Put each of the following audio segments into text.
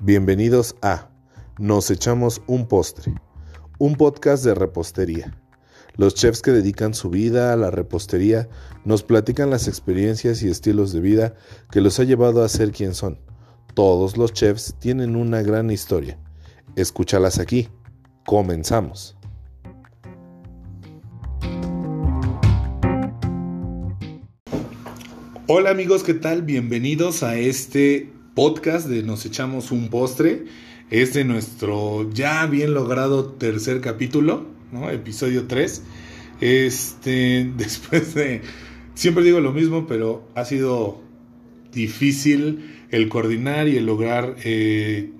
Bienvenidos a Nos echamos un postre, un podcast de repostería. Los chefs que dedican su vida a la repostería nos platican las experiencias y estilos de vida que los ha llevado a ser quien son. Todos los chefs tienen una gran historia. Escúchalas aquí. Comenzamos. Hola amigos, ¿qué tal? Bienvenidos a este podcast de Nos echamos un postre. Es de nuestro ya bien logrado tercer capítulo, ¿no? Episodio 3. Este, después de... Siempre digo lo mismo, pero ha sido difícil el coordinar y el lograr, eh,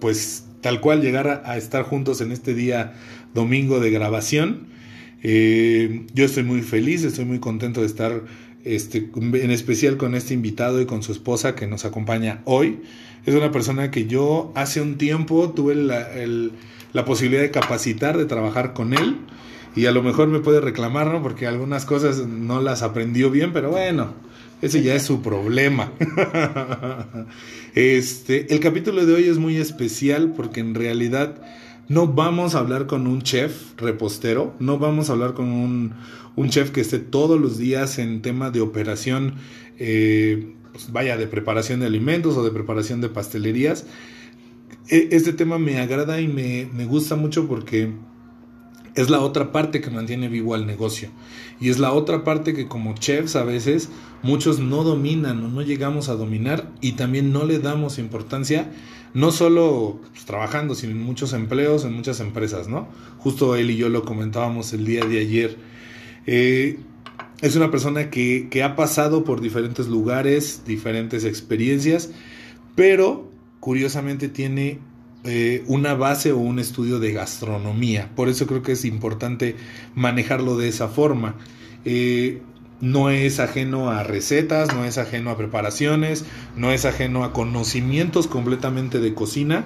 pues tal cual llegar a, estar juntos en este día domingo de grabación. Eh, yo estoy muy feliz, estoy muy contento de estar este, en especial con este invitado y con su esposa que nos acompaña hoy. Es una persona que yo hace un tiempo tuve la, posibilidad de capacitar, de trabajar con él. Y a lo mejor me puede reclamar, ¿no? Porque algunas cosas no las aprendió bien, pero bueno, ese ya es su problema. este, el capítulo de hoy es muy especial porque en realidad no vamos a hablar con un chef repostero, no vamos a hablar con un, un chef que esté todos los días en tema de operación, eh, pues vaya, de preparación de alimentos o de preparación de pastelerías. E, este tema me agrada y me, me gusta mucho porque es la otra parte que mantiene vivo al negocio. Y es la otra parte que como chefs a veces muchos no dominan o no llegamos a dominar y también no le damos importancia, no solo pues, trabajando, sino en muchos empleos, en muchas empresas, ¿no? Justo él y yo lo comentábamos el día de ayer. Eh, es una persona que, que ha pasado por diferentes lugares, diferentes experiencias, pero curiosamente tiene eh, una base o un estudio de gastronomía. Por eso creo que es importante manejarlo de esa forma. Eh, no es ajeno a recetas, no es ajeno a preparaciones, no es ajeno a conocimientos completamente de cocina.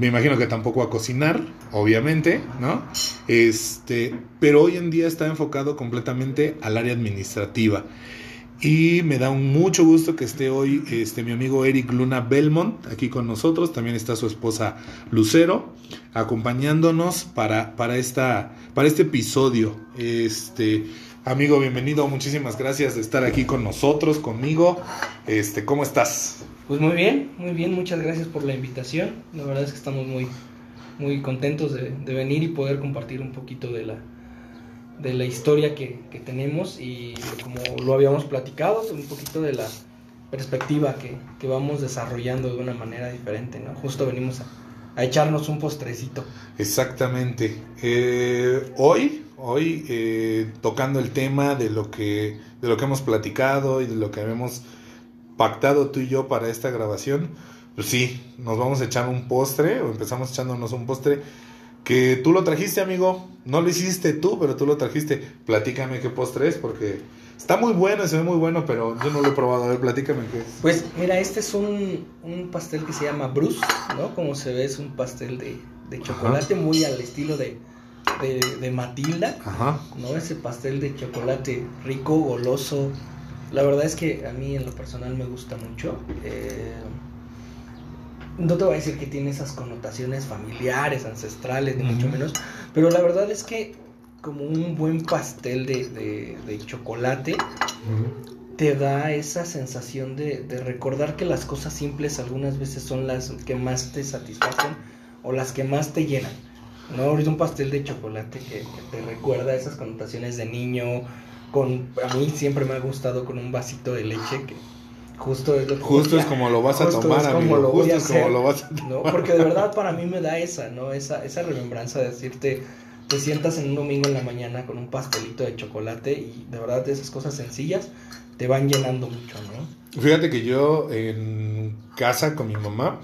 Me imagino que tampoco a cocinar, obviamente, ¿no? Este, pero hoy en día está enfocado completamente al área administrativa. Y me da mucho gusto que esté hoy este, mi amigo Eric Luna Belmont aquí con nosotros. También está su esposa Lucero acompañándonos para, para, esta, para este episodio. Este, amigo, bienvenido. Muchísimas gracias de estar aquí con nosotros, conmigo. Este, ¿Cómo estás? Pues muy bien, muy bien. Muchas gracias por la invitación. La verdad es que estamos muy, muy contentos de, venir y poder compartir un poquito de la, de la historia que, que, tenemos y como lo habíamos platicado, un poquito de la perspectiva que, que vamos desarrollando de una manera diferente, ¿no? Justo venimos a, echarnos un postrecito. Exactamente. Eh, hoy, hoy eh, tocando el tema de lo que de lo que hemos platicado y de lo que habíamos pactado tú y yo para esta grabación, pues sí, nos vamos a echar un postre o empezamos echándonos un postre que tú lo trajiste, amigo. No lo hiciste tú, pero tú lo trajiste. Platícame qué postre es, porque está muy bueno, se ve muy bueno, pero yo no lo he probado. A ver, platícame qué es. Pues mira, este es un, un pastel que se llama Bruce, ¿no? Como se ve, es un pastel de, de chocolate Ajá. muy al estilo de, de, de, Matilda, Ajá. ¿no? Ese pastel de chocolate rico, goloso. La verdad es que a mí en lo personal me gusta mucho. Eh, no te voy a decir que tiene esas connotaciones familiares, ancestrales, ni uh -huh. mucho menos, pero la verdad es que como un buen pastel de, de, de chocolate uh -huh. te da esa sensación de, de, recordar que las cosas simples algunas veces son las que más te satisfacen o las que más te llenan. ¿no? Ahorita un pastel de chocolate que, que te recuerda esas connotaciones de niño, con, a mí siempre me ha gustado con un vasito de leche que justo es, lo que justo es como lo vas a tomar, amigo. Lo justo es como lo vas a tomar. ¿no? Porque de verdad para mí me da esa, ¿no? Esa, esa remembranza de decirte, te sientas en un domingo en la mañana con un pastelito de chocolate y de verdad esas cosas sencillas te van llenando mucho, ¿no? Fíjate que yo en casa con mi mamá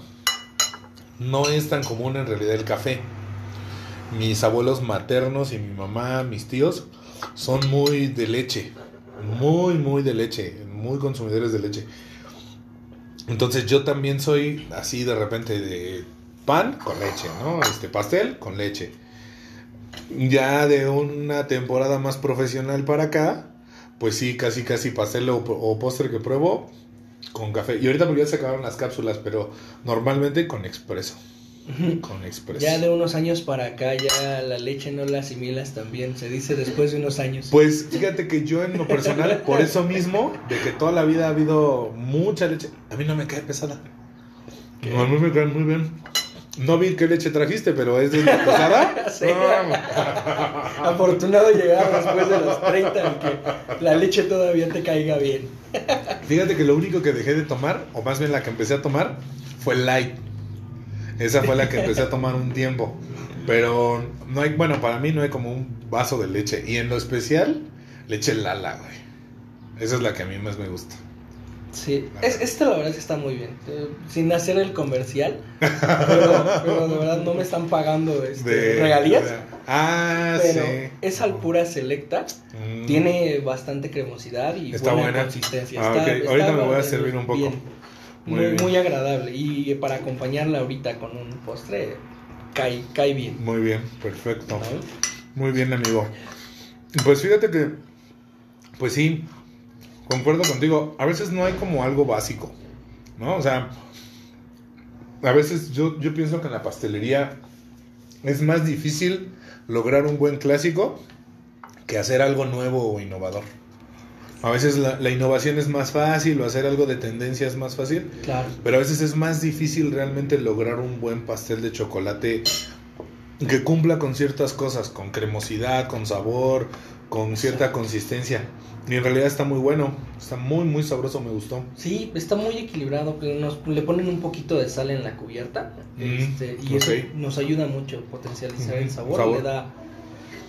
no es tan común en realidad el café. Mis abuelos maternos y mi mamá, mis tíos, son muy de leche. Muy, muy de leche. Muy consumidores de leche. Entonces yo también soy así de repente de pan con leche, ¿no? Este pastel con leche. Ya de una temporada más profesional para acá, pues sí, casi casi pastel o, o postre que pruebo con café. Y ahorita porque ya se acabaron las cápsulas, pero normalmente con expreso. Con expreso. Ya de unos años para acá, ya la leche no la asimilas también, se dice después de unos años. Pues fíjate que yo en lo personal, por eso mismo, de que toda la vida ha habido mucha leche, a mí no me cae pesada. No, a mí me cae muy bien. No vi qué leche trajiste, pero es de la pesada. Sí. Afortunado llegar después de los 30 y que la leche todavía te caiga bien. Fíjate que lo único que dejé de tomar, o más bien la que empecé a tomar, fue light. Esa fue la que empecé a tomar un tiempo. Pero no hay, bueno, para mí no hay como un vaso de leche. Y en lo especial, leche Lala, güey. Esa es la que a mí más me gusta. Sí, es, esta la verdad es que está muy bien. Eh, sin hacer el comercial, pero, pero de verdad no me están pagando este, De- regalías. de- Ah, Pero sí. es alpura selecta, Mm. tiene bastante cremosidad y Está buena, buena. consistencia. Ah, Está- Ahorita me voy a servir un poco. bien. Muy Muy, agradable. Y para acompañarla ahorita con un postre, cae, cae bien. Muy bien, perfecto. Muy bien, amigo. Pues fíjate que, pues sí, concuerdo contigo. A veces no hay como algo básico, ¿no? O sea, a veces yo, yo pienso que en la pastelería es más difícil lograr un buen clásico que hacer algo nuevo o innovador. A veces la, la innovación es más fácil o hacer algo de tendencia es más fácil, Claro. pero a veces es más difícil realmente lograr un buen pastel de chocolate que cumpla con ciertas cosas, con cremosidad, con sabor, con cierta consistencia. Y en realidad está muy bueno, está muy, muy sabroso, me gustó. Sí, está muy equilibrado. Nos, le ponen un poquito de sal en la cubierta. Mm, este, y eso nos ayuda mucho a potencializar el sabor. sabor. Le da,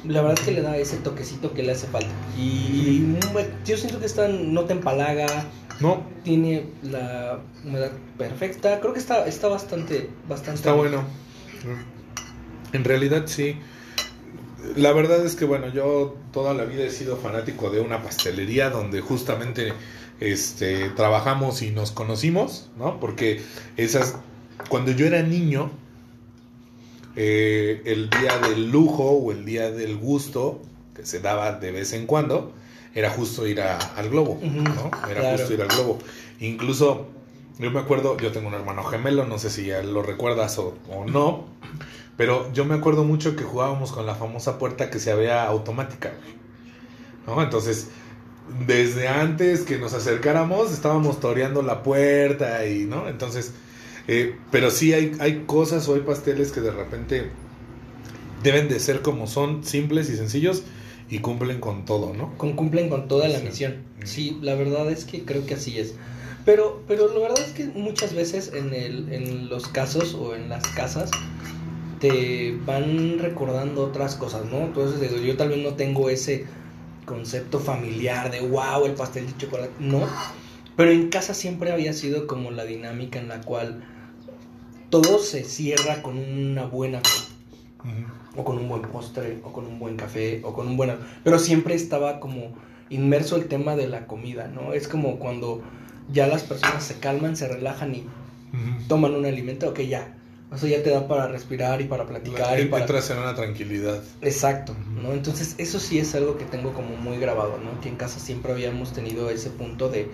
la verdad es que le da ese toquecito que le hace falta. Y, yo siento que está, no te empalaga. No, Tiene la humedad perfecta. Creo que está, está bastante, bastante. está bueno. En realidad sí. La verdad es que bueno, yo toda la vida he sido fanático de una pastelería donde justamente este trabajamos y nos conocimos, ¿no? Porque esas cuando yo era niño eh, el día del lujo o el día del gusto que se daba de vez en cuando era justo ir a- al globo, ¿no? Era claro. justo ir al globo. Incluso yo me acuerdo, yo tengo un hermano gemelo, no sé si ya lo recuerdas o, o no, pero yo me acuerdo mucho que jugábamos con la famosa puerta que se había automática, ¿no? Entonces, desde antes que nos acercáramos, estábamos toreando la puerta y, ¿no? Entonces, eh, pero sí hay, hay cosas o hay pasteles que de repente deben de ser como son, simples y sencillos y cumplen con todo, ¿no? con- cumplen con toda la Sí. misión. Mm. Sí, la verdad es que creo que así es. Pero, pero la verdad es que muchas veces en, el, en los casos o en las casas te van recordando otras cosas, ¿no? Entonces yo tal vez no tengo ese concepto familiar de wow, el pastel de chocolate, no. Pero en casa siempre había sido como la dinámica en la cual todo se cierra con una buena Ujú. o con un buen postre, o con un buen café, o con un buen... Pero siempre estaba como inmerso el tema de la comida, ¿no? Es como cuando ya las personas se calman, se relajan y toman un alimento, ok, ya. Eso ya te da para respirar y para platicar y para... Entras en una tranquilidad. Exacto. ¿no? Entonces eso sí es algo que tengo como muy grabado, ¿no? Que en casa siempre habíamos tenido ese punto de,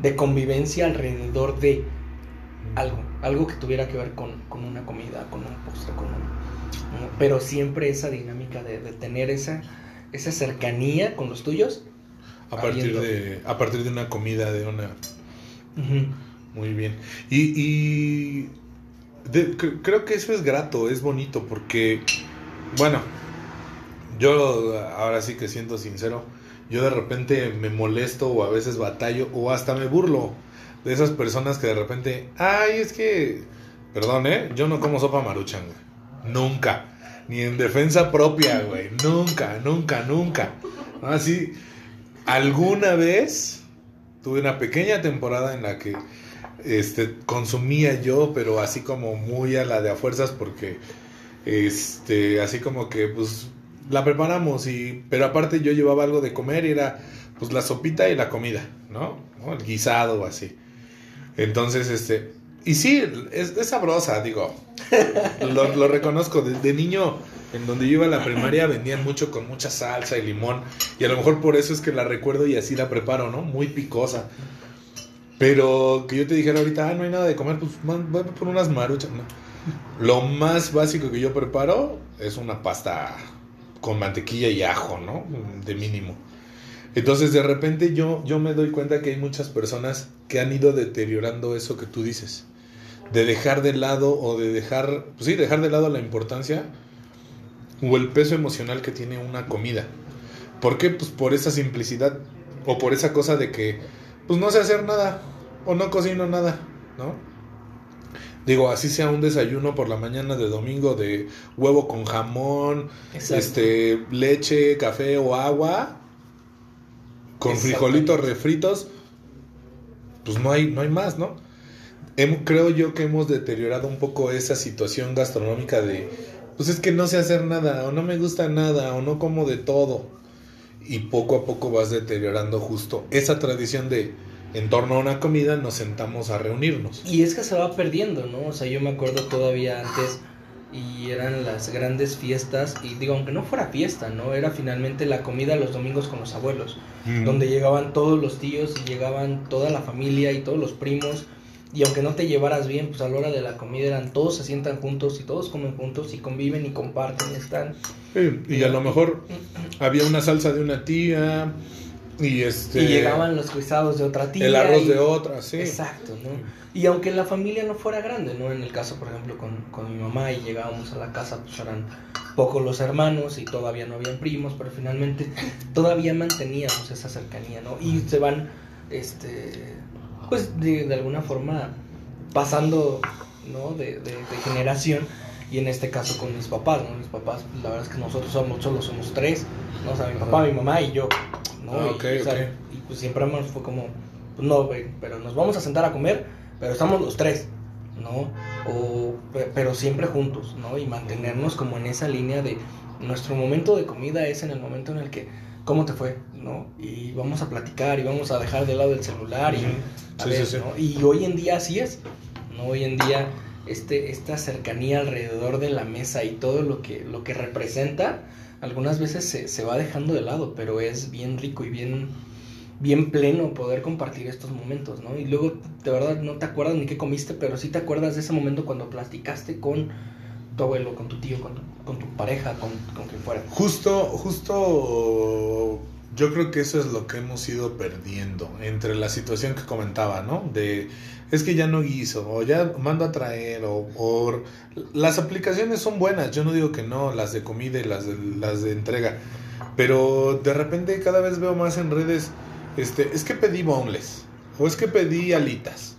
de convivencia alrededor de algo, algo que tuviera que ver con, con una comida, con un postre, con un... Pero siempre esa dinámica de, de tener esa, esa cercanía con los tuyos. A partir, de, a partir de una comida, de una... Muy bien. Y, y de- creo que eso es grato, es bonito, porque, bueno, yo ahora sí que siento sincero, yo de repente me molesto o a veces batallo o hasta me burlo de esas personas que de repente, ay, es que, perdón, ¿eh? Yo no como sopa maruchan, güey. Nunca. Ni en defensa propia, güey. Nunca, nunca, nunca. Así, alguna vez tuve una pequeña temporada en la que este consumía yo, pero así como muy a la de a fuerzas porque este así como que pues la preparamos y pero aparte yo llevaba algo de comer y era pues la sopita y la comida, ¿no? ¿No? El guisado o así. Entonces, este y sí, es, es sabrosa, digo. Lo, reconozco. De, niño, en donde yo iba a la primaria, vendían mucho con mucha salsa y limón. Y a lo mejor por eso es que la recuerdo y así la preparo, ¿no? Muy picosa. Pero que yo te dijera ahorita, ah, no hay nada de comer, pues voy por unas maruchas. Lo más básico que yo preparo es una pasta con mantequilla y ajo, ¿no? De mínimo. Entonces de repente yo, yo me doy cuenta que hay muchas personas que han ido deteriorando eso que tú dices. De dejar de lado o de dejar, pues sí, dejar de lado la importancia o el peso emocional que tiene una comida. ¿Por qué? Pues por esa simplicidad o por esa cosa de que pues no sé hacer nada o no cocino nada, ¿no? Digo, así sea un desayuno por la mañana de domingo de huevo con jamón, este leche, café o agua, con frijolitos refritos, pues no hay, no hay más, ¿no? creo yo que hemos deteriorado un poco esa situación gastronómica de, pues es que no sé hacer nada, o no me gusta nada, o no como de todo. Y poco a poco vas deteriorando justo esa tradición de, en torno a una comida, nos sentamos a reunirnos. Y es que se va perdiendo, ¿no? O sea, yo me acuerdo todavía antes y eran las grandes fiestas y digo aunque no fuera fiesta no era finalmente la comida los domingos con los abuelos donde llegaban todos los tíos y llegaban toda la familia y todos los primos y aunque no te llevaras bien pues a la hora de la comida eran todos se sientan juntos y todos comen juntos y conviven y comparten y están y a lo mejor había una salsa de una tía y, este, y llegaban los guisados de otra tía. El arroz de otra, sí. Exacto, ¿no? Y aunque la familia no fuera grande, ¿no? En el caso, por ejemplo, con, con mi mamá y llegábamos a la casa, pues eran pocos los hermanos y todavía no habían primos, pero finalmente todavía manteníamos esa cercanía, ¿no? Y se van, este, pues de, de alguna forma pasando, ¿no? De, de, de, generación. Y en este caso con mis papás, ¿no? Mis papás, la verdad es que nosotros somos, solo somos tres, ¿no? O sea, mi papá, mi mamá y yo. ¿No? Ah, okay, y, y, pues siempre fue como, pues no, güey, pero nos vamos a sentar a comer, pero estamos los tres, ¿no? O, pero siempre juntos, ¿no? Y mantenernos como en esa línea de nuestro momento de comida es en el momento en el que, ¿cómo te fue? ¿No? Y vamos a platicar y vamos a dejar de lado el celular y, a ver, ¿no? y hoy en día así es, ¿no? Hoy en día este, esta cercanía alrededor de la mesa y todo lo que, lo que representa, algunas veces se, se, va dejando de lado, pero es bien rico y bien, bien pleno poder compartir estos momentos, ¿no? Y luego, de verdad, no te acuerdas ni qué comiste, pero sí te acuerdas de ese momento cuando platicaste con tu abuelo, con tu tío, con con tu pareja, con, con quien fuera. Justo, justo, yo creo que eso es lo que hemos ido perdiendo entre la situación que comentaba, ¿no? De es que ya no guiso, o ya mando a traer, o, o, las aplicaciones son buenas, yo no digo que no, las de comida y las de, las de entrega, pero de repente cada vez veo más en redes, este, es que pedí boneless, o es que pedí alitas,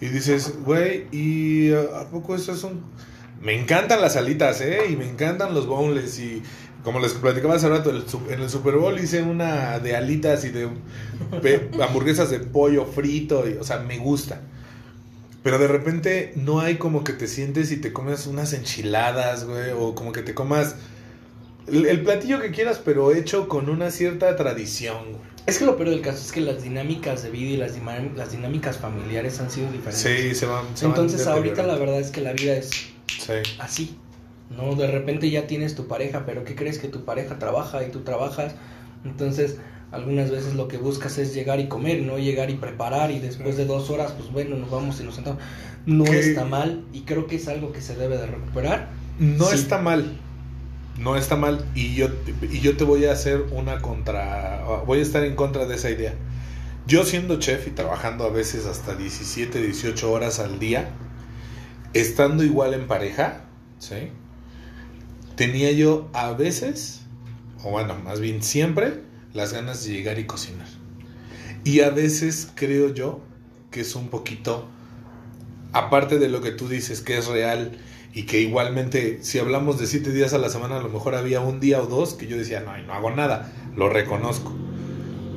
y dices, güey, ¿y a poco eso es un...? Me encantan las alitas, ¿eh? Y me encantan los boneless, y como les platicaba hace rato, en el Super Bowl hice una de alitas y de hamburguesas de pollo frito, y, o sea, me gusta. Pero de repente no hay como que te sientes y te comes unas enchiladas, güey, o como que te comas el, el, platillo que quieras, pero hecho con una cierta tradición, güey. Es que lo peor del caso es que las dinámicas de vida y las, las dinámicas familiares han sido diferentes. Sí, se van. Se Entonces van ahorita la verdad es que la vida es sí. así. ¿No? De repente ya tienes tu pareja, pero ¿qué crees que tu pareja trabaja y tú trabajas? Entonces algunas veces lo que buscas es llegar y comer, no llegar y preparar y después de dos horas, pues bueno, nos vamos y nos sentamos. No está mal y creo que es algo que se debe de recuperar. No sí. está mal, no está mal y yo, y yo te voy a hacer una contra, voy a estar en contra de esa idea. Yo siendo chef y trabajando a veces hasta 17, 18 horas al día, estando igual en pareja, ¿sí? Tenía yo a veces, o bueno, más bien siempre, las ganas de llegar y cocinar. Y a veces creo yo que es un poquito, aparte de lo que tú dices, que es real y que igualmente, si hablamos de siete días a la semana, a lo mejor había un día o dos que yo decía, no, no hago nada, lo reconozco.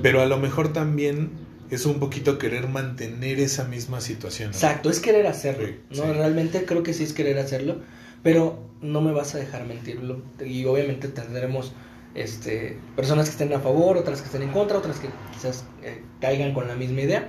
Pero a lo mejor también es un poquito querer mantener esa misma situación. ¿no? Exacto, es querer hacerlo. Sí, ¿no? Sí. Realmente creo que sí es querer hacerlo, pero no me vas a dejar mentirlo. Y obviamente tendremos este, personas que estén a favor, otras que estén en contra, otras que quizás eh, caigan con la misma idea.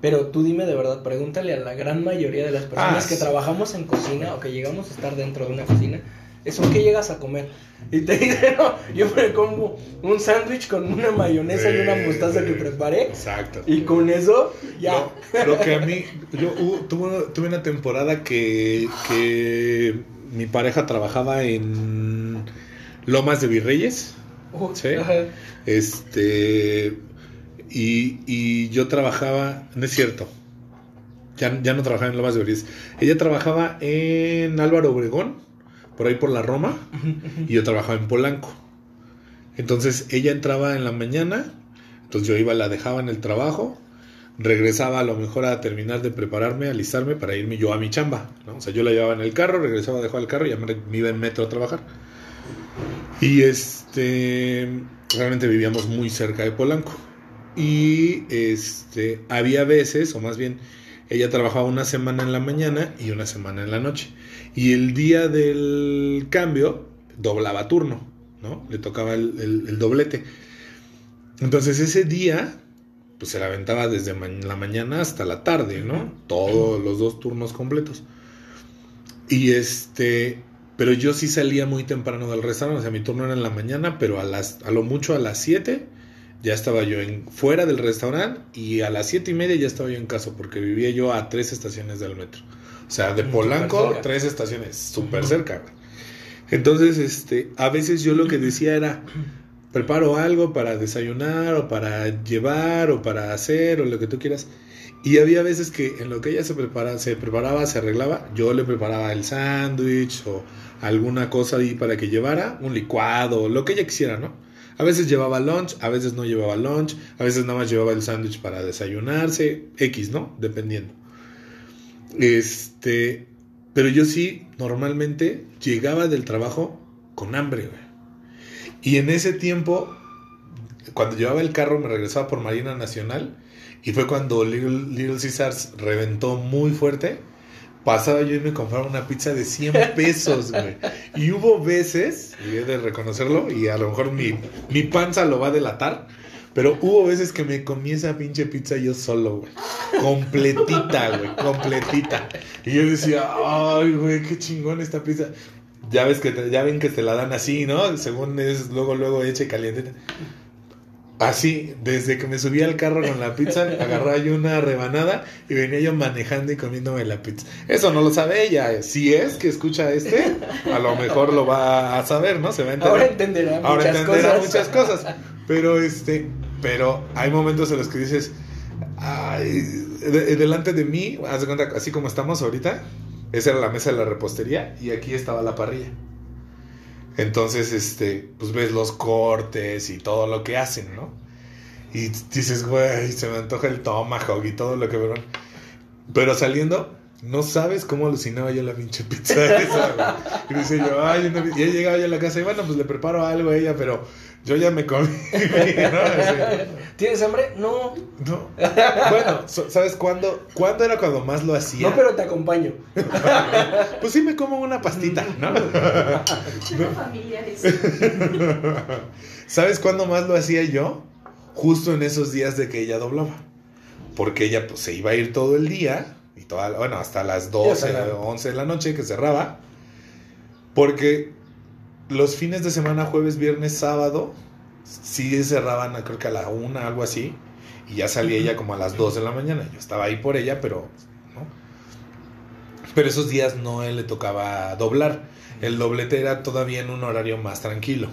Pero tú dime de verdad, pregúntale a la gran mayoría de las personas ah, que trabajamos en cocina o que llegamos a estar dentro de una cocina, es un que llegas a comer. Y te dice, no, yo me como un sándwich con una mayonesa y una mostaza que preparé. Exacto. Y con eso, ya. Lo, lo que a mí, yo uh, tuve, tuve una temporada que, que mi pareja trabajaba en Lomas de Virreyes. Sí. Este. Y, y yo trabajaba. No es cierto. Ya, ya no trabajaba en Lomas de Virreyes. Ella trabajaba en Álvaro Obregón, por ahí por la Roma. Y yo trabajaba en Polanco. Entonces ella entraba en la mañana. Entonces yo iba, la dejaba en el trabajo. Regresaba a lo mejor a terminar de prepararme, alistarme para irme yo a mi chamba. ¿no? O sea, yo la llevaba en el carro, regresaba, dejaba el carro y ya me, iba en metro a trabajar. Y este, realmente vivíamos muy cerca de Polanco. Y este, había veces, o más bien, ella trabajaba una semana en la mañana y una semana en la noche. Y el día del cambio, doblaba turno, ¿no? Le tocaba el doblete. Entonces ese día, pues se la aventaba desde ma- la mañana hasta la tarde, ¿no? Todos los dos turnos completos. Y este, pero yo sí salía muy temprano del restaurante, o sea, mi turno era en la mañana, pero a las, a lo mucho a las 7 ya estaba yo en, fuera del restaurante y a las siete y media ya estaba yo en casa porque vivía yo a tres estaciones del metro. O sea, de Mm, Polanco, tres estaciones, súper cerca. güey. Entonces, este, a veces yo lo que decía era, preparo algo para desayunar o para llevar o para hacer o lo que tú quieras. Y había veces que en lo que ella se, prepara, se preparaba, se arreglaba, yo le preparaba el sándwich o alguna cosa ahí para que llevara, un licuado, lo que ella quisiera, ¿no? A veces llevaba lunch, a veces no llevaba lunch, a veces nada más llevaba el sándwich para desayunarse, X, ¿no? Dependiendo. Este, pero yo sí, normalmente llegaba del trabajo con hambre, güey. Y en ese tiempo, cuando llevaba el carro, me regresaba por Marina Nacional. Y fue cuando Little, Little Caesars reventó muy fuerte. Pasaba yo y me compraba una pizza de 100 pesos, güey. Y hubo veces, y he de reconocerlo, y a lo mejor mi, mi panza lo va a delatar, pero hubo veces que me comí esa pinche pizza yo solo, güey. Completita, güey, completita. Y yo decía, ay, güey, qué chingón esta pizza. Ya ves que te- ya ven que te la dan así, ¿no? Según es luego, luego hecha y caliente. Así, desde que me subí al carro con la pizza, agarraba yo una rebanada y venía yo manejando y comiéndome la pizza. Eso no lo sabe ella. Si es que escucha este, a lo mejor lo va a saber, ¿no? Se va a enterar. Ahora entenderá Ahora muchas entenderá cosas. muchas cosas. Pero este, pero hay momentos en los que dices, ay, de- delante de mí, haz de cuenta, así como estamos ahorita, esa era la mesa de la repostería y aquí estaba la parrilla. Entonces, este, pues ves los cortes y todo lo que hacen, ¿no? Y dices, güey, se me antoja el tomahawk y todo lo que. Pero saliendo, no sabes cómo alucinaba yo la pinche pizza esa, güey. Y dice yo, ay, una pi-". y ya llegaba yo a la casa y bueno, pues le preparo algo a ella, pero yo ya me comí, ¿Tienes hambre? No. no. Bueno, ¿sabes cuándo? ¿Cuándo era cuando más lo hacía? No, pero te acompaño. Pues sí me como una pastita, ¿no? Familiares. ¿Sabes cuándo más lo hacía yo? Justo en esos días de que ella doblaba. Porque ella pues, se iba a ir todo el día, y toda, bueno, hasta las 12 claro. o 11 de la noche que cerraba. Porque los fines de semana, jueves, viernes, sábado, sí cerraban, creo que a la una, algo así. Y ya salía ella como a las 2 de la mañana. Yo estaba ahí por ella, pero ¿no? Pero esos días no él le tocaba doblar. El doblete era todavía en un horario más tranquilo.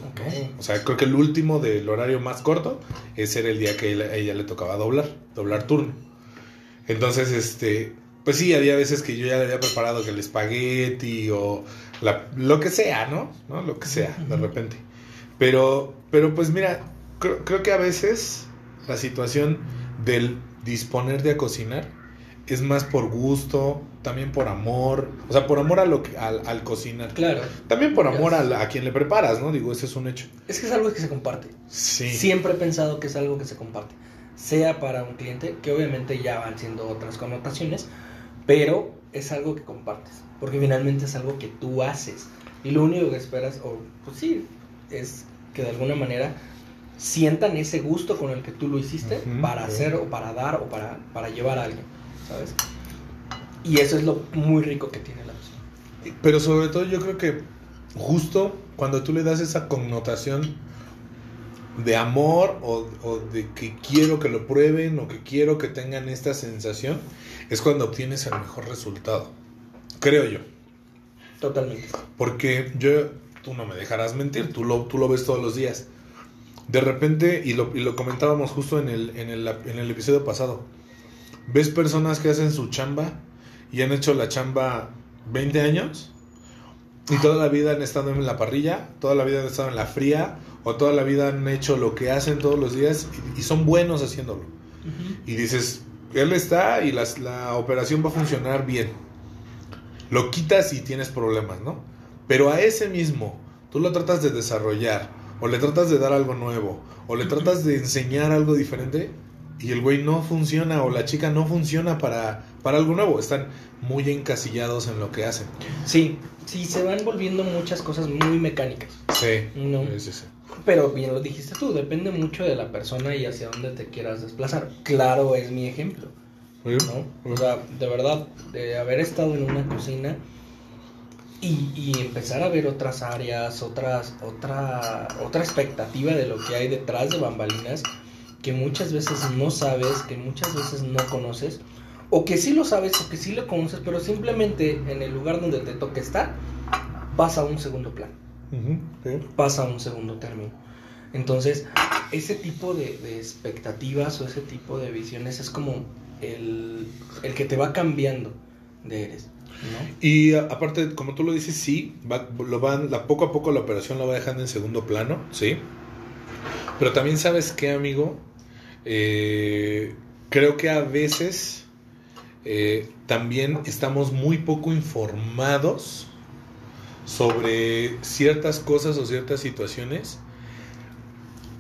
O sea, creo que el último del horario más corto, ese era el día que él- ella le tocaba doblar, doblar turno. Entonces, este, pues sí, había veces que yo ya le había preparado que el espagueti o la- lo que sea, ¿no? ¿no? Lo que sea, de repente. Pero, pero pues mira, creo, creo que a veces la situación del disponerte a cocinar es más por gusto, también por amor, o sea, por amor a lo que, al, al cocinar. Claro. También por amor a, la- a quien le preparas, ¿no? Digo, ese es un hecho. Es que es algo que se comparte. Sí. Siempre he pensado que es algo que se comparte. Sea para un cliente, que obviamente ya van siendo otras connotaciones, pero es algo que compartes. Porque finalmente es algo que tú haces. Y lo único que esperas, o pues sí, es que de alguna manera sientan ese gusto con el que tú lo hiciste Ujú, para sí. hacer o para dar o para, para llevar a alguien, ¿sabes? Y eso es lo muy rico que tiene la cocina. Pero sobre todo yo creo que justo cuando tú le das esa connotación de amor o, o de que quiero que lo prueben o que quiero que tengan esta sensación, es cuando obtienes el mejor resultado. Creo yo. Totalmente. Porque yo, tú no me dejarás mentir, tú lo, tú lo ves todos los días. De repente, y lo, y lo comentábamos justo en el, en, el, en el episodio pasado, ves personas que hacen su chamba y han hecho la chamba 20 años y toda la vida han estado en la parrilla, toda la vida han estado en la fría o toda la vida han hecho lo que hacen todos los días y, y son buenos haciéndolo. Y dices, él está y las- la operación va a funcionar bien. Lo quitas y tienes problemas, ¿no? Pero a ese mismo, tú lo tratas de desarrollar, o le tratas de dar algo nuevo, o le tratas de enseñar algo diferente, y el güey no funciona, o la chica no funciona para, para algo nuevo. Están muy encasillados en lo que hacen. Sí, sí, se van volviendo muchas cosas muy mecánicas. Sí. No. Sí, sí, sí. Pero bien lo dijiste tú, depende mucho de la persona y hacia dónde te quieras desplazar. Claro, es mi ejemplo, ¿no? O sea, de verdad, de haber estado en una cocina y, y empezar a ver otras áreas, otras, otra, otra expectativa de lo que hay detrás de bambalinas que muchas veces no sabes, que muchas veces no conoces, o que sí lo sabes o que sí lo conoces, pero simplemente en el lugar donde te toca estar, pasa a un segundo plano Sí. pasa a un segundo término. Entonces, ese tipo de, de expectativas o ese tipo de visiones es como el, el que te va cambiando de eres, ¿no? Y a- aparte, como tú lo dices, sí, va, lo van, la, poco a poco la operación lo va dejando en segundo plano, sí. Pero también sabes qué, amigo, Eh, creo que a veces eh, también estamos muy poco informados sobre ciertas cosas o ciertas situaciones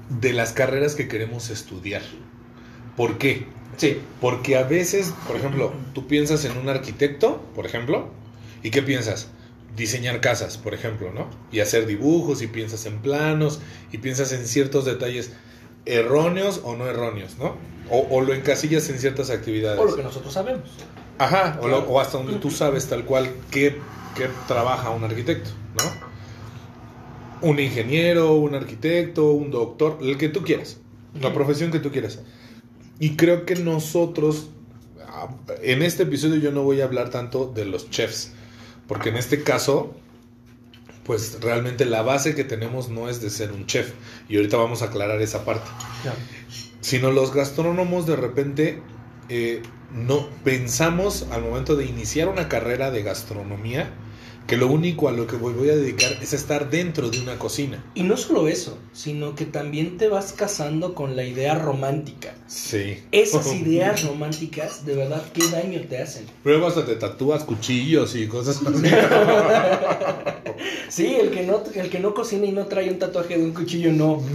de las carreras que queremos estudiar. ¿Por qué? Sí, Porque a veces, por ejemplo, tú piensas en un arquitecto, por ejemplo, ¿y qué piensas? Diseñar casas, por ejemplo, ¿no? Y hacer dibujos, y piensas en planos, y piensas en ciertos detalles erróneos o no erróneos, ¿no? O, o lo encasillas en ciertas actividades. o lo que nosotros sabemos. Ajá, o, lo- o hasta donde tú sabes tal cual qué, qué trabaja un arquitecto, ¿no? Un ingeniero, un arquitecto, un doctor, el que tú quieras, la profesión que tú quieras. Y creo que nosotros, ah, en este episodio yo no voy a hablar tanto de los chefs, porque en este caso, pues realmente la base que tenemos no es de ser un chef, y ahorita vamos a aclarar esa parte sino los gastrónomos de repente eh, no pensamos al momento de iniciar una carrera de gastronomía que lo único a lo que voy, a dedicar es estar dentro de una cocina. Y no solo eso, sino que también te vas casando con la idea romántica. Sí. Esas ideas románticas, de verdad, ¿qué daño te hacen? Luego hasta te tatúas cuchillos y cosas así. Sí, el que no, el que no cocina y no trae un tatuaje de un cuchillo, no.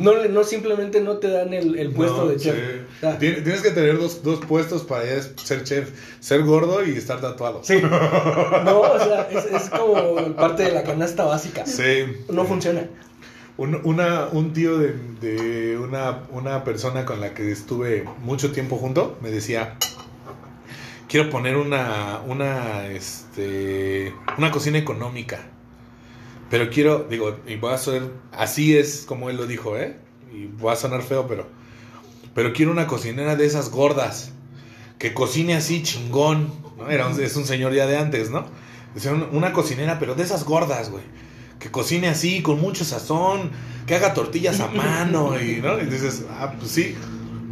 No, no simplemente no te dan el, el puesto No, de chef. sí. Tien- Tienes que tener dos, dos puestos para ser chef. Ser gordo y estar tatuado. Sí. No, o sea, es, es como parte de la canasta básica. Sí. No funciona. Un, una, un tío de, de una, una persona con la que estuve mucho tiempo junto me decía, quiero poner una, una, este, una cocina económica, pero quiero, digo, y voy a ser, así es como él lo dijo, ¿eh? Y va a sonar feo, pero, pero quiero una cocinera de esas gordas, que cocine así chingón, ¿no? Era un- es un señor ya de antes, ¿no? Decía, "Un- una cocinera, pero de esas gordas, güey que cocine así, con mucho sazón, que haga tortillas a mano, y, ¿no? Y dices, ah, pues sí,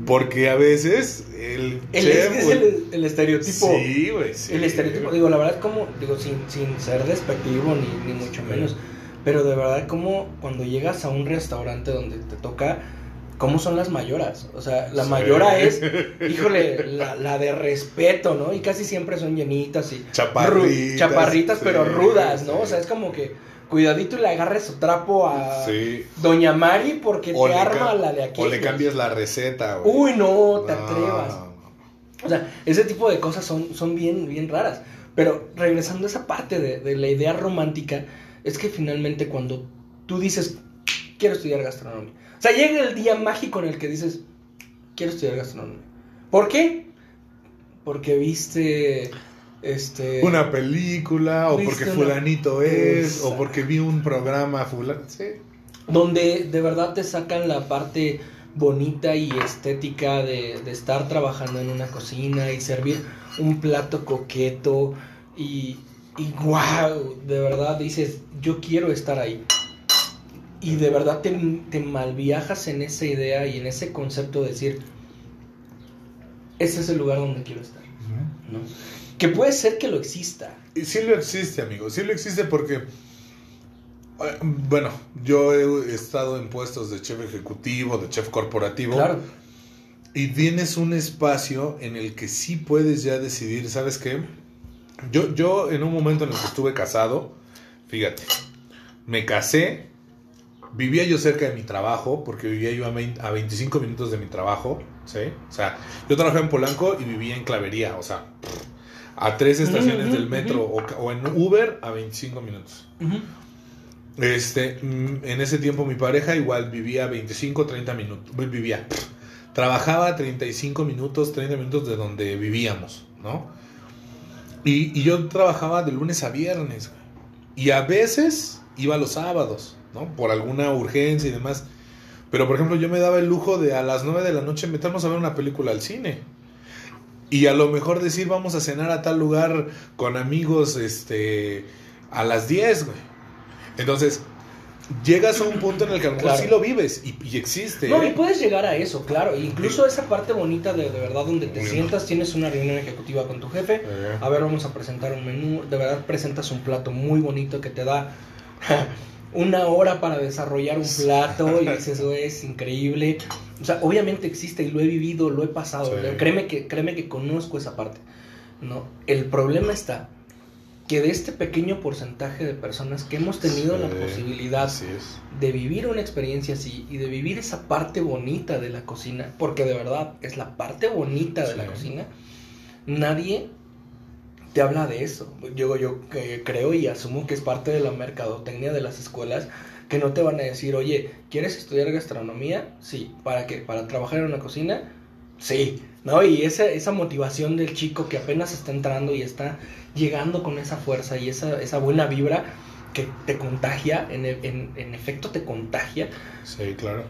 porque a veces el, El, chef, es, el, el estereotipo. Sí, güey, sí. El estereotipo, digo, la verdad, como, digo, sin, sin ser despectivo ni, ni mucho menos, pero de verdad, como cuando llegas a un restaurante donde te toca, ¿cómo son las mayoras? O sea, la Sí. mayora es, híjole, la, la de respeto, ¿no? Y casi siempre son llenitas y Chaparritas, ru- chaparritas, sí, pero rudas, ¿no? sí. O sea, es como que cuidadito y le agarres su trapo a Sí. Doña Mari porque O te arma la de aquí. O le cambias la receta, güey. Uy, no, te No, atrevas. O sea, ese tipo de cosas son, son bien, bien raras. Pero regresando a esa parte de, de la idea romántica, es que finalmente cuando tú dices, quiero estudiar gastronomía. O sea, llega el día mágico en el que dices, quiero estudiar gastronomía. ¿Por qué? Porque viste Este, Una película, o ¿Viste porque una- fulanito es, Exacto. o porque vi un programa fulano. Sí. donde de verdad te sacan la parte bonita y estética de, de estar trabajando en una cocina y servir un plato coqueto y, y wow, de verdad dices, yo quiero estar ahí. Y de verdad te, te malviajas en esa idea y en ese concepto de decir, ese es el lugar donde quiero estar. ¿no? Que puede ser que lo exista. Y sí lo existe, amigo. Sí lo existe porque. eh, Bueno, yo he estado en puestos de chef ejecutivo, de chef corporativo. Claro. Y tienes un espacio en el que sí puedes ya decidir, ¿sabes qué? Yo, yo en un momento en el que estuve casado, fíjate, me casé, vivía yo cerca de mi trabajo, porque vivía yo a, 20 a 25 minutos de mi trabajo, ¿sí? O sea, yo trabajaba en Polanco y vivía en Clavería, o sea, a tres estaciones Ujú, del metro o, o en Uber a 25 minutos. Este, mm, en ese tiempo mi pareja igual vivía 25, 30 minutos. vi- Vivía. Trabajaba 35 minutos, 30 minutos de donde vivíamos, ¿no? Y, y yo trabajaba de lunes a viernes. Y a veces iba los sábados, ¿no? Por alguna urgencia y demás. Pero, por ejemplo, yo me daba el lujo de a las 9 de la noche meternos a ver una película al cine. Y a lo mejor decir, vamos a cenar a tal lugar con amigos este, a las 10, güey. Entonces, llegas a un punto en el que a lo mejor Claro. sí lo vives y, y existe. No, ¿eh? y puedes llegar a eso, claro. Incluso esa parte bonita de, de verdad donde te sientas, tienes una reunión ejecutiva con tu jefe. Eh, A ver, vamos a presentar un menú. De verdad presentas un plato muy bonito que te da una hora para desarrollar un plato y dices, "Güey, es increíble. O sea, obviamente existe y lo he vivido, lo he pasado. Sí. Créeme que, créeme que conozco esa parte. No, el problema está que de este pequeño porcentaje de personas que hemos tenido la Sí, posibilidad Así es. de vivir una experiencia así y de vivir esa parte bonita de la cocina, porque de verdad es la parte bonita de la Sí. cocina, nadie te habla de eso. Yo, yo eh, creo y asumo que es parte de la mercadotecnia de las escuelas que no te van a decir, oye, ¿quieres estudiar gastronomía? Sí. ¿Para qué? ¿Para trabajar en una cocina? Sí. ¿No? Y esa, esa motivación del chico que apenas está entrando y está llegando con esa fuerza y esa, esa buena vibra que te contagia, en, e- en, en efecto te contagia, Sí, claro.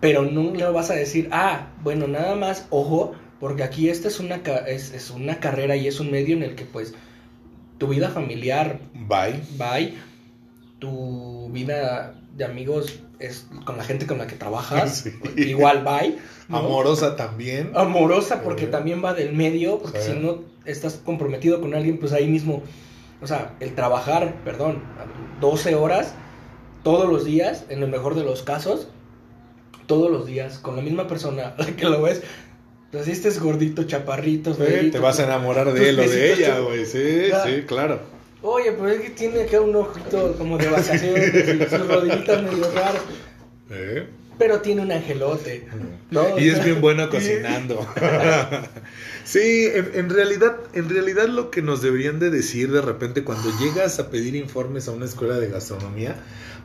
pero no le vas a decir, ah, bueno, nada más, ojo, porque aquí esta es una, es, es una carrera y es un medio en el que pues tu vida familiar Bye. bye, tu vida de amigos es con la gente con la que trabajas, Sí. igual bye, ¿no? Amorosa también. amorosa porque Eh. también va del medio, porque Sí. si no estás comprometido con alguien, pues ahí mismo, o sea, el trabajar, perdón, 12 horas todos los días, en el mejor de los casos, todos los días, con la misma persona, la que lo ves, pues si estés gordito, chaparrito, Sí, te vas a enamorar tus de él o de ella, güey. Sí, sí, claro. Oye, pues es que tiene acá un ojito como de vacaciones y sus rodillitas medio raras, ¿Eh? pero tiene un angelote, ¿no? Y es bien bueno cocinando. Sí, en, realidad, en realidad lo que nos deberían de decir de repente cuando llegas a pedir informes a una escuela de gastronomía,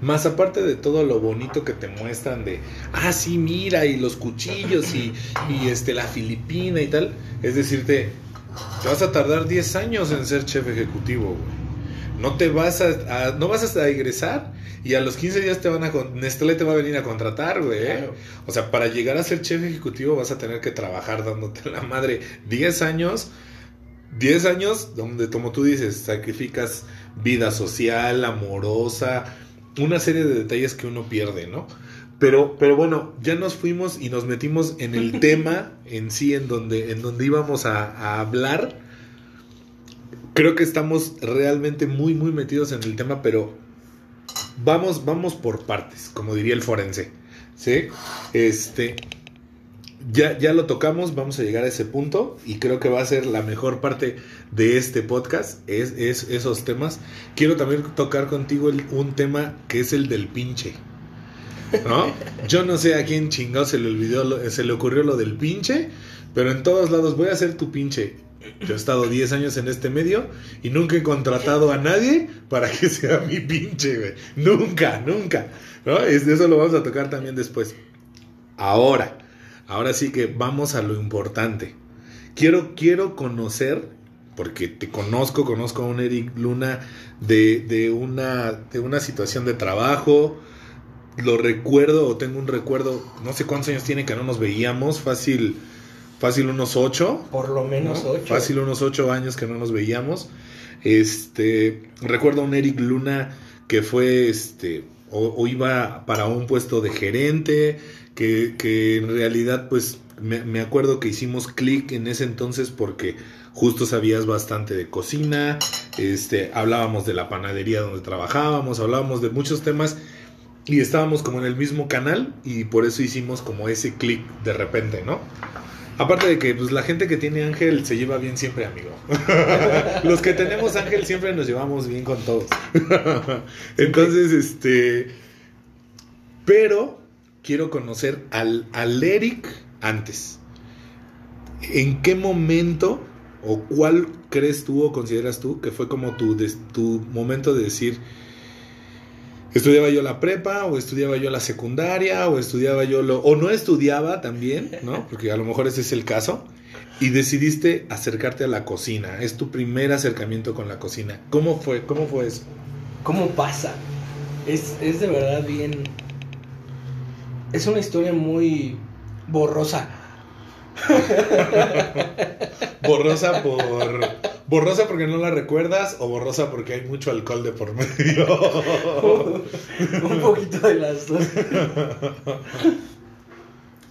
más aparte de todo lo bonito que te muestran de, ah, sí, mira, y los cuchillos y, y este la filipina y tal, es decirte, te vas a tardar 10 años en ser chef ejecutivo, güey. No te vas a, a- no vas a egresar y a los 15 días te van a Nestlé te va a venir a contratar, güey. ¿eh? Claro. O sea, para llegar a ser chef ejecutivo vas a tener que trabajar dándote la madre 10 años. 10 años donde, como tú dices, sacrificas vida social, amorosa, una serie de detalles que uno pierde, ¿no? Pero, pero bueno, ya nos fuimos y nos metimos en el tema en sí, en donde, en donde íbamos a, a hablar. Creo que estamos realmente muy, muy metidos en el tema, pero vamos, vamos por partes, como diría el forense. ¿Sí? Este. Ya, ya lo tocamos, vamos a llegar a ese punto y creo que va a ser la mejor parte de este podcast, es, es esos temas. Quiero también tocar contigo el- un tema que es el del pinche. ¿No? Yo no sé a quién chingado se le olvidó, se le ocurrió lo del pinche, pero en todos lados voy a ser tu pinche. Yo he estado 10 años en este medio y nunca he contratado a nadie para que sea mi pinche, güey. Nunca, nunca. ¿No? Es- Eso lo vamos a tocar también después. Ahora, ahora sí que vamos a lo importante. Quiero, quiero conocer porque te conozco, conozco a un Eric Luna de, de, una, de una situación de trabajo, lo recuerdo o tengo un recuerdo, no sé cuántos años tiene que no nos veíamos, fácil, fácil unos ocho. Por lo menos ¿no? ocho. Fácil unos ocho años que no nos veíamos. Este, recuerdo a un Eric Luna que fue, este, o, o iba para un puesto de gerente, que, que en realidad, pues, me, me acuerdo que hicimos clic en ese entonces porque justo sabías bastante de cocina, este, hablábamos de la panadería donde trabajábamos, hablábamos de muchos temas y estábamos como en el mismo canal y por eso hicimos como ese clic de repente, ¿no? Aparte de que pues la gente que tiene Ángel se lleva bien siempre, amigo. Los que tenemos Ángel siempre nos llevamos bien con todos. Entonces, este pero quiero conocer al, al Eric antes. ¿En qué momento o cuál crees tú o consideras tú que fue como tu, des- tu momento de decir, estudiaba yo la prepa o estudiaba yo la secundaria o estudiaba yo lo... o no estudiaba también, ¿no? Porque a lo mejor ese es el caso. Y decidiste acercarte a la cocina. Es tu primer acercamiento con la cocina. ¿Cómo fue? ¿Cómo fue eso? ¿Cómo pasa? Es, es de verdad bien. Es una historia muy borrosa. Borrosa por. Borrosa porque no la recuerdas o borrosa porque hay mucho alcohol de por medio. Un poquito de las dos.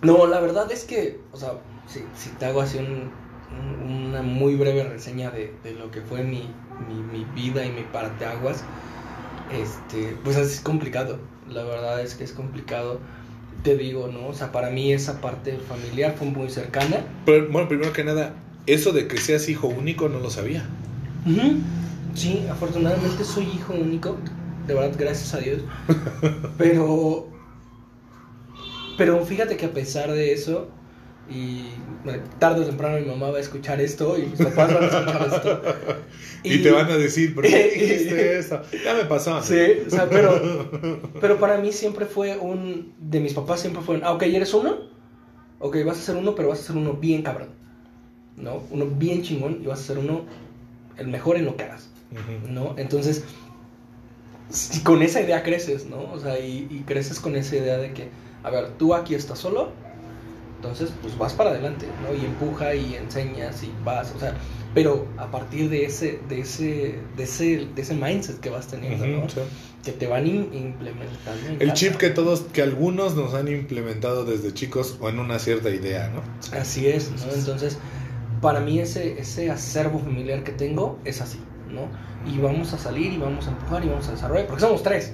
No, la verdad es que, o sea, si, te hago así un- un- una muy breve reseña de, de lo que fue mi, mi, mi vida y mi parteaguas, este, pues es complicado. La verdad es que es complicado. Te digo, ¿no? O sea, para mí esa parte familiar fue muy cercana. Pero, bueno, primero que nada, eso de que seas hijo único no lo sabía. Sí, afortunadamente soy hijo único, de verdad, gracias a Dios. Pero, pero fíjate que a pesar de eso, y tarde o temprano mi mamá va a escuchar esto y mis papás van a escuchar esto. Y, te van a decir, ¿por qué dijiste eso? Ya me pasó. Sí, o sea, pero, pero para mí siempre fue un, de mis papás siempre fue un, ah, ok, ¿eres uno? Ok, vas a ser uno, pero vas a ser uno bien cabrón. ¿No? Uno bien chingón y vas a ser uno el mejor en lo que hagas. ¿no? Entonces, si con esa idea creces, ¿no? O sea, y, y creces con esa idea de que, a ver, tú aquí estás solo, entonces, pues vas para adelante, ¿no? Y empuja y enseñas y vas, o sea, pero a partir de ese, de ese, de ese, de ese mindset que vas teniendo, ¿no? Ujú, sí. Que te van implementando. en El casa. chip que todos, que algunos nos han implementado desde chicos o en una cierta idea, ¿no? Así es, ¿no? Entonces, para mí ese, ese acervo familiar que tengo es así, ¿no? Y vamos a salir y vamos a empujar y vamos a desarrollar, porque somos tres,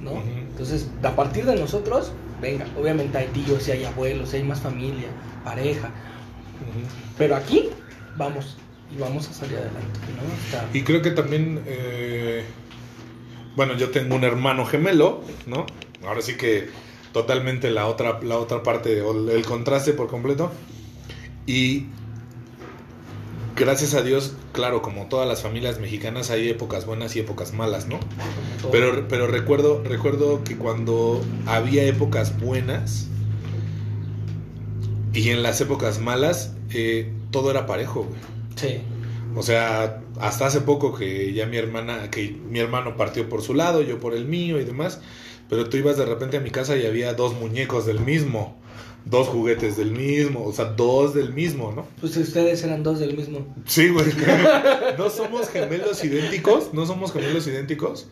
¿no? Entonces, a partir de nosotros, venga, obviamente hay tíos, y hay abuelos, y hay más familia, pareja, pero aquí vamos y vamos a salir adelante, Y creo que también, eh, bueno, yo tengo un hermano gemelo, ¿no? Ahora sí que totalmente la otra, la otra parte, o el contraste por completo. Y gracias a Dios, claro, como todas las familias mexicanas, hay épocas buenas y épocas malas, ¿no? Pero, pero recuerdo, recuerdo que cuando había épocas buenas y en las épocas malas, eh, todo era parejo, güey. Sí, O sea, hasta hace poco que ya mi hermana, que mi hermano partió por su lado, yo por el mío y demás, pero tú ibas de repente a mi casa y había dos muñecos del mismo, dos juguetes del mismo, o sea, dos del mismo, ¿no? pues ustedes eran dos del mismo. Sí, güey. No somos gemelos idénticos, no somos gemelos idénticos.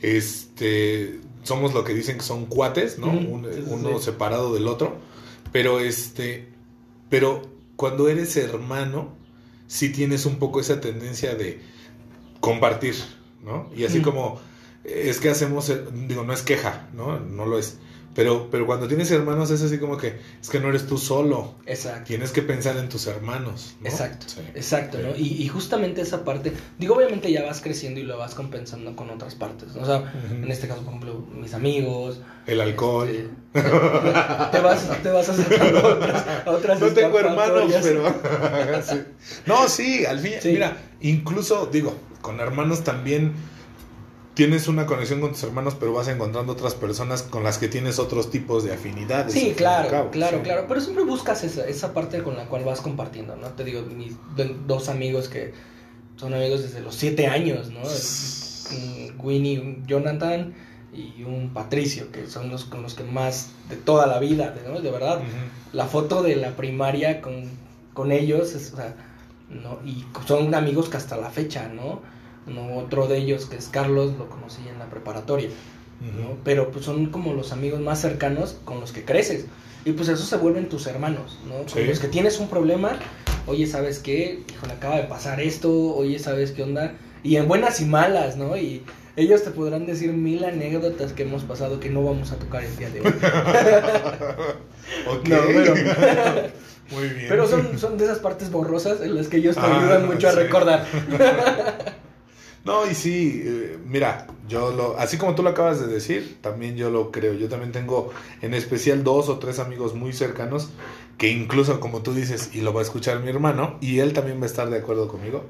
Este, somos lo que dicen que son cuates, ¿no? Un- sí, uno sí. separado del otro. Pero este, pero cuando eres hermano, sí tienes un poco esa tendencia de compartir, ¿no? Y así como es que hacemos, eh, digo, no es queja, ¿no? No lo es. Pero, pero cuando tienes hermanos es así como que es que no eres tú solo. Exacto. Tienes que pensar en tus hermanos. ¿no? Exacto, Sí. exacto, ¿no? Y, y justamente esa parte, digo, obviamente ya vas creciendo y lo vas compensando con otras partes, ¿no? O sea, en este caso, por ejemplo, mis amigos. El alcohol. este, te, vas, te vas acercando a otras, a otras No tengo hermanos, pero. Sí. No, sí, al fin. Sí. Mira, incluso, digo, con hermanos también tienes una conexión con tus hermanos, pero vas encontrando otras personas con las que tienes otros tipos de afinidades. Sí, claro, cabo, claro, sí. claro. Pero siempre buscas esa, esa parte con la cual vas compartiendo, ¿no? Te digo, mis do- dos amigos que son amigos desde los siete años, ¿no? Winnie, un Jonathan y un Patricio, que son los con los que más de toda la vida, ¿no? De verdad. La foto de la primaria con, con ellos, es, o sea, ¿no? Y son amigos que hasta la fecha, ¿no? ¿No? Otro de ellos, que es Carlos, lo conocí en la preparatoria, ¿no? Ujú. Pero pues son como los amigos más cercanos con los que creces. Y pues esos se vuelven tus hermanos, ¿no? Con Sí. los que tienes un problema, oye, ¿sabes qué? Híjole, acaba de pasar esto, oye, ¿sabes qué onda? Y en buenas y malas, ¿no? Y ellos te podrán decir mil anécdotas que hemos pasado que no vamos a tocar el día de hoy. Ok. No, pero- Muy bien. Pero son, son de esas partes borrosas en las que ellos te Ah, ayudan mucho a sí. recordar. No, y sí, eh, mira, yo lo, así como tú lo acabas de decir, también yo lo creo. Yo también tengo en especial dos o tres amigos muy cercanos que incluso como tú dices, y lo va a escuchar mi hermano, y él también va a estar de acuerdo conmigo,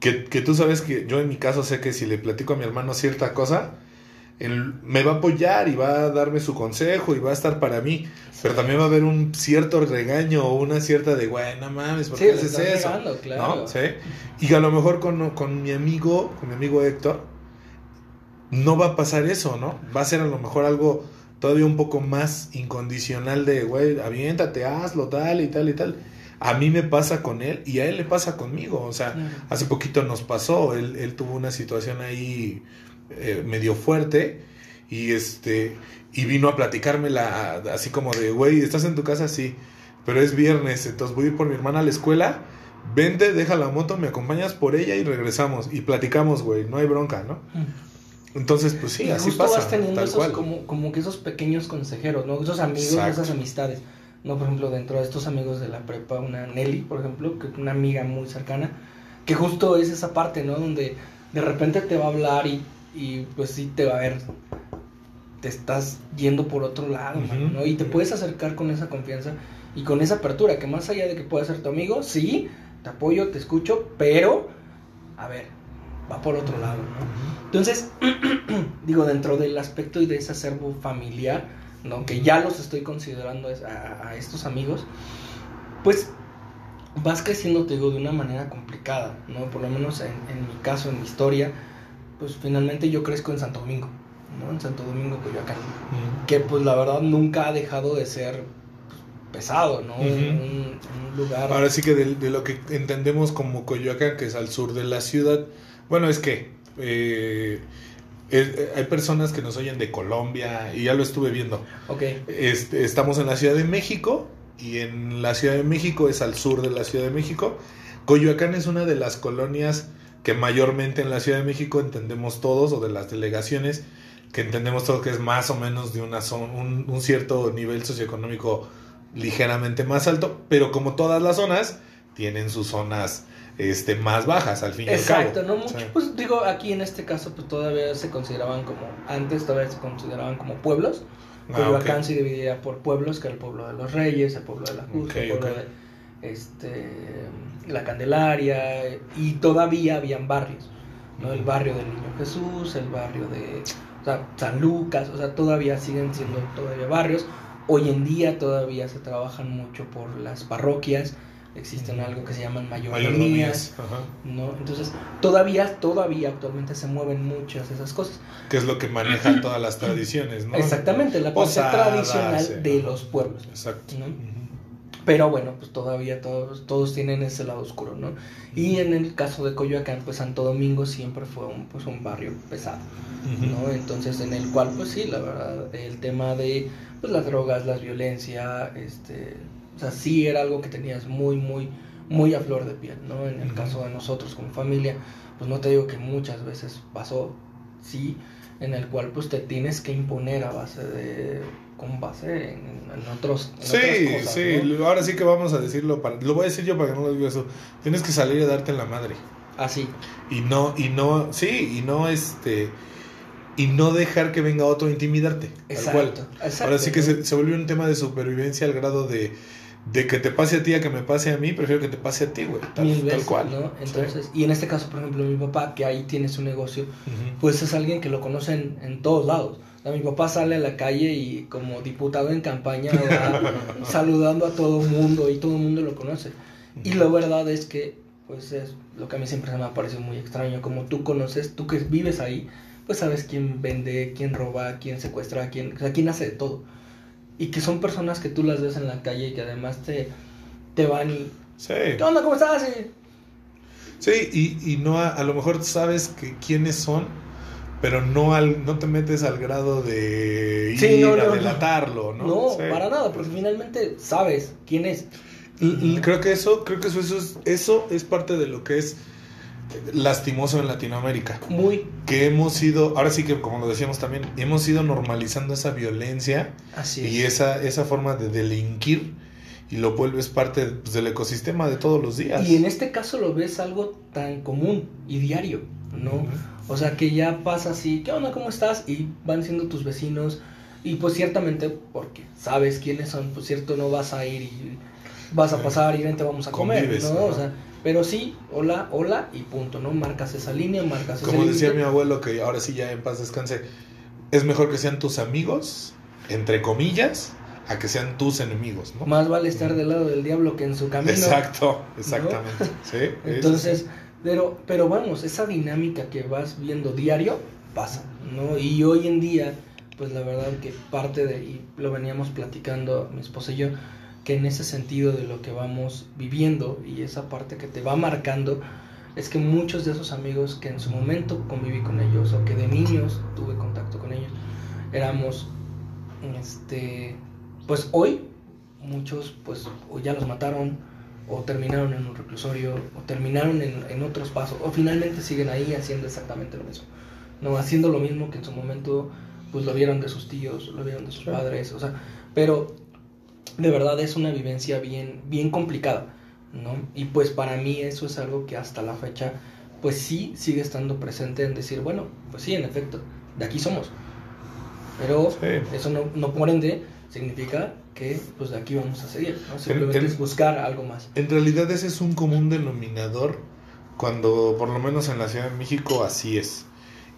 que, que tú sabes que yo en mi caso sé que si le platico a mi hermano cierta cosa, él me va a apoyar y va a darme su consejo y va a estar para mí, pero también va a haber un cierto regaño o una cierta de, güey, no mames, ¿por qué haces eso? regando, claro. ¿No? ¿Sí? Y a lo mejor con, con mi amigo, con mi amigo Héctor, no va a pasar eso, ¿no? Va a ser a lo mejor algo todavía un poco más incondicional de, güey, aviéntate, hazlo, tal y tal y tal. A mí me pasa con él y a él le pasa conmigo. O sea, hace poquito nos pasó, él, él tuvo una situación ahí eh, medio fuerte y este y vino a platicármela así como de, güey, ¿estás en tu casa? Sí, pero es viernes, entonces voy a ir por mi hermana a la escuela. Vente, deja la moto, me acompañas por ella y regresamos. Y platicamos, güey, no hay bronca, ¿no? Entonces, pues sí, y así justo pasa. vas teniendo tal esos cual. como, como que esos pequeños consejeros, ¿no? Esos amigos, Exacto. esas amistades. ¿no? Por ejemplo, dentro de estos amigos de la prepa, una Nelly, por ejemplo, que una amiga muy cercana, que justo es esa parte, ¿no? Donde de repente te va a hablar y, y pues sí te va a ver, te estás yendo por otro lado, ¿no? Y te puedes acercar con esa confianza y con esa apertura, que más allá de que pueda ser tu amigo, sí, te apoyo, te escucho, pero, a ver, va por otro lado, ¿no? Entonces, digo, dentro del aspecto y de ese acervo familiar, ¿no? Que ya los estoy considerando a, a estos amigos, pues vas creciendo, te digo, de una manera complicada, ¿no? Por lo menos en, en mi caso, en mi historia, pues finalmente yo crezco en Santo Domingo, ¿no? En Santo Domingo, Coyoacán, que pues la verdad nunca ha dejado de ser pues, pesado, ¿no? Ujú. un, un lugar... Ahora sí que de, de lo que entendemos como Coyoacán, que es al sur de la ciudad, bueno, es que eh, eh, hay personas que nos oyen de Colombia y ya lo estuve viendo. Ok, Este, estamos en la Ciudad de México y en la Ciudad de México es al sur de la Ciudad de México. Coyoacán es una de las colonias que mayormente en la Ciudad de México entendemos todos o de las delegaciones que entendemos todos que es más o menos de una zona, un, un cierto nivel socioeconómico ligeramente más alto, pero como todas las zonas tienen sus zonas este más bajas al fin y al cabo. Exacto, no mucho. Sí. Pues digo, aquí en este caso, pues todavía se consideraban como, antes todavía se consideraban como pueblos. Ah, Coyoacán ok. se dividía por pueblos, que era el pueblo de los Reyes, el pueblo de la Cruz, el pueblo de este, la Candelaria, y todavía habían barrios, ¿no? El barrio del Niño Jesús, el barrio de o sea, San Lucas, o sea, todavía siguen siendo todavía barrios. Hoy en día todavía se trabajan mucho por las parroquias, existen algo que se llaman mayordomías. ¿no? Entonces, todavía, todavía actualmente se mueven muchas de esas cosas. que es lo que manejan todas las tradiciones, ¿no? Exactamente, la parte tradicional de los pueblos. Exacto. Pero bueno, pues todavía todos, todos tienen ese lado oscuro, ¿no? Y en el caso de Coyoacán, pues Santo Domingo siempre fue un, pues, un barrio pesado, ¿no? Entonces, en el cual, pues sí, la verdad, el tema de pues, las drogas, la violencia, este, o sea, sí era algo que tenías muy, muy, muy a flor de piel, ¿no? En el caso de nosotros como familia, pues no te digo que muchas veces pasó, sí, en el cual pues te tienes que imponer a base de, con base en, en otros, en Sí, otras cosas, sí, ¿no? ahora sí que vamos a decirlo, para, lo voy a decir yo para que no lo diga eso. Tienes que salir a darte en la madre. Así, Y no, y no, sí, y no este, y no dejar que venga otro a intimidarte. exacto, cual. exacto. Ahora sí que se, se volvió un tema de supervivencia al grado de, de que te pase a ti a que me pase a mí, prefiero que te pase a ti, güey. Tal, Mil tal veces, cual. ¿no? Entonces, y en este caso, por ejemplo, mi papá, que ahí tiene su negocio, pues es alguien que lo conocen en todos lados. Sea, mi papá sale a la calle y como diputado en campaña va saludando a todo el mundo y todo el mundo lo conoce. Y la verdad es que, pues es lo que a mí siempre me ha parecido muy extraño. Como tú conoces, tú que vives ahí, pues sabes quién vende, quién roba, quién secuestra, quién, o sea, quién hace de todo. Y que son personas que tú las ves en la calle y que además te, te van y... Sí. ¿Qué onda? ¿Cómo estás? Y- Sí, y, y no a, a lo mejor sabes que quiénes son, pero no al no te metes al grado de ir Sí, no, a no, delatarlo, ¿no? No, Sí. para nada, porque finalmente sabes quién es. L- Creo que eso, creo que eso, eso es, eso es parte de lo que es lastimoso en Latinoamérica. Muy Que hemos ido, ahora sí que como lo decíamos también, hemos ido normalizando esa violencia así y es. esa, esa forma de delinquir y lo vuelves parte pues, del ecosistema de todos los días. Y en este caso lo ves algo tan común y diario, ¿no? O sea, que ya pasa así, ¿qué onda? ¿Cómo estás? Y van siendo tus vecinos. Y pues ciertamente, porque sabes quiénes son, pues cierto, no vas a ir y vas a pasar y vente, vamos a comer, Convives, ¿no? O sea, pero sí, hola, hola y punto, ¿no? Marcas esa línea, marcas ese Como decía mi abuelo, que ahora sí ya en paz descanse, es mejor que sean tus amigos, entre comillas, a que sean tus enemigos, ¿no? Más vale estar del lado del diablo que en su camino. Exacto, exactamente. Sí, es- Entonces, pero, pero vamos, esa dinámica que vas viendo diario pasa, ¿no? Y hoy en día, pues la verdad que parte de, y lo veníamos platicando mi esposa y yo, que en ese sentido de lo que vamos viviendo y esa parte que te va marcando, es que muchos de esos amigos que en su momento conviví con ellos o que de niños tuve contacto con ellos, éramos, este, pues hoy muchos pues o ya los mataron o terminaron en un reclusorio o terminaron en, en otros pasos o finalmente siguen ahí haciendo exactamente lo mismo no haciendo lo mismo que en su momento pues lo vieron de sus tíos lo vieron de sus Claro. padres o sea pero de verdad es una vivencia bien bien complicada no y pues para mí eso es algo que hasta la fecha pues sí sigue estando presente en decir bueno pues sí en efecto de aquí somos pero Sí. eso no, no por ende significa que pues de aquí vamos a seguir ¿no? simplemente en- es buscar algo más En realidad ese es un común denominador cuando, por lo menos en la Ciudad de México, así es.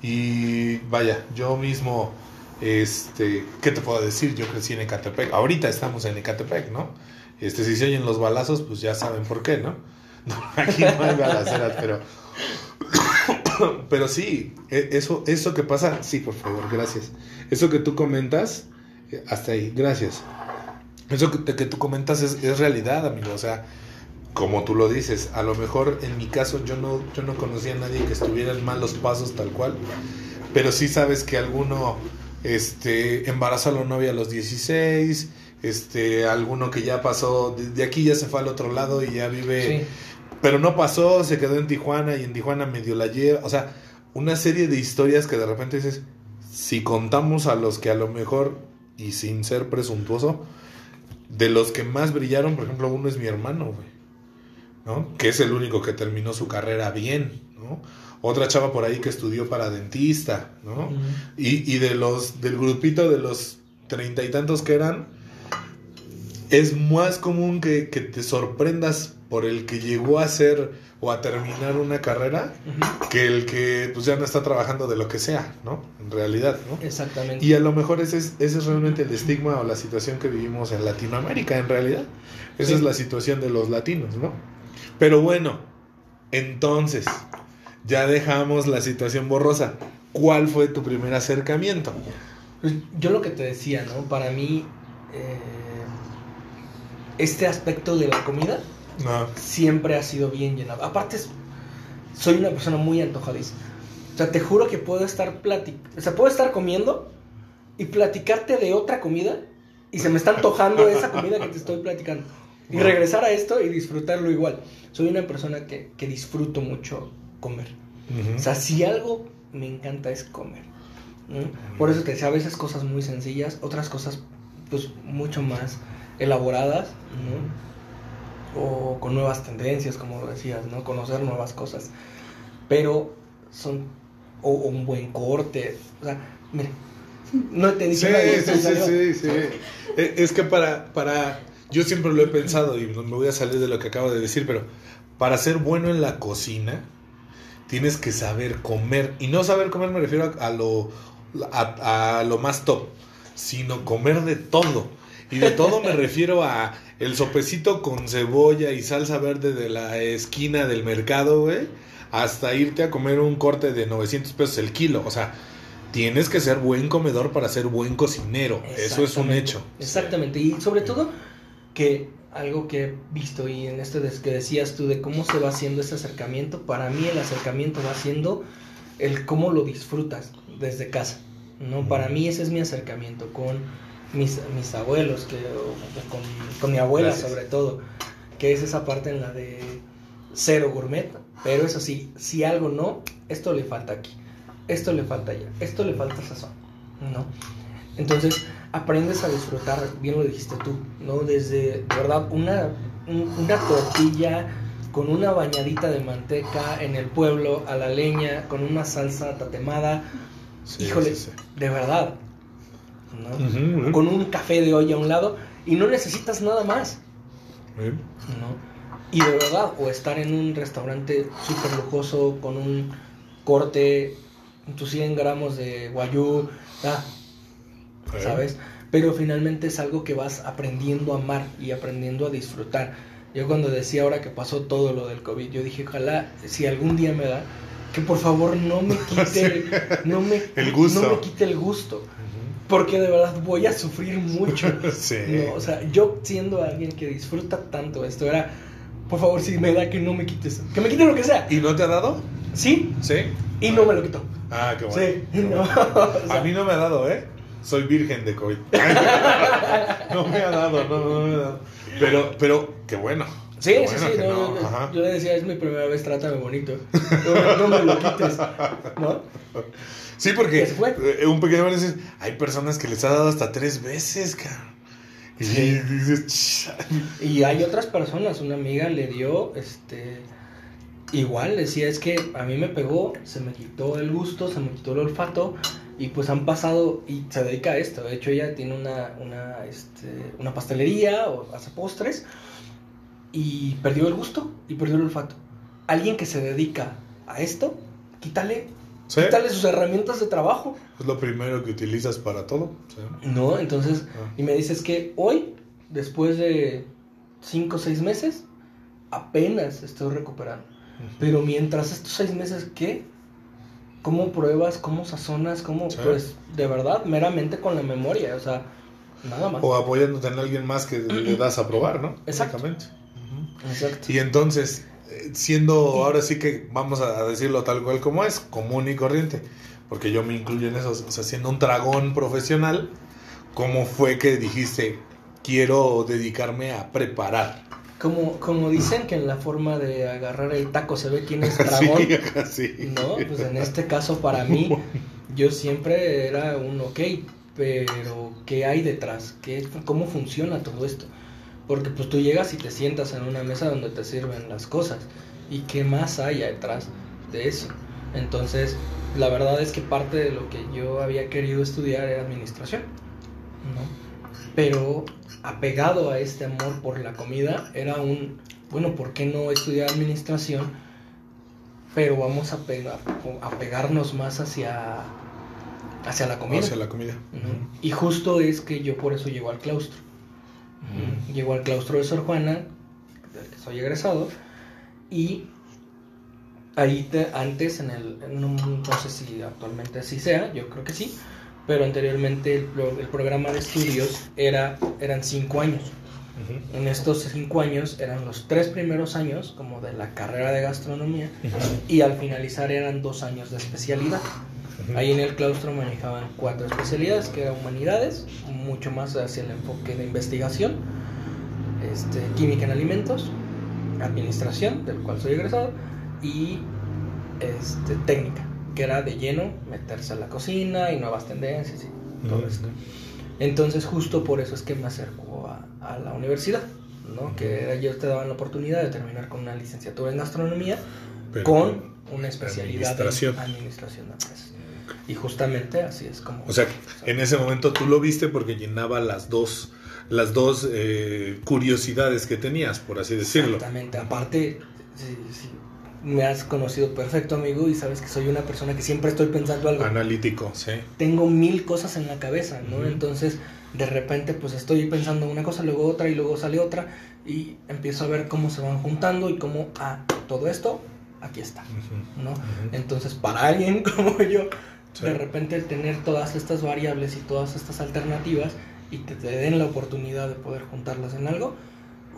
Y vaya, yo mismo, este, ¿qué te puedo decir? Yo crecí en Ecatepec. Ahorita estamos en Ecatepec, ¿no? Este, si se oyen los balazos, pues ya saben por qué, ¿no? No, aquí no hay balaceras, pero... Pero sí, e- eso, eso que pasa, sí, por favor, gracias. Eso que tú comentas, hasta ahí, gracias. Eso que, te- que tú comentas es, es realidad, amigo. O sea, como tú lo dices, a lo mejor en mi caso yo no, yo no conocía a nadie que estuviera en malos pasos tal cual, pero sí sabes que alguno este, embarazó a la novia a los 16, este, alguno que ya pasó, de, de aquí ya se fue al otro lado y ya vive, sí pero no pasó, se quedó en Tijuana y en Tijuana medio la lleva, o sea, una serie de historias que de repente dices, si contamos a los que a lo mejor, y sin ser presuntuoso, de los que más brillaron, por ejemplo, uno es mi hermano, güey, ¿no? Que es el único que terminó su carrera bien, ¿no? Otra chava por ahí que estudió para dentista, ¿no? Y, y de los, del grupito de los treinta y tantos que eran, es más común que, que te sorprendas por el que llegó a hacer o a terminar una carrera que el que pues ya no está trabajando de lo que sea, ¿no? En realidad, ¿no? exactamente Y a lo mejor ese es, ese es realmente el estigma o la situación que vivimos en Latinoamérica, en realidad. Esa Sí. es la situación de los latinos, ¿no? Pero bueno, entonces, ya dejamos la situación borrosa. ¿Cuál fue tu primer acercamiento? Pues, yo lo que te decía, ¿no? Para mí, eh, este aspecto de la comida No. siempre ha sido bien llenado. Aparte, soy una persona muy antojadiza. O sea, te juro que puedo estar platic o sea, puedo estar comiendo y platicarte de otra comida y se me está antojando esa comida que te estoy platicando. Y regresar a esto y disfrutarlo igual. Soy una persona que, que disfruto mucho comer. O sea, si algo me encanta es comer. ¿no? Por eso te decía, a veces cosas muy sencillas, otras cosas pues mucho más elaboradas, ¿no? O con nuevas tendencias, como decías, ¿no? Conocer nuevas cosas. Pero son... O, o un buen corte. O sea, mira, no te Sí, nadie, sí, sí, sí, sí. Eh, Es que para, para, yo siempre lo he pensado y me voy a salir de lo que acabo de decir, pero para ser bueno en la cocina tienes que saber comer y no saber comer me refiero a, a lo a, a lo más top, sino comer de todo. Y de todo me refiero a el sopecito con cebolla y salsa verde de la esquina del mercado, güey, hasta irte a comer un corte de 900 pesos el kilo. O sea, tienes que ser buen comedor para ser buen cocinero. Eso es un hecho. Exactamente. Y sobre todo que algo que he visto y en esto que decías tú de cómo se va haciendo ese acercamiento, para mí el acercamiento va siendo el cómo lo disfrutas desde casa. ¿no? Para mí ese es mi acercamiento con mis, mis abuelos, que, o- o con, con mi abuela Gracias. sobre todo, que es esa parte en la de cero gourmet, pero eso sí, si algo no, esto le falta aquí, esto le falta allá, esto le falta sazón, ¿no? Entonces aprendes a disfrutar, bien lo dijiste tú, ¿no? Desde, de verdad, una, un- una tortilla con una bañadita de manteca en el pueblo, a la leña, con una salsa tatemada, Sí, híjole, sí, sí. de verdad, Con un café de olla a un lado y no necesitas nada más. ¿no? Y de verdad, o estar en un restaurante súper lujoso con un corte, tus 100 gramos de guayú, ah, Eh, ¿sabes? Pero finalmente es algo que vas aprendiendo a amar y aprendiendo a disfrutar. Yo cuando decía ahora que pasó todo lo del COVID, yo dije, ojalá, si algún día me da, que por favor no me quite, no me, El gusto. no me quite el gusto. Porque de verdad voy a sufrir mucho. Sí. No, o sea, yo siendo alguien que disfruta tanto esto, era, por favor, si me da que no me quites. Que me quite lo que sea. ¿Y no te ha dado? Sí, Sí. y no me lo quitó. Ah, qué bueno. Sí, Qué no. bueno. o sea, A mí no me ha dado, ¿eh? Soy virgen de COVID. no me ha dado, no, no me ha dado. Pero, pero, qué bueno. Sí, sí, bueno sí. no, no. Yo le decía, es mi primera vez, trátame bonito. No, me- no me lo quites. ¿No? Sí, porque eh, un pequeño hay personas que les ha dado hasta tres veces, cabrón. Y Sí. dices. Y hay otras personas, una amiga le dio, este, igual, decía, es que a mí me pegó, se me quitó el gusto, se me quitó el olfato, y pues han pasado, y se dedica a esto, de hecho ella tiene una, una, este, una pastelería, o hace postres, y perdió el gusto, y perdió el olfato. Alguien que se dedica a esto, quítale, ¿Sí? quítale sus herramientas de trabajo. Es lo primero que utilizas para todo. ¿sí? No, entonces, Ah. y me dices que hoy, después de 5 o 6 meses, apenas estoy recuperando. Pero mientras estos 6 meses, ¿qué? ¿Cómo pruebas? ¿Cómo sazonas? ¿Cómo? Sí. Pues, de verdad, meramente con la memoria, o sea, nada más. O apoyándote en alguien más que le das a probar, ¿no? Exacto. Exacto. Y entonces, eh, siendo ahora sí que vamos a decirlo tal cual como es, común y corriente, porque yo me incluyo en eso, o sea, siendo un dragón profesional, ¿cómo fue que dijiste, quiero dedicarme a preparar? Como, como dicen que en la forma de agarrar el taco se ve quién es dragón. Sí. No, pues en este caso para mí, yo siempre era un ok, pero ¿qué hay detrás? ¿Qué, ¿Cómo funciona todo esto? Porque pues tú llegas y te sientas en una mesa donde te sirven las cosas. ¿Y qué más hay detrás de eso? Entonces, la verdad es que parte de lo que yo había querido estudiar era administración, ¿no? Pero apegado a este amor por la comida, era un, bueno, ¿por qué no estudiar administración? Pero vamos a, pegar, a pegarnos más hacia, hacia la comida. Hacia la comida. Y justo es que yo por eso llego al claustro. Ujú. Llego al claustro de Sor Juana, del que soy egresado, y ahí te- antes, en el, un- no sé si actualmente así sea, yo creo que sí, pero anteriormente el, pro- el programa de estudios era, eran cinco años. En estos cinco años eran los tres primeros años como de la carrera de gastronomía y al finalizar eran dos años de especialidad. Ahí en el claustro manejaban cuatro especialidades, que eran humanidades, mucho más hacia el enfoque de investigación, este, química en alimentos, administración, del cual soy egresado, y este, técnica, que era de lleno meterse a la cocina y nuevas tendencias y todo esto. Entonces justo por eso es que me acerco a, a la universidad, ¿no? Que ellos te daban la oportunidad de terminar con una licenciatura en gastronomía Pero con una especialidad administración. en administración de empresas. Y justamente así es como... O sea, en ese momento tú lo viste porque llenaba las dos, las dos eh, curiosidades que tenías, por así decirlo. Exactamente. Aparte, sí, sí, me has conocido perfecto, amigo, y sabes que soy una persona que siempre estoy pensando algo. Analítico, sí. Tengo mil cosas en la cabeza, ¿no? Entonces, de repente pues estoy pensando una cosa, luego otra y luego sale otra y empiezo a ver cómo se van juntando y cómo, ah, todo esto, aquí está, ¿no? Entonces para alguien como yo, Sí. de repente el tener todas estas variables y todas estas alternativas y que te den la oportunidad de poder juntarlas en algo,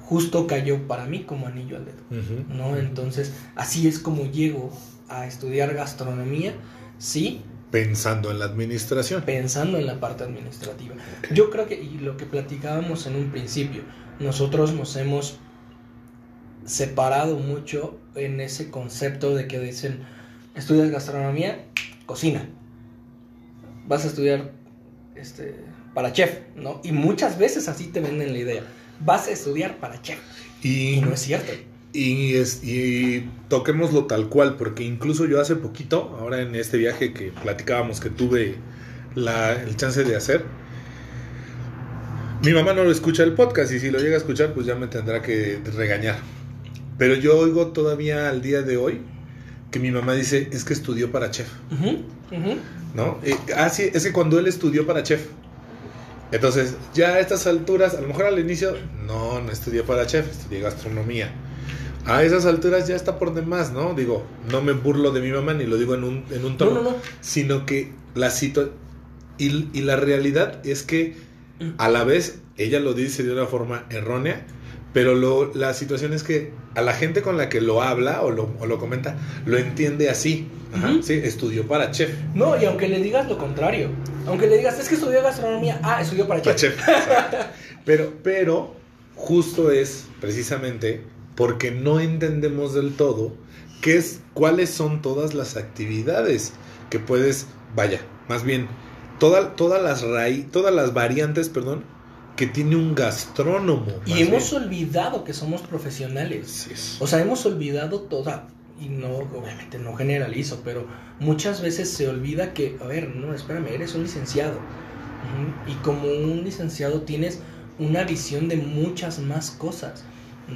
justo cayó para mí como anillo al dedo. ¿no? Entonces, así es como llego a estudiar gastronomía, sí, Pensando en la administración. pensando en la parte administrativa. Yo creo que, y lo que platicábamos en un principio, nosotros nos hemos separado mucho en ese concepto de que dicen, estudias gastronomía, cocina. Vas a estudiar este, para chef, ¿no? Y muchas veces así te venden la idea. Vas a estudiar para chef. Y, Y no es cierto. y, es, y toquémoslo tal cual, porque incluso yo hace poquito, ahora en este viaje que platicábamos que tuve la, el chance de hacer, mi mamá no lo escucha el podcast y si lo llega a escuchar pues ya me tendrá que regañar. Pero yo oigo todavía al día de hoy que mi mamá dice es que estudió para chef. ¿no? Eh, ah, sí, es que cuando él estudió para chef. Entonces, ya a estas alturas, a lo mejor al inicio, no, no estudié para chef, estudié gastronomía. A esas alturas ya está por demás, ¿no? Digo, no me burlo de mi mamá ni lo digo en un, en un tono, No, no, no. sino que la cito y, y la realidad es que a la vez ella lo dice de una forma errónea, pero lo, la situación es que a la gente con la que lo habla o lo, o lo comenta, lo entiende así. Ajá, sí, estudió para chef. No, y aunque le digas lo contrario, aunque le digas, es que estudió gastronomía, ah, estudió para Para chef. chef, exacto. Pero, pero, justo es precisamente porque no entendemos del todo qué es, cuáles son todas las actividades que puedes, vaya, más bien, toda, todas las raíz, todas las variantes, perdón, que tiene un gastrónomo. Y hemos bien. olvidado que somos profesionales. O sea, hemos olvidado toda, y no, obviamente no generalizo, pero muchas veces se olvida que, a ver, no, espérame, eres un licenciado. Y como un licenciado tienes una visión de muchas más cosas.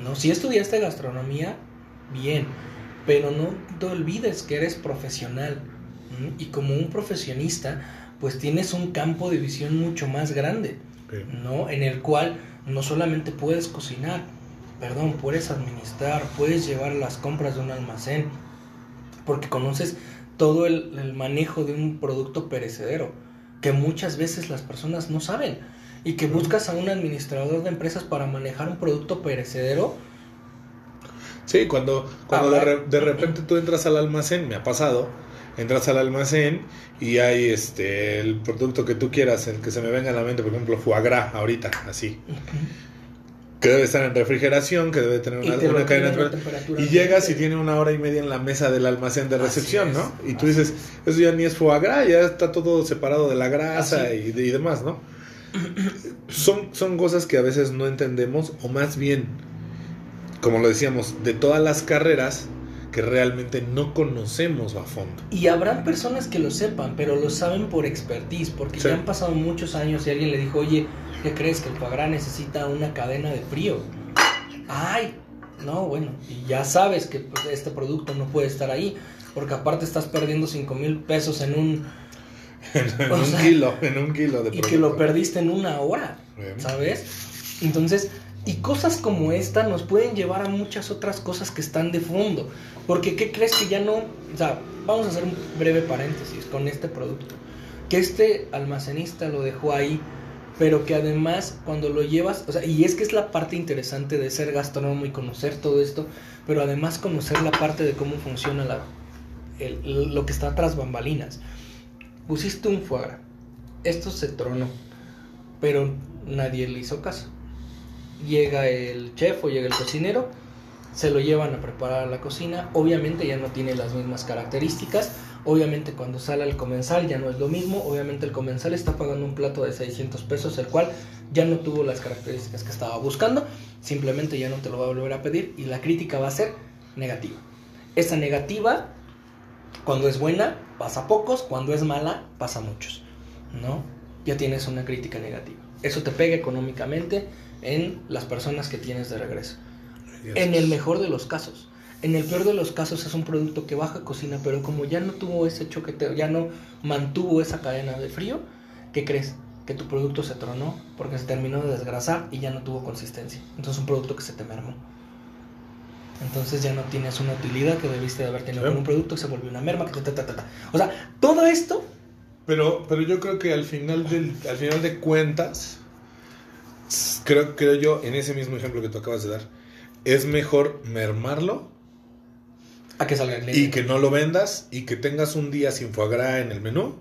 ¿no? Si estudiaste gastronomía, bien, pero no te olvides que eres profesional. Y como un profesionista, pues tienes un campo de visión mucho más grande. ¿No? En el cual no solamente puedes cocinar, perdón, puedes administrar, puedes llevar las compras de un almacén, porque conoces todo el, el manejo de un producto perecedero, que muchas veces las personas no saben, y que buscas a un administrador de empresas para manejar un producto perecedero, Sí, cuando, cuando de repente tú entras al almacén, me ha pasado, entras al almacén y hay este el producto que tú quieras, el que se me venga a la mente, por ejemplo, foie gras, ahorita, así, que debe estar en refrigeración, que debe tener una, una cadena y llegas y tiene una hora y media en la mesa del almacén de recepción, ¿no? Y tú dices, eso ya ni es foie gras, ya está todo separado de la grasa y, y demás, ¿no? son, son cosas que a veces no entendemos, o más bien, como lo decíamos, de todas las carreras que realmente no conocemos a fondo. Y habrán personas que lo sepan, pero lo saben por expertise, porque Sí. ya han pasado muchos años y alguien le dijo, oye, ¿qué crees que el gras necesita una cadena de frío? Ay, no, bueno, y ya sabes que este producto no puede estar ahí, porque aparte estás perdiendo 5 mil pesos en un... en un sea, kilo, en un kilo de y que lo perdiste en una hora, Bien. ¿sabes? Entonces, y cosas como esta nos pueden llevar a muchas otras cosas que están de fondo. Porque, ¿qué crees que ya no? O sea, vamos a hacer un breve paréntesis con este producto. Que este almacenista lo dejó ahí, pero que además cuando lo llevas, o sea, y es que es la parte interesante de ser gastrónomo y conocer todo esto, pero además conocer la parte de cómo funciona la, el- lo que está tras bambalinas. Pusiste un foie gras, esto se tronó, pero nadie le hizo caso. Llega el chef o llega el cocinero, se lo llevan a preparar a la cocina, obviamente ya no tiene las mismas características, obviamente cuando sale al comensal ya no es lo mismo, obviamente el comensal está pagando un plato de 600 pesos, el cual ya no tuvo las características que estaba buscando, simplemente ya no te lo va a volver a pedir y la crítica va a ser negativa. Esa negativa, cuando es buena, pasa pocos, cuando es mala, pasa muchos, ¿no? Ya tienes una crítica negativa. Eso te pega económicamente en las personas que tienes de regreso. En el mejor de los casos. En el peor de los casos es un producto que baja cocina, pero como ya no tuvo ese choqueteo, ya no mantuvo esa cadena de frío, ¿qué crees? que tu producto se tronó porque se terminó de desgrasar y ya no tuvo consistencia. Entonces un producto que se te mermó. Entonces ya no tienes una utilidad que debiste de haber tenido con un producto que se volvió una merma. Que ta, ta, ta. O sea, todo esto Pero, pero yo creo que al final, del, al final de cuentas, creo, creo yo, en ese mismo ejemplo que tú acabas de dar, es mejor mermarlo a que salga el cliente. y que no lo vendas y que tengas un día sin foie gras en el menú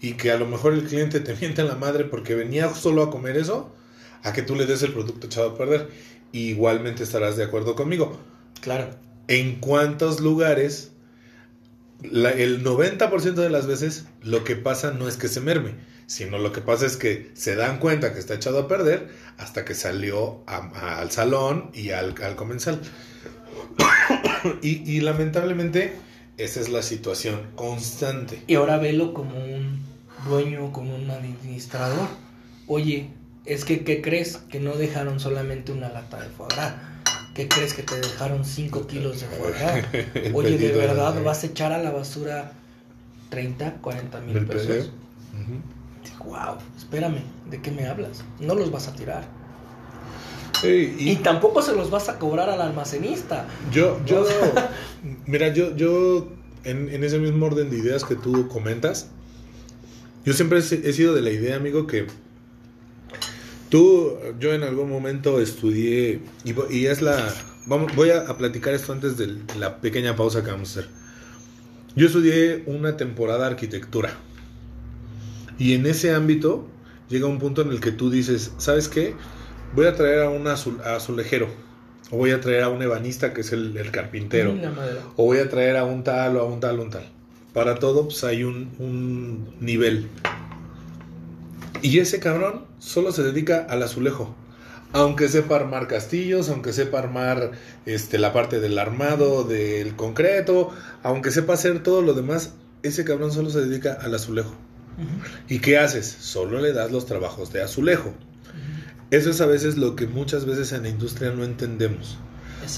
y que a lo mejor el cliente te miente en la madre porque venía solo a comer eso, a que tú le des el producto echado a perder. Igualmente estarás de acuerdo conmigo. Claro. en cuántos lugares la- el 90% de las veces lo que pasa no es que se merme, sino lo que pasa es que se dan cuenta que está echado a perder hasta que salió a- a- al salón y al, al comensal. y, y lamentablemente esa es la situación constante. Y ahora velo como un dueño, como un administrador. Oye, es que, ¿qué crees? Que no dejaron solamente una lata de foie gras. ¿Qué crees que te dejaron 5 kilos de foie gras? Oye, ¿de verdad vas a echar a la basura 30, 40 mil pesos? Ujú. Wow, espérame, ¿de qué me hablas? No los vas a tirar. Y tampoco se los vas a cobrar al almacenista. Yo, yo, mira, yo, yo, en, en ese mismo orden de ideas que tú comentas, yo siempre he he sido de la idea, amigo, que tú, yo en algún momento estudié, y, y es la, vamos, voy a, a platicar esto antes de la pequeña pausa que vamos a hacer. Yo estudié una temporada de arquitectura, y en ese ámbito llega un punto en el que tú dices, ¿sabes qué? Voy a traer a un azul- a azulejero, o voy a traer a un ebanista que es el, el carpintero, o voy a traer a un tal o a un tal o un tal. Para todo pues, hay un, un nivel. Y ese cabrón solo se dedica al azulejo. Aunque sepa armar castillos, aunque sepa armar este, la parte del armado, del concreto, aunque sepa hacer todo lo demás, ese cabrón solo se dedica al azulejo. ¿Y qué haces? Solo le das los trabajos de azulejo. Eso es a veces lo que muchas veces en la industria no entendemos.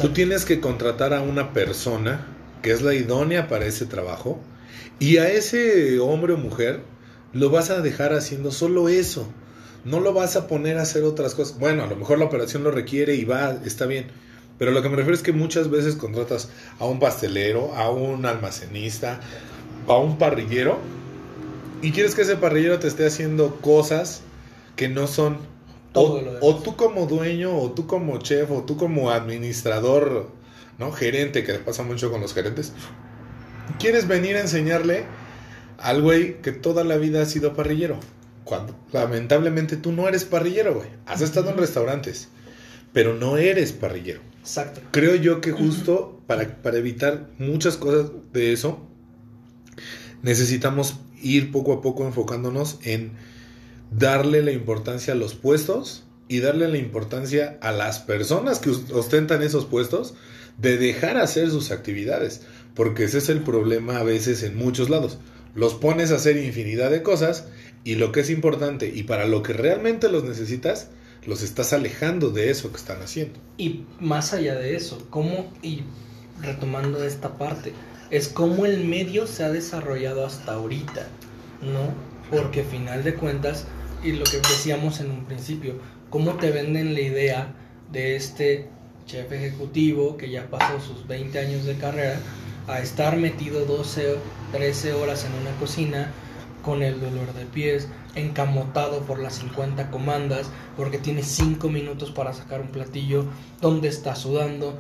Tú tienes que contratar a una persona que es la idónea para ese trabajo y a ese hombre o mujer lo vas a dejar haciendo solo eso. No lo vas a poner a hacer otras cosas. Bueno, a lo mejor la operación lo requiere y va, está bien. Pero lo que me refiero es que muchas veces contratas a un pastelero, a un almacenista, a un parrillero y quieres que ese parrillero te esté haciendo cosas que no son Todo o, o tú como dueño, o tú como chef, o tú como administrador, ¿no? Gerente, que pasa mucho con los gerentes. Quieres venir a enseñarle al güey que toda la vida ha sido parrillero. Cuando lamentablemente tú no eres parrillero, güey. Has estado en restaurantes, pero no eres parrillero. Exacto. Creo yo que justo para, para evitar muchas cosas de eso, necesitamos ir poco a poco enfocándonos en darle la importancia a los puestos y darle la importancia a las personas que os- ostentan esos puestos de dejar hacer sus actividades, porque ese es el problema a veces en muchos lados. Los pones a hacer infinidad de cosas y lo que es importante y para lo que realmente los necesitas, los estás alejando de eso que están haciendo. Y más allá de eso, cómo, y retomando esta parte, es cómo el medio se ha desarrollado hasta ahorita, ¿no? Porque final de cuentas, y lo que decíamos en un principio, cómo te venden la idea de este chef ejecutivo que ya pasó sus 20 años de carrera a estar metido 12 o 13 horas en una cocina con el dolor de pies, encamotado por las 50 comandas, porque tiene 5 minutos para sacar un platillo, donde estás sudando,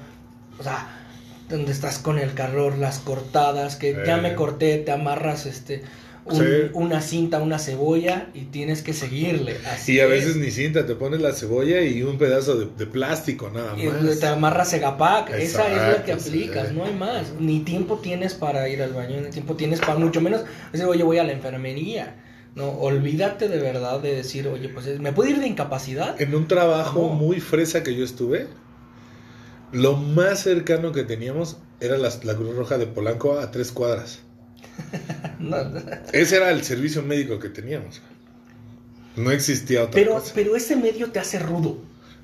o sea, donde estás con el calor, las cortadas, que ya Eh. me corté, te amarras este un- Sí. una cinta, una cebolla y tienes que seguirle. Así Y a es. veces ni cinta, te pones la cebolla y un pedazo de, de plástico nada Y más. te amarras Segapac, esa es la que aplicas, sí. no hay más. Ni tiempo tienes para ir al baño, ni tiempo tienes para mucho menos decir, oye, voy a la enfermería. No, olvídate de verdad de decir, oye, pues me puedo ir de incapacidad. En un trabajo No. muy fresa que yo estuve, lo más cercano que teníamos era la, la Cruz Roja de Polanco a tres cuadras. No, Ese era el servicio médico que teníamos. No existía otra pero, cosa. pero ese medio te hace rudo.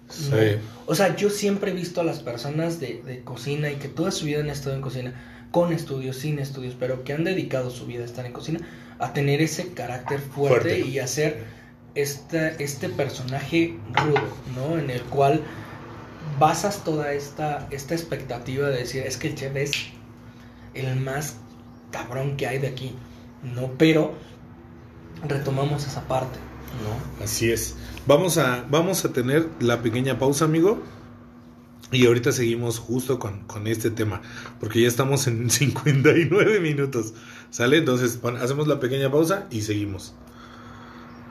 Sí. ¿no? O sea, yo siempre he visto a las personas de, de cocina y que toda su vida han estado en cocina, con estudios, sin estudios, pero que han dedicado su vida a estar en cocina, a tener ese carácter fuerte, Fuerte. y a ser este, este personaje rudo, ¿no? En el cual basas toda esta, esta expectativa de decir, es que el chef es el más cabrón que hay de aquí, ¿no? Pero retomamos esa parte, ¿no? Así es. Vamos a, vamos a tener la pequeña pausa, amigo. Y ahorita seguimos justo con, con este tema, porque ya estamos en 59 minutos. ¿Sale? Entonces hacemos la pequeña pausa y seguimos.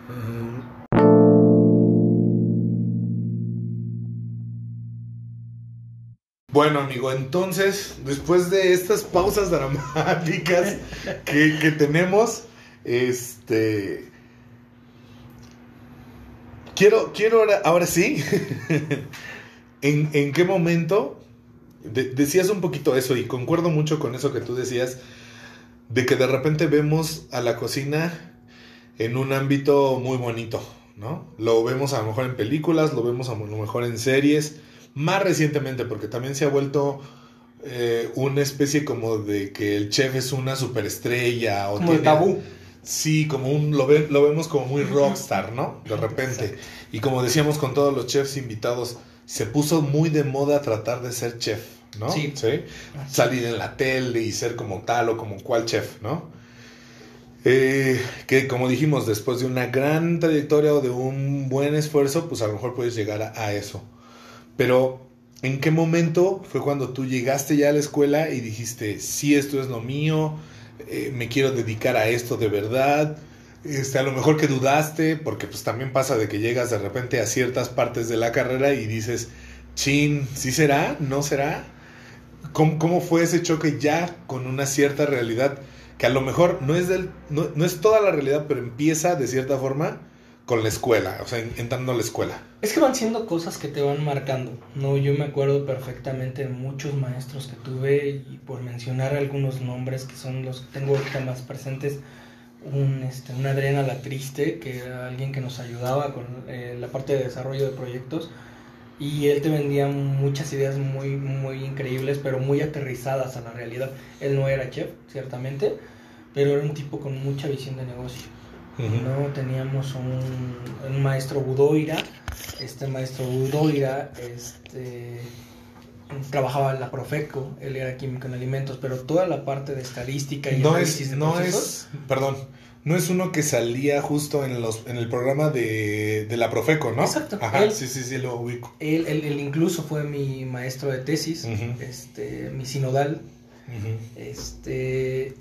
Mm. Bueno, amigo, entonces, después de estas pausas dramáticas que, que tenemos, este. Quiero, quiero ahora, ahora sí. ¿En, en qué momento? de- decías un poquito eso y concuerdo mucho con eso que tú decías, de que de repente vemos a la cocina en un ámbito muy bonito, ¿no? Lo vemos a lo mejor en películas, lo vemos a lo mejor en series, más recientemente, porque también se ha vuelto eh, una especie como de que el chef es una superestrella o Como el tiene- tabú. Sí, como un lo, ve- lo vemos como muy rockstar, ¿no? De repente. Y como decíamos con todos los chefs invitados, se puso muy de moda tratar de ser chef, ¿no? Sí. Salir en la tele y ser como tal o como cual chef, ¿no? Eh, que como dijimos, después de una gran trayectoria o de un buen esfuerzo, pues a lo mejor puedes llegar a, a eso. Pero, ¿en qué momento fue cuando tú llegaste ya a la escuela y dijiste, sí, esto es lo mío, eh, me quiero dedicar a esto de verdad? Este, a lo mejor que dudaste, porque pues también pasa de que llegas de repente a ciertas partes de la carrera y dices, chin, ¿sí será? ¿No será? ¿Cómo, cómo fue ese choque ya con una cierta realidad? Que a lo mejor no es, del, no, no es toda la realidad, pero empieza de cierta forma con la escuela, o sea, en- entrando a la escuela. Es que van siendo cosas que te van marcando, ¿no? Yo me acuerdo perfectamente de muchos maestros que tuve y por mencionar algunos nombres que son los que tengo ahorita más presentes, un, este, un Adriana La Triste, que era alguien que nos ayudaba con eh, la parte de desarrollo de proyectos y él te vendía muchas ideas muy, muy increíbles, pero muy aterrizadas a la realidad. Él no era chef, ciertamente, pero era un tipo con mucha visión de negocio. No, teníamos un, un maestro Budoira. Este maestro Budoira este, trabajaba en la Profeco, él era químico en alimentos, pero toda la parte de estadística y No análisis es, de no procesos, es, perdón, no es uno que salía justo en los en el programa de, de la Profeco, ¿no? Exacto, Ajá, él. sí, sí, sí, lo ubico. Él, él- él incluso fue mi maestro de tesis, este, mi sinodal. Este,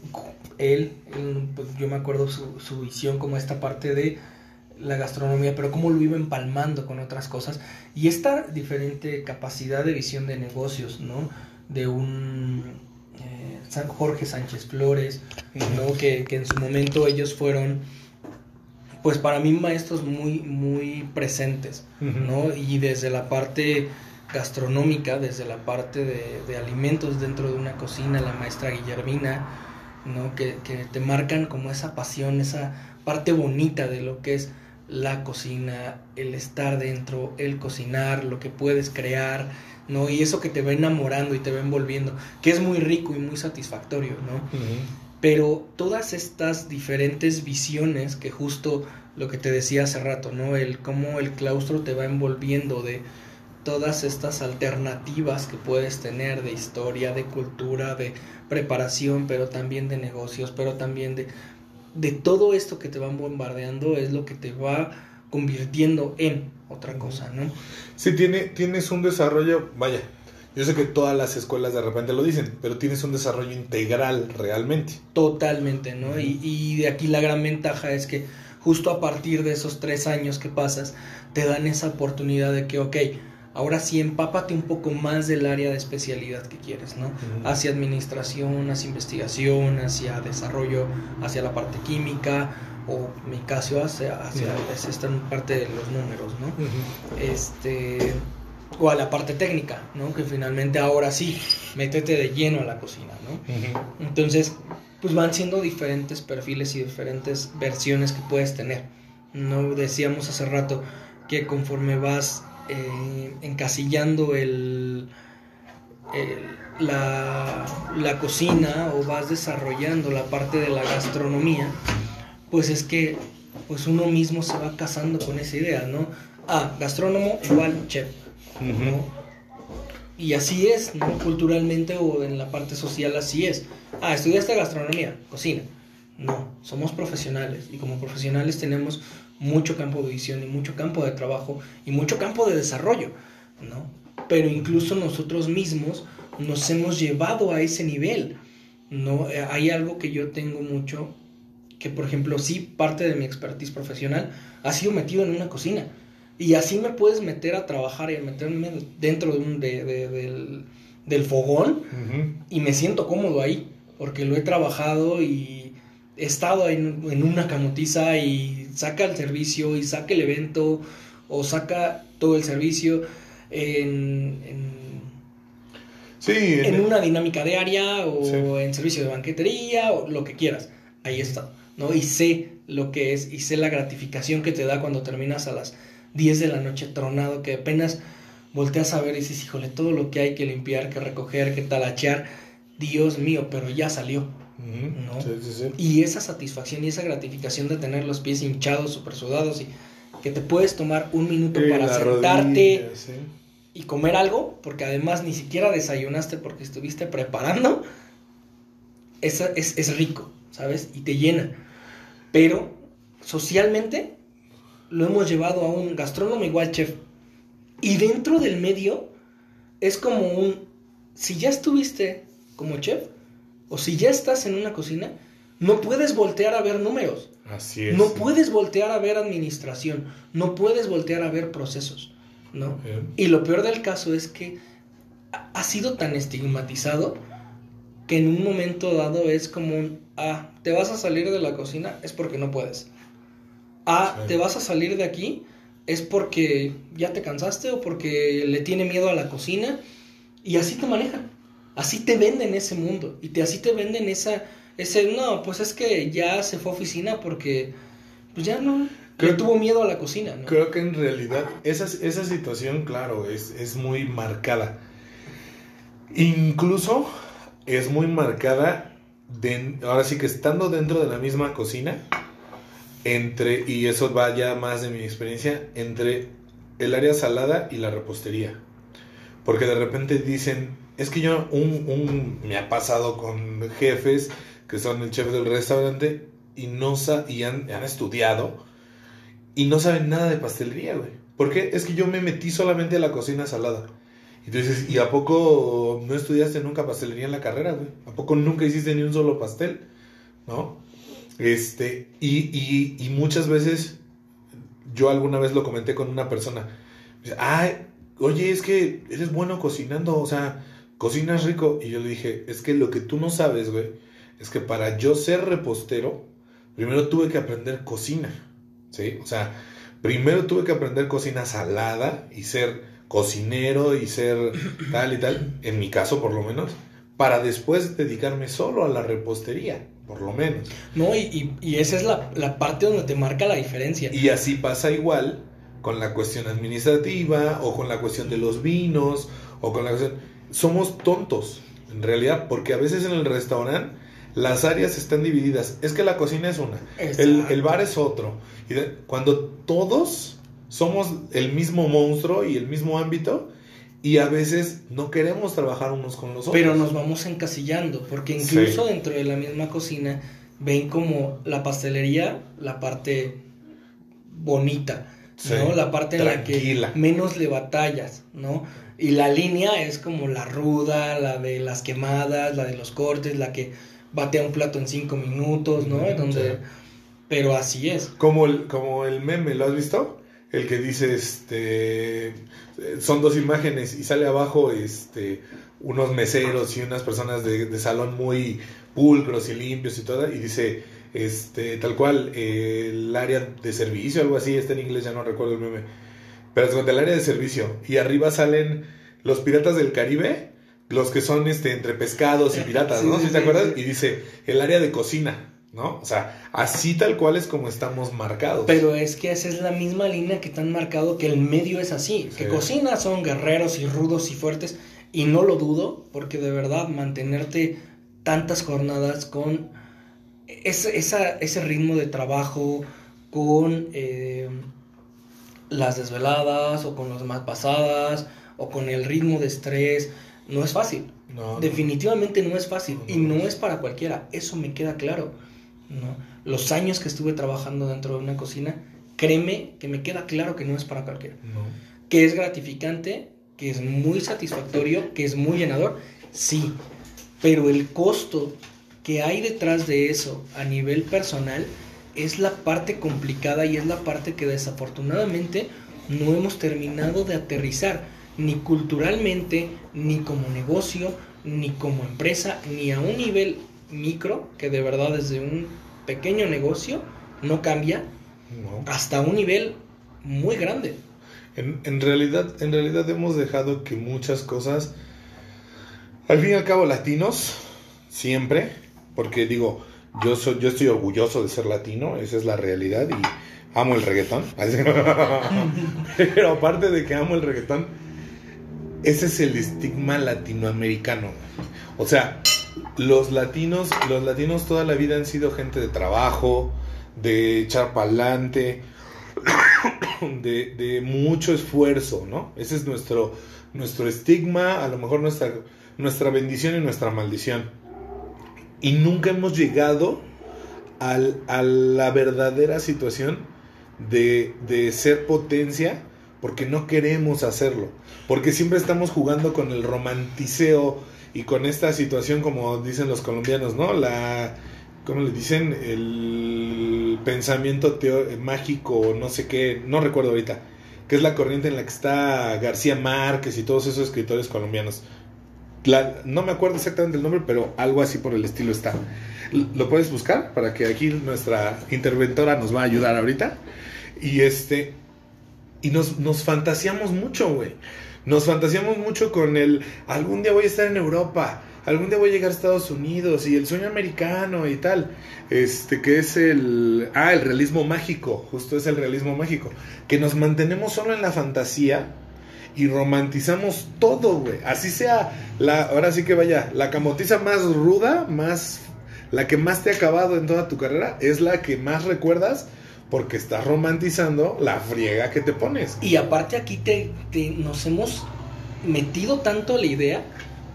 él, él, pues, yo me acuerdo su, su visión como esta parte de la gastronomía, pero cómo lo iba empalmando con otras cosas. Y esta diferente capacidad de visión de negocios, ¿no? De un eh, San Jorge Sánchez Flores, ¿no? Que, que en su momento ellos fueron, pues para mí maestros muy, muy presentes. ¿no? Y desde la parte gastronómica, desde la parte de, de alimentos dentro de una cocina, la maestra Guillermina, ¿no? Que, que te marcan como esa pasión, esa parte bonita de lo que es la cocina, el estar dentro, el cocinar, lo que puedes crear, ¿no? Y eso que te va enamorando y te va envolviendo, que es muy rico y muy satisfactorio, ¿no? Pero todas estas diferentes visiones que justo lo que te decía hace rato, ¿no? El cómo el claustro te va envolviendo de todas estas alternativas que puedes tener de historia, de cultura, de preparación, pero también de negocios, pero también de de todo esto que te van bombardeando es lo que te va convirtiendo en otra cosa, ¿no? Sí, tiene, tienes un desarrollo, vaya, yo sé que todas las escuelas de repente lo dicen, pero tienes un desarrollo integral realmente. Totalmente, ¿no? Y, y de aquí la gran ventaja es que justo a partir de esos tres años que pasas, te dan esa oportunidad de que, ok, ahora sí empápate un poco más del área de especialidad que quieres, ¿no? Hacia administración, hacia investigación, hacia desarrollo, hacia la parte química, o mi caso, hacia, esta parte de los números, ¿no? Este, o a la parte técnica, ¿no? Que finalmente ahora sí, métete de lleno a la cocina, ¿no? Entonces, pues van siendo diferentes perfiles y diferentes versiones que puedes tener. No decíamos hace rato que conforme vas eh, encasillando el, el- la, la cocina o vas desarrollando la parte de la gastronomía, pues es que pues uno mismo se va casando con esa idea, ¿no? Ah, gastrónomo igual chef, ¿no? Y así es, ¿no? Culturalmente o en la parte social así es. Ah, estudiaste gastronomía, cocina. No, somos profesionales y como profesionales tenemos mucho campo de visión y mucho campo de trabajo y mucho campo de desarrollo, ¿no? Pero incluso nosotros mismos nos hemos llevado a ese nivel, ¿no? Eh, Hay algo que yo tengo mucho, que por ejemplo, sí, parte de mi expertise profesional ha sido metido en una cocina. Y así me puedes meter a trabajar y a meterme dentro de un, de- de- del, del fogón y me siento cómodo ahí, porque lo he trabajado y he estado en, en una camotiza y saca el servicio y saca el evento o saca todo el servicio en, en, Sí, en una dinámica diaria o Sí. en servicio de banquetería o lo que quieras. Ahí está, ¿no? Y sé lo que es y sé la gratificación que te da cuando terminas a las 10 de la noche tronado, que apenas volteas a ver y dices, híjole, todo lo que hay que limpiar, que recoger, que talachear, Dios mío, pero ya salió. No. Sí, sí, sí. Y esa satisfacción y esa gratificación de tener los pies hinchados, super sudados y que te puedes tomar un minuto para sentarte rodilla, y comer algo, porque además ni siquiera desayunaste porque estuviste preparando, esa- es, es rico, ¿sabes? Y te llena. Pero socialmente lo hemos llevado a un gastrónomo igual chef. Y dentro del medio es como un, si ya estuviste como chef, o si ya estás en una cocina, no puedes voltear a ver números. Así es. No puedes voltear a ver administración, no puedes voltear a ver procesos, ¿no? Bien. Y lo peor del caso es que ha sido tan estigmatizado que en un momento dado es como un, ah, te vas a salir de la cocina, es porque no puedes. Ah, Sí. te vas a salir de aquí, es porque ya te cansaste o porque le tiene miedo a la cocina. Y así te manejan, así te venden ese mundo y te, así te venden esa, ese, no, pues es que ya se fue a oficina porque, pues ya no, Creo- le tuvo miedo a la cocina, ¿no? Creo que en realidad esa, esa situación, claro, es, es muy marcada. Incluso es muy marcada, de, ahora sí que estando dentro de la misma cocina, entre, y eso va ya más de mi experiencia, entre el área salada y la repostería. Porque de repente dicen, es que yo, un, un- me ha pasado con jefes que son el chef del restaurante y, no y han, estudiado y no saben nada de pastelería, güey. ¿Por qué? Es que yo me metí solamente a la cocina salada. Y tú dices, ¿y a poco no estudiaste nunca pastelería en la carrera, güey? ¿A poco nunca hiciste ni un solo pastel? ¿No? Este, y, y, muchas veces, yo alguna vez lo comenté con una persona. Dice, oye, es que eres bueno cocinando, o sea, cocinas rico. Y yo le dije, es que lo que tú no sabes, güey, es que para yo ser repostero, primero tuve que aprender cocina. ¿sí? O sea, primero tuve que aprender cocina salada y ser cocinero y ser tal y tal, en mi caso por lo menos, para después dedicarme solo a la repostería, por lo menos. No, y, y- y esa es la, la parte donde te marca la diferencia. Y así pasa igual con la cuestión administrativa o con la cuestión de los vinos o con la cuestión... Somos tontos, en realidad, porque a veces en el restaurante las áreas están divididas. Es que la cocina es una, el, el bar es otro. Y de- cuando todos somos el mismo monstruo y el mismo ámbito, y a veces no queremos trabajar unos con los otros. Pero nos vamos encasillando, porque incluso dentro de la misma cocina ven como la pastelería la parte bonita, Sí, ¿no? La parte en la que menos le batallas, ¿no? Y la línea es como la ruda, la de las quemadas, la de los cortes, la que batea un plato en cinco minutos, ¿no? Ujú, Donde... sí. Pero así es. Como el, como el meme, ¿lo has visto? El que dice, este, son dos imágenes y sale abajo, este, unos meseros y unas personas de, de salón muy pulcros y limpios y todo, y dice, este, tal cual, eh, el área de servicio, algo así, está en inglés, ya no recuerdo el meme, pero es el área de servicio, y arriba salen los piratas del Caribe, los que son, este, entre pescados y piratas, ¿no? sí, ¿Sí te acuerdas? Y dice, el área de cocina. ¿no? O sea, así tal cual es como estamos marcados. Pero es que esa es la misma línea que te han marcado que el medio es así. Que cocina son guerreros y rudos y fuertes. Y no lo dudo, porque de verdad mantenerte tantas jornadas con ese, esa- ese ritmo de trabajo, con eh, las desveladas o con las más pasadas o con el ritmo de estrés. No es fácil. No. Definitivamente no es fácil y No. es para cualquiera. Eso me queda claro. ¿no? Los años que estuve trabajando dentro de una cocina, créeme que me queda claro que no es para cualquiera. Que es gratificante, que es muy satisfactorio, que es muy llenador, sí. Pero el costo que hay detrás de eso a nivel personal es la parte complicada y es la parte que desafortunadamente no hemos terminado de aterrizar, ni culturalmente, ni como negocio, ni como empresa, ni a un nivel micro, que de verdad desde un pequeño negocio no cambia, No. hasta un nivel muy grande. En, en realidad, en realidad hemos dejado que muchas cosas, al fin y al cabo, latinos, siempre, porque digo, yo soy, yo estoy orgulloso de ser latino, esa es la realidad y amo el reggaetón. Pero aparte de que amo el reggaetón, ese es el estigma latinoamericano. O sea, los latinos, los latinos toda la vida han sido gente de trabajo, de echar pa'lante, de, de mucho esfuerzo, ¿no? Ese es nuestro, nuestro estigma, a lo mejor nuestra, nuestra bendición y nuestra maldición. Y nunca hemos llegado al- a la verdadera situación de, de ser potencia porque no queremos hacerlo. Porque siempre estamos jugando con el romanticeo y con esta situación, como dicen los colombianos, ¿no? La, ¿cómo le dicen? El pensamiento mágico, no sé qué, no recuerdo ahorita, que es la corriente en la que está García Márquez y todos esos escritores colombianos. No me acuerdo exactamente el nombre, pero algo así por el estilo está. ¿Lo puedes buscar? Para que aquí nuestra interventora nos va a ayudar ahorita. Y este. Y nos, nos fantaseamos mucho, güey. Nos fantaseamos mucho con el. Algún día voy a estar en Europa. Algún día voy a llegar a Estados Unidos. Y el sueño americano y tal. Este, que es el. Ah, el realismo mágico. Justo es el realismo mágico. Que nos mantenemos solo en la fantasía y romantizamos todo, güey. Así sea, la, ahora sí que vaya, la camotiza más ruda, más, la que más te ha acabado en toda tu carrera, es la que más recuerdas porque estás romantizando la friega que te pones. Y aparte aquí te, te- nos hemos metido tanto la idea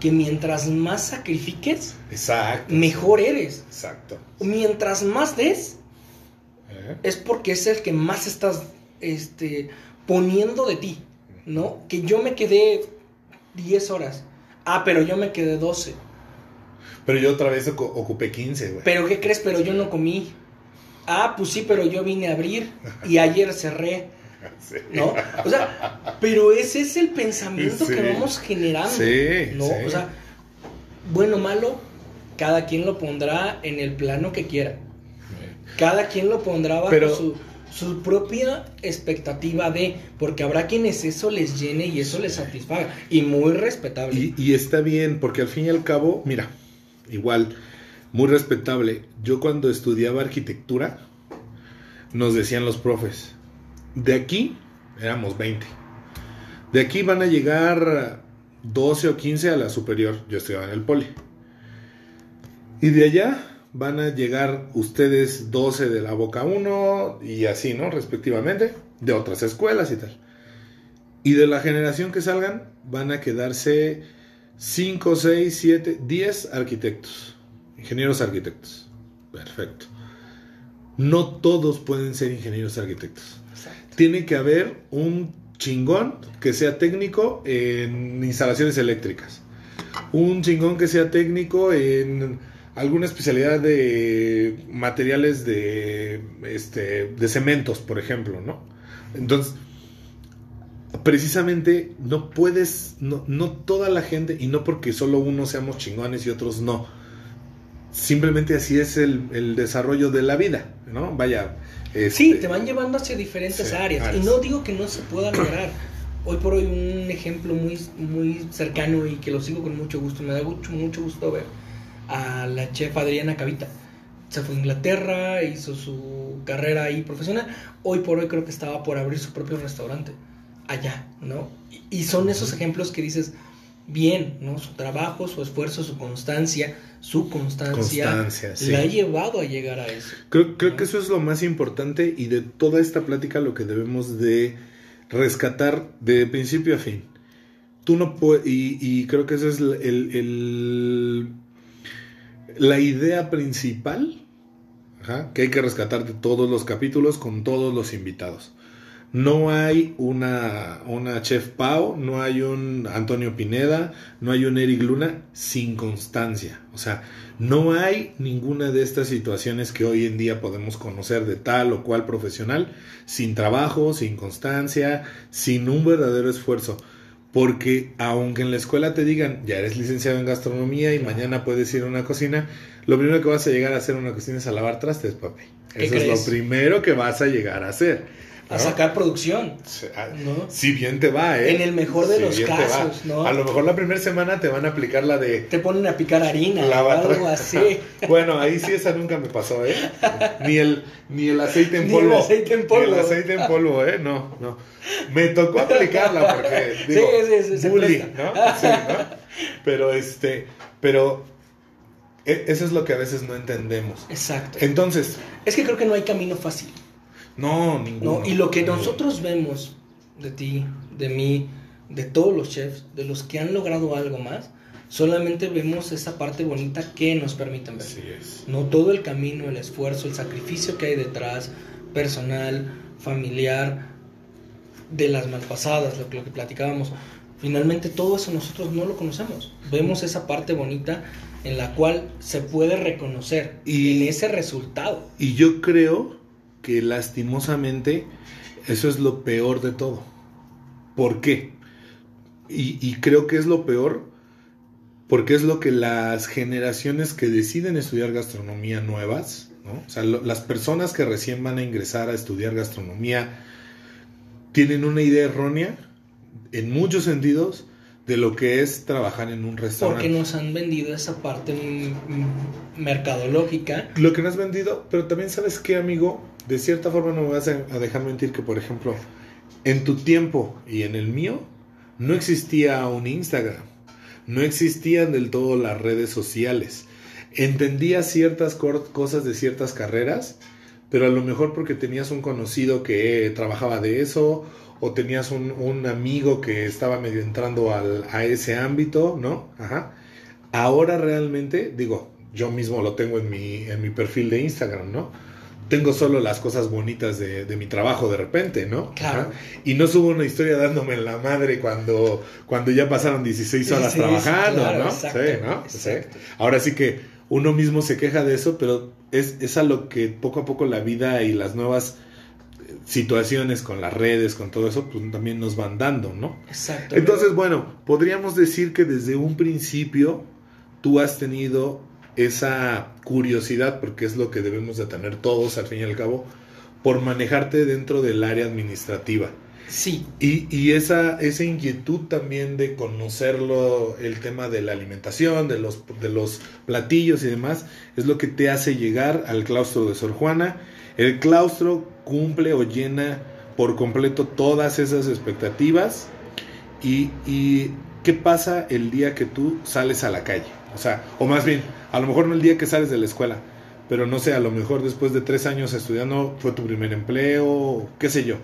que mientras más sacrifiques, Exacto. mejor eres. Exacto. Mientras más des, ¿Eh? es porque es el que más estás este, poniendo de ti, ¿no? Que yo me quedé 10 horas. Ah, pero yo me quedé 12. Pero yo otra vez ocu- ocupé 15, güey. ¿Pero qué crees? Pero yo no comí. Ah, pues sí, pero yo vine a abrir y ayer cerré, Sí. ¿no? O sea, pero ese es el pensamiento Sí. que vamos generando, Sí, ¿no? O sea, bueno, malo, cada quien lo pondrá en el plano que quiera. Cada quien lo pondrá bajo Pero- su, su propia expectativa de, porque habrá quienes eso les llene y eso les satisfaga. Y muy respetable. Y, está bien, porque al fin y al cabo, mira, igual, muy respetable. Yo cuando estudiaba arquitectura, nos decían los profes, de aquí éramos 20. De aquí van a llegar 12 o 15 a la superior. Yo estudiaba en el poli. Y de allá van a llegar ustedes 12 de la Boca 1 y así, ¿no? Respectivamente, de otras escuelas y tal. Y de la generación que salgan van a quedarse 5, 6, 7, 10 arquitectos, ingenieros arquitectos. Perfecto. No todos pueden ser ingenieros arquitectos. Exacto. Tiene que haber un chingón que sea técnico en instalaciones eléctricas. Un chingón que sea técnico en alguna especialidad de materiales de, este, de cementos, por ejemplo, ¿no? Entonces, precisamente no puedes, no, no toda la gente, y no porque solo unos seamos chingones y otros no. Simplemente así es el, el desarrollo de la vida, ¿no? Vaya. Sí, este, te van llevando hacia diferentes Sí, áreas. áreas. Y no digo que no se pueda lograr. Hoy por hoy un ejemplo muy, muy cercano y que lo sigo con mucho gusto, me da mucho, mucho gusto ver a la chef Adriana Cavita. Se fue a Inglaterra, hizo su carrera ahí profesional. Hoy por hoy creo que estaba por abrir su propio restaurante allá, ¿no? Y- son esos ejemplos que dices, bien, ¿no? Su trabajo, su esfuerzo, su constancia, su constancia, Constancia, sí. le ha llevado a llegar a eso. Creo, creo que eso es lo más importante y de toda esta plática lo que debemos de rescatar de principio a fin. Tú no puedes, y, y creo que esa es el, el- la idea principal que hay que rescatar de todos los capítulos con todos los invitados. No hay una, una Chef Pau, no hay un Antonio Pineda, no hay un Eric Luna sin constancia. O sea, no hay ninguna de estas situaciones que hoy en día podemos conocer de tal o cual profesional sin trabajo, sin constancia, sin un verdadero esfuerzo. Porque aunque en la escuela te digan, ya eres licenciado en gastronomía y mañana puedes ir a una cocina, lo primero que vas a llegar a hacer en una cocina es a lavar trastes, papi. ¿Qué Eso es lo primero que vas a llegar a hacer. A sacar producción. Ah, ¿no? Si bien te va, ¿eh? En el mejor de Si los casos, ¿no? A lo mejor la primera semana te van a aplicar la de Te ponen a picar harina o lava algo así. bueno, ahí sí esa nunca me pasó, ¿eh? Ni el, ni el aceite en Ni polvo. el aceite en polvo. Ni el aceite en polvo, ¿eh? No, no. Me tocó aplicarla porque, digo, sí, sí, se bully. ¿no? Sí, ¿no? Pero, este, pero e- eso es lo que a veces no entendemos. Exacto. Entonces, Es que creo que no hay camino fácil. No, ninguno. ¿no? Y lo que nosotros vemos de ti, de mí, de todos los chefs, de los que han logrado algo más, solamente vemos esa parte bonita que nos permiten ver. Así es. No todo el camino, el esfuerzo, el sacrificio que hay detrás, personal, familiar, de las malpasadas, lo que, lo que platicábamos. Finalmente todo eso nosotros no lo conocemos. Vemos esa parte bonita en la cual se puede reconocer Y- en ese resultado. Y yo creo que lastimosamente eso es lo peor de todo. ¿Por qué? Y, y creo que es lo peor porque es lo que las generaciones que deciden estudiar gastronomía nuevas, ¿no? O sea, lo- las personas que recién van a ingresar a estudiar gastronomía tienen una idea errónea en muchos sentidos de lo que es trabajar en un restaurante. Porque nos han vendido esa parte mercadológica. Lo que no has vendido, pero también sabes que, amigo, de cierta forma no me vas a, dejar mentir que, por ejemplo, en tu tiempo y en el mío, no existía un Instagram, no existían del todo las redes sociales. Entendía ciertas cosas de ciertas carreras, pero a lo mejor porque tenías un conocido que trabajaba de eso, o tenías un, un amigo que estaba medio entrando al- a ese ámbito, ¿no? Ajá. Ahora realmente, digo, yo mismo lo tengo en mi, en mi perfil de Instagram, ¿no? Tengo solo las cosas bonitas de, de mi trabajo de repente, ¿no? Claro. Ajá. Y no subo una historia dándome en la madre cuando, cuando ya pasaron 16 horas trabajando, claro, ¿no? exacto, sí, ¿no? Sí. Ahora sí que uno mismo se queja de eso, pero es, es a lo que poco a poco la vida y las nuevas eh, situaciones con las redes, con todo eso, pues también nos van dando, ¿no? Exacto. Entonces, bueno, podríamos decir que desde un principio tú has tenido esa curiosidad, porque es lo que debemos de tener todos al fin y al cabo, por manejarte dentro del área administrativa. sí, Y, y esa, esa inquietud también de conocerlo, el tema de la alimentación, de los, de los platillos y demás, es lo que te hace llegar al claustro de Sor Juana. El claustro cumple o llena por completo todas esas expectativas. Y, y qué pasa el día que tú sales a la calle? O sea, o más bien, a lo mejor no el día que sales de la escuela, pero no sé, a lo mejor después de tres años estudiando fue tu primer empleo, qué sé yo.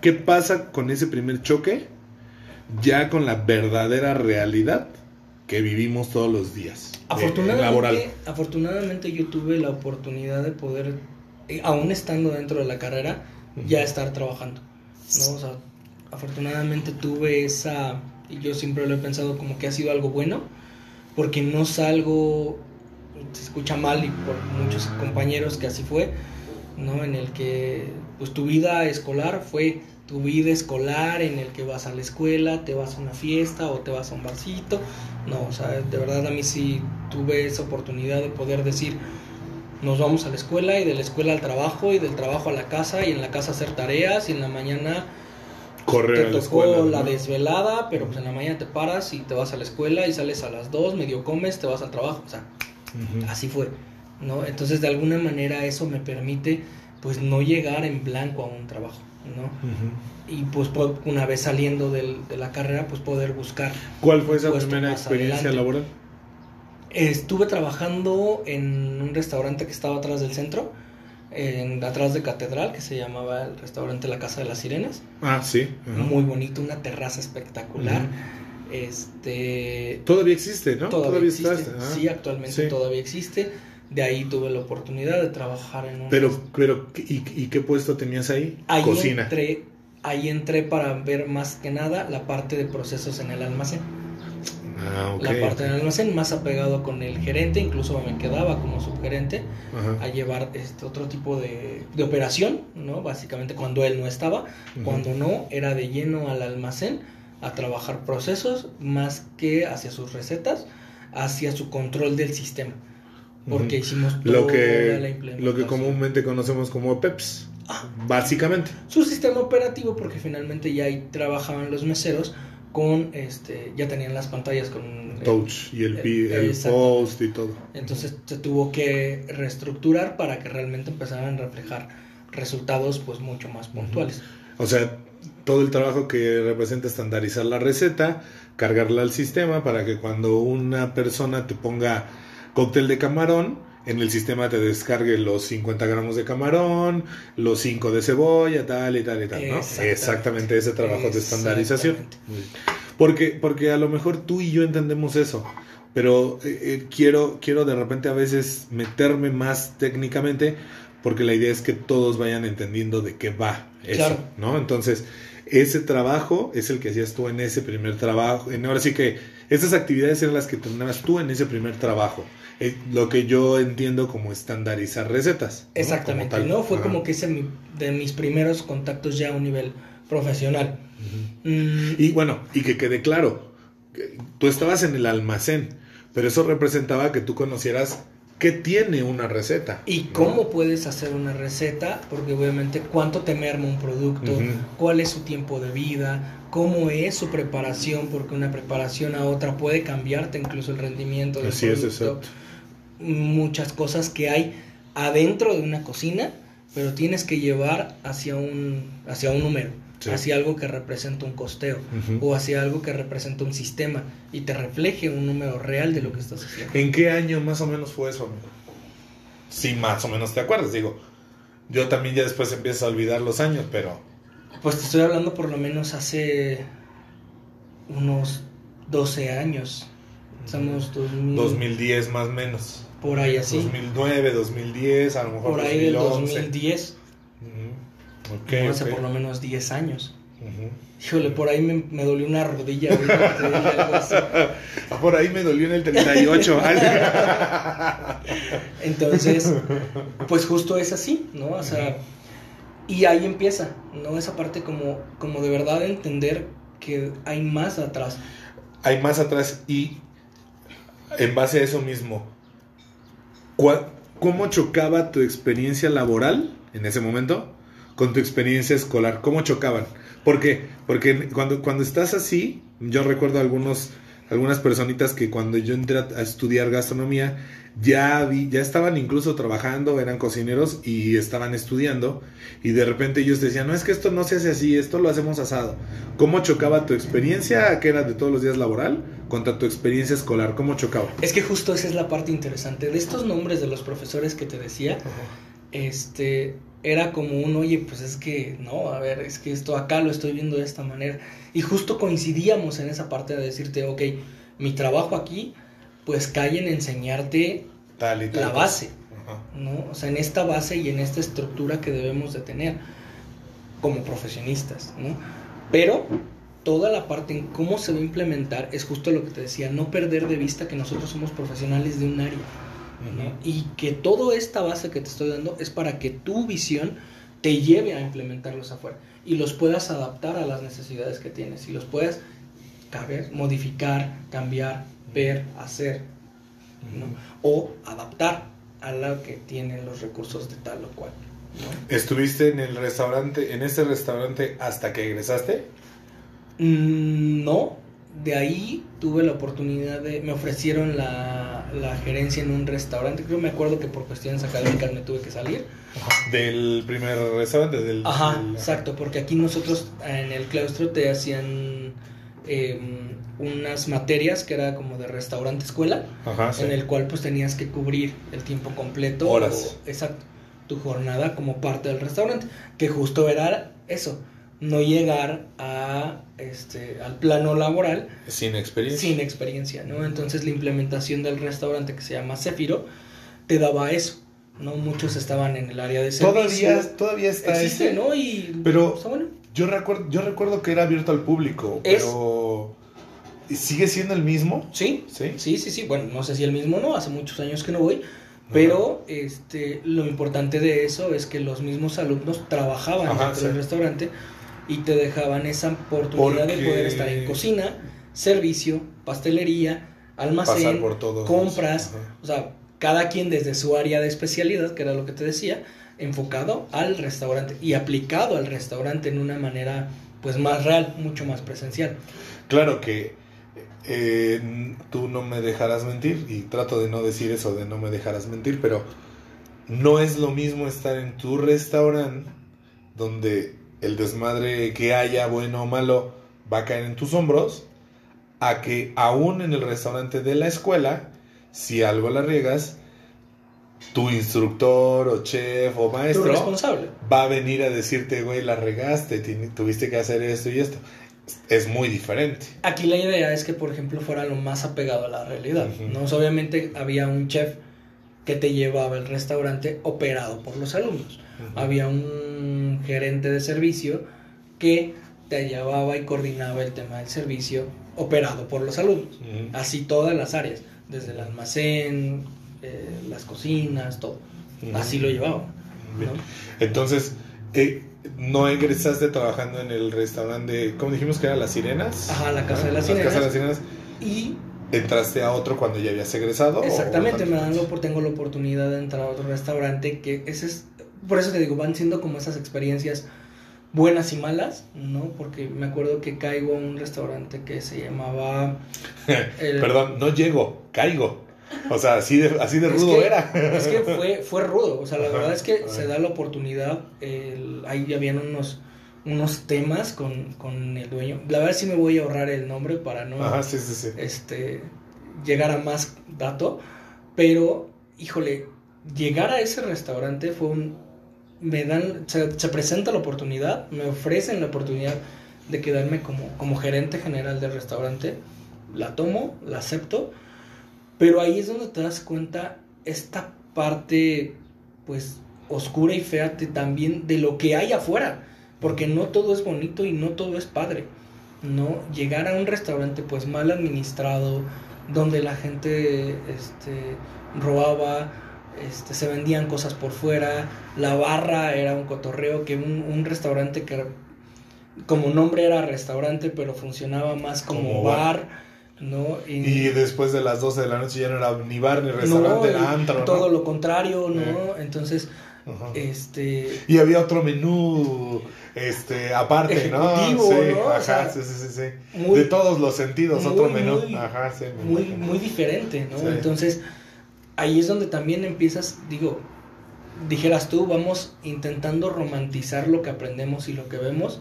¿Qué pasa con ese primer choque? Ya con la verdadera realidad que vivimos todos los días. de- afortunadamente, laboral. afortunadamente yo tuve la oportunidad de poder, eh, aún estando dentro de la carrera, ya estar trabajando. ¿no? O sea, afortunadamente tuve esa, y yo siempre lo he pensado como que ha sido algo bueno, porque no salgo, se escucha mal y por muchos compañeros que así fue, ¿no? En el que pues tu vida escolar fue tu vida escolar en el que vas a la escuela, te vas a una fiesta o te vas a un barcito. No, o sea, de verdad a mí sí tuve esa oportunidad de poder decir, nos vamos a la escuela y de la escuela al trabajo y del trabajo a la casa y en la casa hacer tareas y en la mañana Correr a te la tocó escuela. la desvelada, pero pues en la mañana te paras y te vas a la escuela y sales a las 2, medio comes, te vas al trabajo, o sea, Así fue, ¿no? Entonces de alguna manera eso me permite pues no llegar en blanco a un trabajo, ¿no? Y pues una vez saliendo del- de la carrera, pues poder buscar. ¿Cuál fue esa primera experiencia adelante. laboral? Estuve trabajando en un restaurante que estaba atrás del centro, en, atrás de Catedral, que se llamaba el restaurante La Casa de las Sirenas. Ah, sí. Muy bonito, una terraza espectacular. Este, Todavía existe, ¿no? Todavía, existe. estás, ah. Sí, actualmente Sí. todavía existe. De ahí tuve la oportunidad de trabajar en un Pero, pero, ¿y, y qué puesto tenías ahí? ahí Cocina. entré, ahí entré para ver más que nada la parte de procesos en el almacén. Ah, ok. la parte del almacén más apegado con el gerente, incluso me quedaba como subgerente Ajá. a llevar este otro tipo de, de operación, ¿no? Básicamente cuando él no estaba, cuando no, era de lleno al almacén a trabajar procesos más que hacia sus recetas, hacia su control del sistema. Porque hicimos toda Lo la que, implementación. lo que comúnmente conocemos como PEPS. Ah. Básicamente. Su sistema operativo, porque finalmente ya ahí trabajaban los meseros con, este, ya tenían las pantallas con... eh, Touch y el, eh, el exacto. post y todo. Entonces se tuvo que reestructurar para que realmente empezaran a reflejar resultados pues mucho más puntuales. O sea, todo el trabajo que representa estandarizar la receta, cargarla al sistema para que cuando una persona te ponga cóctel de camarón, en el sistema te descargue los 50 gramos de camarón, los 5 de cebolla, tal y tal y tal, ¿no? Exactamente. Exactamente ese trabajo de estandarización. Porque, porque a lo mejor tú y yo entendemos eso, pero eh, eh, quiero, quiero de repente a veces meterme más técnicamente porque la idea es que todos vayan entendiendo de qué va eso, Claro. ¿no? Entonces, ese trabajo es el que hacías tú en ese primer trabajo. En, ahora sí que esas actividades eran las que tenías tú en ese primer trabajo. Eh, lo que yo entiendo como estandarizar recetas. ¿no? Exactamente. ¿no? Fue Ajá. como que mi- de mis primeros contactos ya a un nivel profesional. Mm, Y bueno, y que quede claro, tú estabas en el almacén, pero eso representaba que tú conocieras qué tiene una receta. ¿Y ¿no? cómo puedes hacer una receta? Porque obviamente cuánto te merma un producto, cuál es su tiempo de vida, cómo es su preparación, porque una preparación a otra puede cambiarte incluso el rendimiento del Así es, producto. exacto. Muchas cosas que hay adentro de una cocina, pero tienes que llevar hacia un, hacia un número, Sí. hacia algo que representa un costeo o hacia algo que representa un sistema y te refleje un número real de lo que estás haciendo. ¿En qué año más o menos fue eso, amigo? Sí, más o menos te acuerdas, digo. Yo también ya después empiezo a olvidar los años, pero... Pues te estoy hablando por lo menos hace unos 12 años. Estamos 2000, 2010 más o menos. por ahí así. 2009, 2010, a lo mejor por ahí del 2011. 2010. Hace por lo menos 10 años. Ujú. Híjole, por ahí me, me dolió una rodilla algo así. Ah, Por ahí me dolió en el 38. Entonces, pues justo es así, ¿no? O sea, y ahí empieza, ¿no? Esa parte como, como de verdad entender que hay más atrás. Hay más atrás y en base a eso mismo, ¿cuál- ¿cómo chocaba tu experiencia laboral en ese momento con tu experiencia escolar? ¿Cómo chocaban? ¿Por qué? Porque cuando, cuando estás así, yo recuerdo algunos, algunas personitas que cuando yo entré a a estudiar gastronomía, ya, vi, ya estaban incluso trabajando, eran cocineros y estaban estudiando, y de repente ellos decían, no, es que esto no se hace así, esto lo hacemos asado. ¿Cómo chocaba tu experiencia, que era de todos los días laboral, contra tu experiencia escolar? ¿Cómo chocaba? Es que justo esa es la parte interesante. De estos nombres de los profesores que te decía, este, era como un, oye, pues es que, no, a ver, es que esto acá lo estoy viendo de esta manera. Y justo coincidíamos en esa parte de decirte, ok, mi trabajo aquí, pues cae en enseñarte Tal y tal. la base, Ajá. ¿no? O sea, en esta base y en esta estructura que debemos de tener como profesionistas, ¿no? Pero toda la parte en cómo se va a implementar es justo lo que te decía, no perder de vista que nosotros somos profesionales de un área. Y que toda esta base que te estoy dando es para que tu visión te lleve a implementarlos afuera y los puedas adaptar a las necesidades que tienes y los puedas caber, modificar, cambiar, ver, hacer, ¿no? o adaptar a lo que tienen los recursos de tal o cual. ¿no? ¿Estuviste en el restaurante, en ese restaurante hasta que egresaste? Mm, No, de ahí tuve la oportunidad de, me ofrecieron la, la, gerencia en un restaurante. Yo me acuerdo que por cuestiones académicas me tuve que salir. Del primer restaurante, del... Ajá, del- exacto, porque aquí nosotros en el claustro te hacían eh, unas materias que era como de restaurante escuela, Ajá, sí. en el cual pues tenías que cubrir el tiempo completo. Horas. o- exacto, tu jornada como parte del restaurante, que justo era eso, no llegar a este al plano laboral Sin experiencia. sin experiencia, ¿no? Entonces la implementación del restaurante que se llama Céfiro te daba eso, ¿no? Muchos estaban en el área de servicio. Todavía, todavía está existe, ese. ¿no? Y Pero- está bueno. Yo recuerdo, yo recuerdo que era abierto al público, Es- pero ¿y ¿sigue siendo el mismo? Sí, Sí. sí, sí, sí. Bueno, no sé si el mismo no, hace muchos años que no voy, pero este lo importante de eso es que los mismos alumnos trabajaban Ajá, dentro sí. del restaurante y te dejaban esa oportunidad de poder estar en cocina, servicio, pastelería, almacén, Pasar por todos. compras, o sea, cada quien desde su área de especialidad, que era lo que te decía, enfocado al restaurante y aplicado al restaurante en una manera pues más real, mucho más presencial. Claro que eh, tú no me dejarás mentir, y trato de no decir eso, de no me dejarás mentir, pero no es lo mismo estar en tu restaurante donde el desmadre que haya, bueno o malo, va a caer en tus hombros, a que aún en el restaurante de la escuela, si algo la riegas, tu instructor o chef o Tu maestro responsable. va a venir a decirte, güey, la regaste, tuviste que hacer esto y esto. Es muy diferente. Aquí la idea es que, por ejemplo, fuera lo más apegado a la realidad. ¿no? O sea, obviamente había un chef que te llevaba el restaurante operado por los alumnos. Había un gerente de servicio que te llevaba y coordinaba el tema del servicio operado por los alumnos. Así todas las áreas, desde el almacén, eh, las cocinas, todo. Así lo. ¿no? Entonces, eh, no egresaste trabajando en el restaurante, ¿cómo dijimos que era Las Sirenas? Ajá, la Casa de las La Casa de Sirenas. las Sirenas. Y ¿Entraste a otro cuando ya habías egresado? Exactamente, me dan opor- tengo la oportunidad de entrar a otro restaurante que ese es, por eso te digo, van siendo como esas experiencias buenas y malas, ¿no? Porque me acuerdo que caigo a un restaurante que se llamaba... el- Perdón, no llego, caigo. O sea, así de, así de Es rudo que- era. Es que fue, fue rudo, o sea, la Ajá, verdad es que ajá. se da la oportunidad, el- ahí habían unos, unos temas con, con el dueño, la verdad sí me voy a ahorrar el nombre para no... Ajá, sí, sí, sí. este, llegar a más dato, pero, híjole, llegar a ese restaurante fue un, me dan, se, se presenta la oportunidad, me ofrecen la oportunidad de quedarme como, como gerente general del restaurante, la tomo, la acepto, pero ahí es donde te das cuenta esta parte, pues, oscura y fea también de lo que hay afuera, porque no todo es bonito y no todo es padre. ¿no? Llegar a un restaurante pues mal administrado, donde la gente este, robaba, este, se vendían cosas por fuera, la barra era un cotorreo, que un, un restaurante que como nombre era restaurante, pero funcionaba más como, Como bar, bar. ¿no? Y después de las 12 de la noche ya no era ni bar ni restaurante, no, era antro, ¿no? todo lo contrario, ¿no? Entonces, Ajá. este... Y había otro menú este aparte, ¿no? Sí, ¿no? O ajá, sea, sí, sí, sí, muy- de todos los sentidos, muy, otro menú. muy- ajá, sí. me muy, muy diferente, ¿no? Sí. Entonces, ahí es donde también empiezas, digo, dijeras tú, vamos intentando romantizar lo que aprendemos y lo que vemos.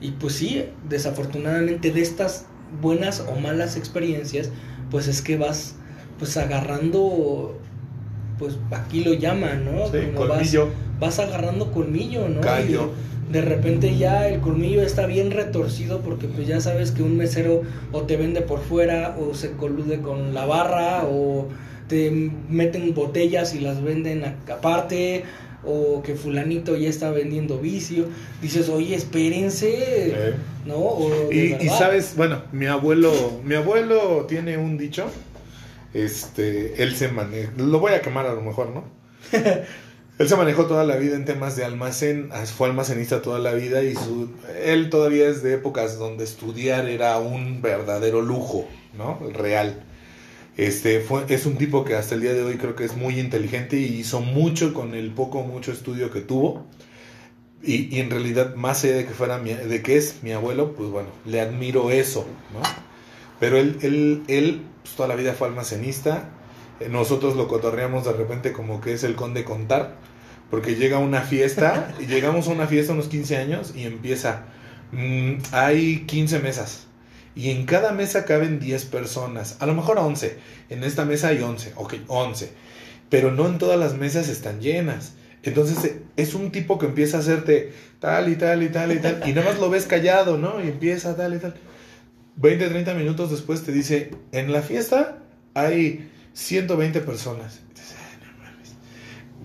Y pues sí, desafortunadamente de estas buenas o malas experiencias, pues es que vas pues agarrando, pues aquí lo llaman, ¿no? Sí, Como vas- colmillo. Vas, agarrando colmillo, ¿no? Callo. Y de repente ya el colmillo está bien retorcido porque pues ya sabes que un mesero o te vende por fuera o se colude con la barra o te meten botellas y las venden aparte o que fulanito ya está vendiendo vicio. Dices, oye, espérense, Eh. ¿no? O Y, sabes, bueno, mi abuelo, mi abuelo tiene un dicho. Este, él se maneja, lo voy a quemar a lo mejor, ¿no? él se manejó toda la vida en temas de almacén, fue almacenista toda la vida y su, él todavía es de épocas donde estudiar era un verdadero lujo, ¿no? Real. Este, fue, es un tipo que hasta el día de hoy creo que es muy inteligente y hizo mucho con el poco mucho estudio que tuvo. Y, y en realidad, más allá de que fuera mi, de que es mi abuelo, pues bueno, le admiro eso, ¿no? Pero él, él, él pues, toda la vida fue almacenista eh, nosotros lo cotorreamos de repente como que es el conde contar, porque llega una fiesta, y llegamos a una fiesta unos 15 años y empieza, mm, hay 15 mesas. Y en cada mesa caben 10 personas, a lo mejor 11. En esta mesa hay 11, ok, 11. Pero no en todas las mesas están llenas. Entonces eh, es un tipo que empieza a hacerte tal y tal y tal y tal. Y nada más lo ves callado, ¿no? Y empieza tal y tal. 20, 30 minutos después te dice, en la fiesta hay 120 personas.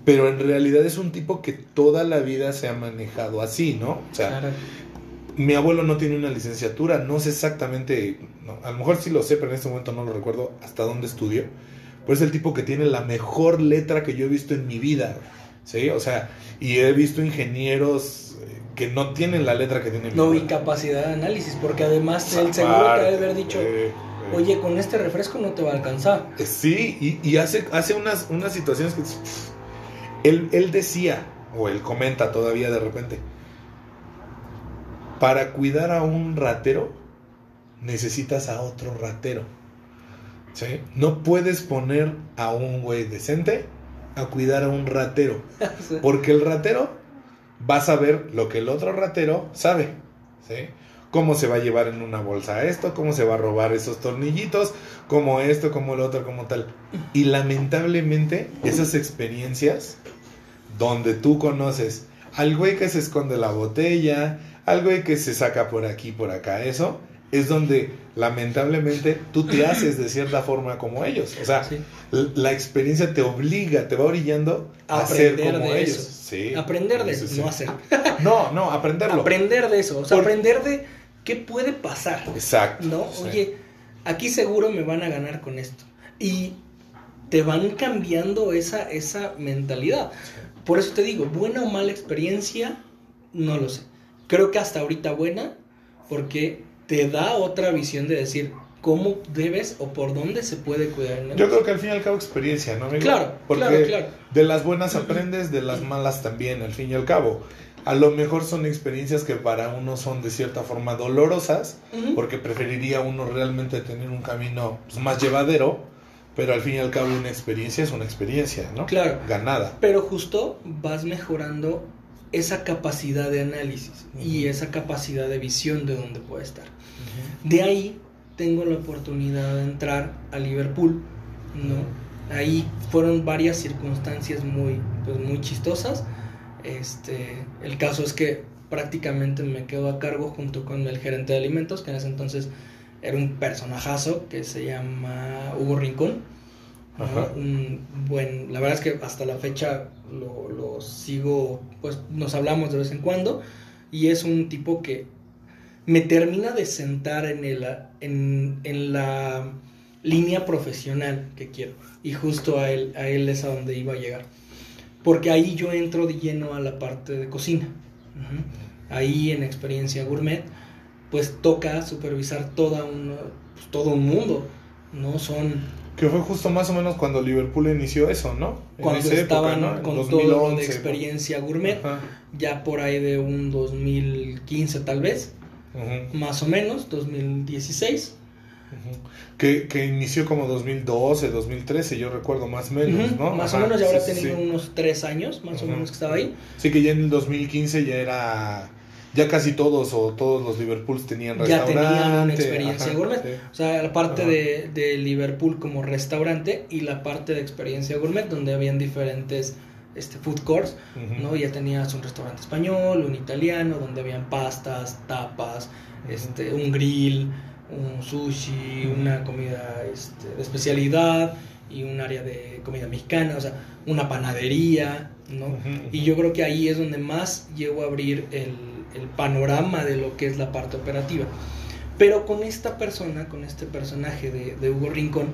Pero en realidad es un tipo que toda la vida se ha manejado así, ¿no? O sea, mi abuelo no tiene una licenciatura, no sé exactamente, a lo mejor sí lo sé, pero en este momento no lo recuerdo hasta dónde estudió. Pero es el tipo que tiene la mejor letra que yo he visto en mi vida, ¿sí? O sea, y he visto ingenieros eh, que no tienen la letra que tiene mi No, y capacidad de análisis, porque además el seguro te debe haber dicho, oye, con este refresco no te va a alcanzar. Eh, sí, y, hace, hace unas, unas situaciones que... Él, él decía, o él comenta todavía de repente, para cuidar a un ratero, necesitas a otro ratero. ¿Sí? No puedes poner a un güey decente a cuidar a un ratero. Porque el ratero va a saber lo que el otro ratero sabe. ¿sí? Cómo se va a llevar en una bolsa esto, cómo se va a robar esos tornillitos, cómo esto, cómo lo otro, como tal. Y lamentablemente esas experiencias donde tú conoces al güey que se esconde la botella, al güey que se saca por aquí, por acá, eso es donde lamentablemente tú te haces de cierta forma como ellos. O sea, la experiencia te obliga, te va orillando a, ser como ellos. Sí, aprender de eso, no hacer. No, no, aprenderlo. Aprender de eso, o sea, aprender de qué puede pasar. Exacto. ¿No? Oye, aquí seguro me van a ganar con esto. Y te van cambiando esa, esa mentalidad. Por eso te digo, buena o mala experiencia, no lo sé. Creo que hasta ahorita buena, porque te da otra visión de decir cómo debes o por dónde se puede cuidar el Yo creo que al fin y al cabo experiencia, ¿no, amigo? Claro, Porque claro, de las buenas aprendes, de las malas también, al fin y al cabo. A lo mejor son experiencias que para uno son de cierta forma dolorosas, porque preferiría uno realmente tener un camino pues, más llevadero, pero al fin y al cabo una experiencia es una experiencia, ¿no? Claro. Ganada. Pero justo vas mejorando esa capacidad de análisis y esa capacidad de visión de dónde puede estar. De ahí tengo la oportunidad de entrar a Liverpool, ¿no? Ahí fueron varias circunstancias muy, pues, muy chistosas. Este, el caso es que prácticamente me quedo a cargo junto con el gerente de alimentos, que en ese entonces era un personajazo que se llama Hugo Rincón. Un buen, la verdad es que hasta la fecha lo, sigo, pues nos hablamos de vez en cuando y es un tipo que me termina de sentar en, el, en, en la línea profesional que quiero y justo a él, a él es a donde iba a llegar. Porque ahí yo entro de lleno a la parte de cocina. Ahí en experiencia gourmet, pues toca supervisar toda una, pues, todo un mundo. No son que fue justo más o menos cuando Liverpool inició eso, ¿no? cuando estaban con todo lo de experiencia gourmet, ya por ahí de un 2015 tal vez, más o menos, 2016. que, que, inició como 2012, 2013, yo recuerdo más o menos, ¿no? Más o menos ya habrá tenido unos tres años, más o menos que estaba ahí. Sí, que ya en el 2015 ya era ya casi todos o todos los Liverpools tenían restaurante. Ya tenían una experiencia gourmet. O sea, la parte de, de, Liverpool como restaurante y la parte de experiencia gourmet, donde habían diferentes este, food courts, ¿no? Ya tenías un restaurante español, un italiano, donde habían pastas, tapas, este, un grill, un sushi, una comida este, de especialidad y un área de comida mexicana, o sea, una panadería, ¿no? Y yo creo que ahí es donde más llego a abrir el el panorama de lo que es la parte operativa. Pero con esta persona, con este personaje de, Hugo Rincón,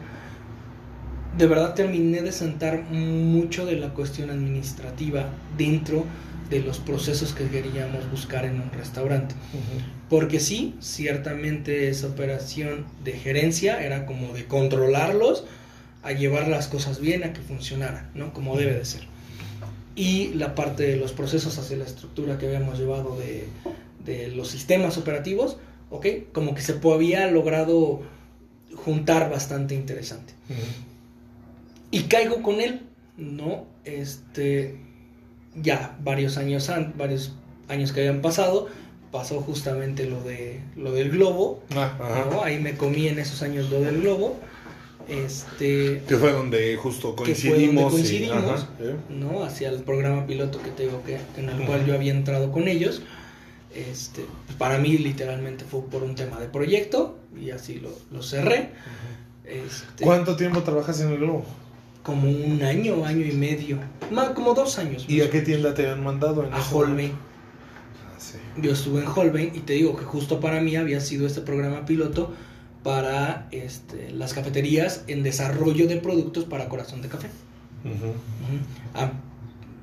de verdad terminé de sentar mucho de la cuestión administrativa dentro de los procesos que queríamos buscar en un restaurante. Porque sí, ciertamente esa operación de gerencia era como de controlarlos, a llevar las cosas bien, a que funcionara, ¿no? Como debe de ser y la parte de los procesos hacia la estructura que habíamos llevado de, de los sistemas operativos, ¿ok? Como que se había logrado juntar bastante interesante. Y caigo con él, ¿no? Este, ya varios años, varios años que habían pasado, pasó justamente lo, de, lo del globo, Ah. ¿no? Ahí me comí en esos años lo del globo. Este, Que fue donde justo Que fue donde coincidimos. coincidimos. ¿no? Hacia el programa piloto que te digo que en el cual yo había entrado con ellos. Este, para mí literalmente fue por un tema de proyecto y así lo, lo cerré. Este, ¿Cuánto tiempo trabajas en el Globo? Como un año, año y medio, más como dos años. ¿Y a qué tienda te habían mandado? En A Holbein. Ah, sí. Yo estuve en Holbein y te digo que justo para mí había sido este programa piloto para este, las cafeterías en desarrollo de productos para corazón de café. Ah,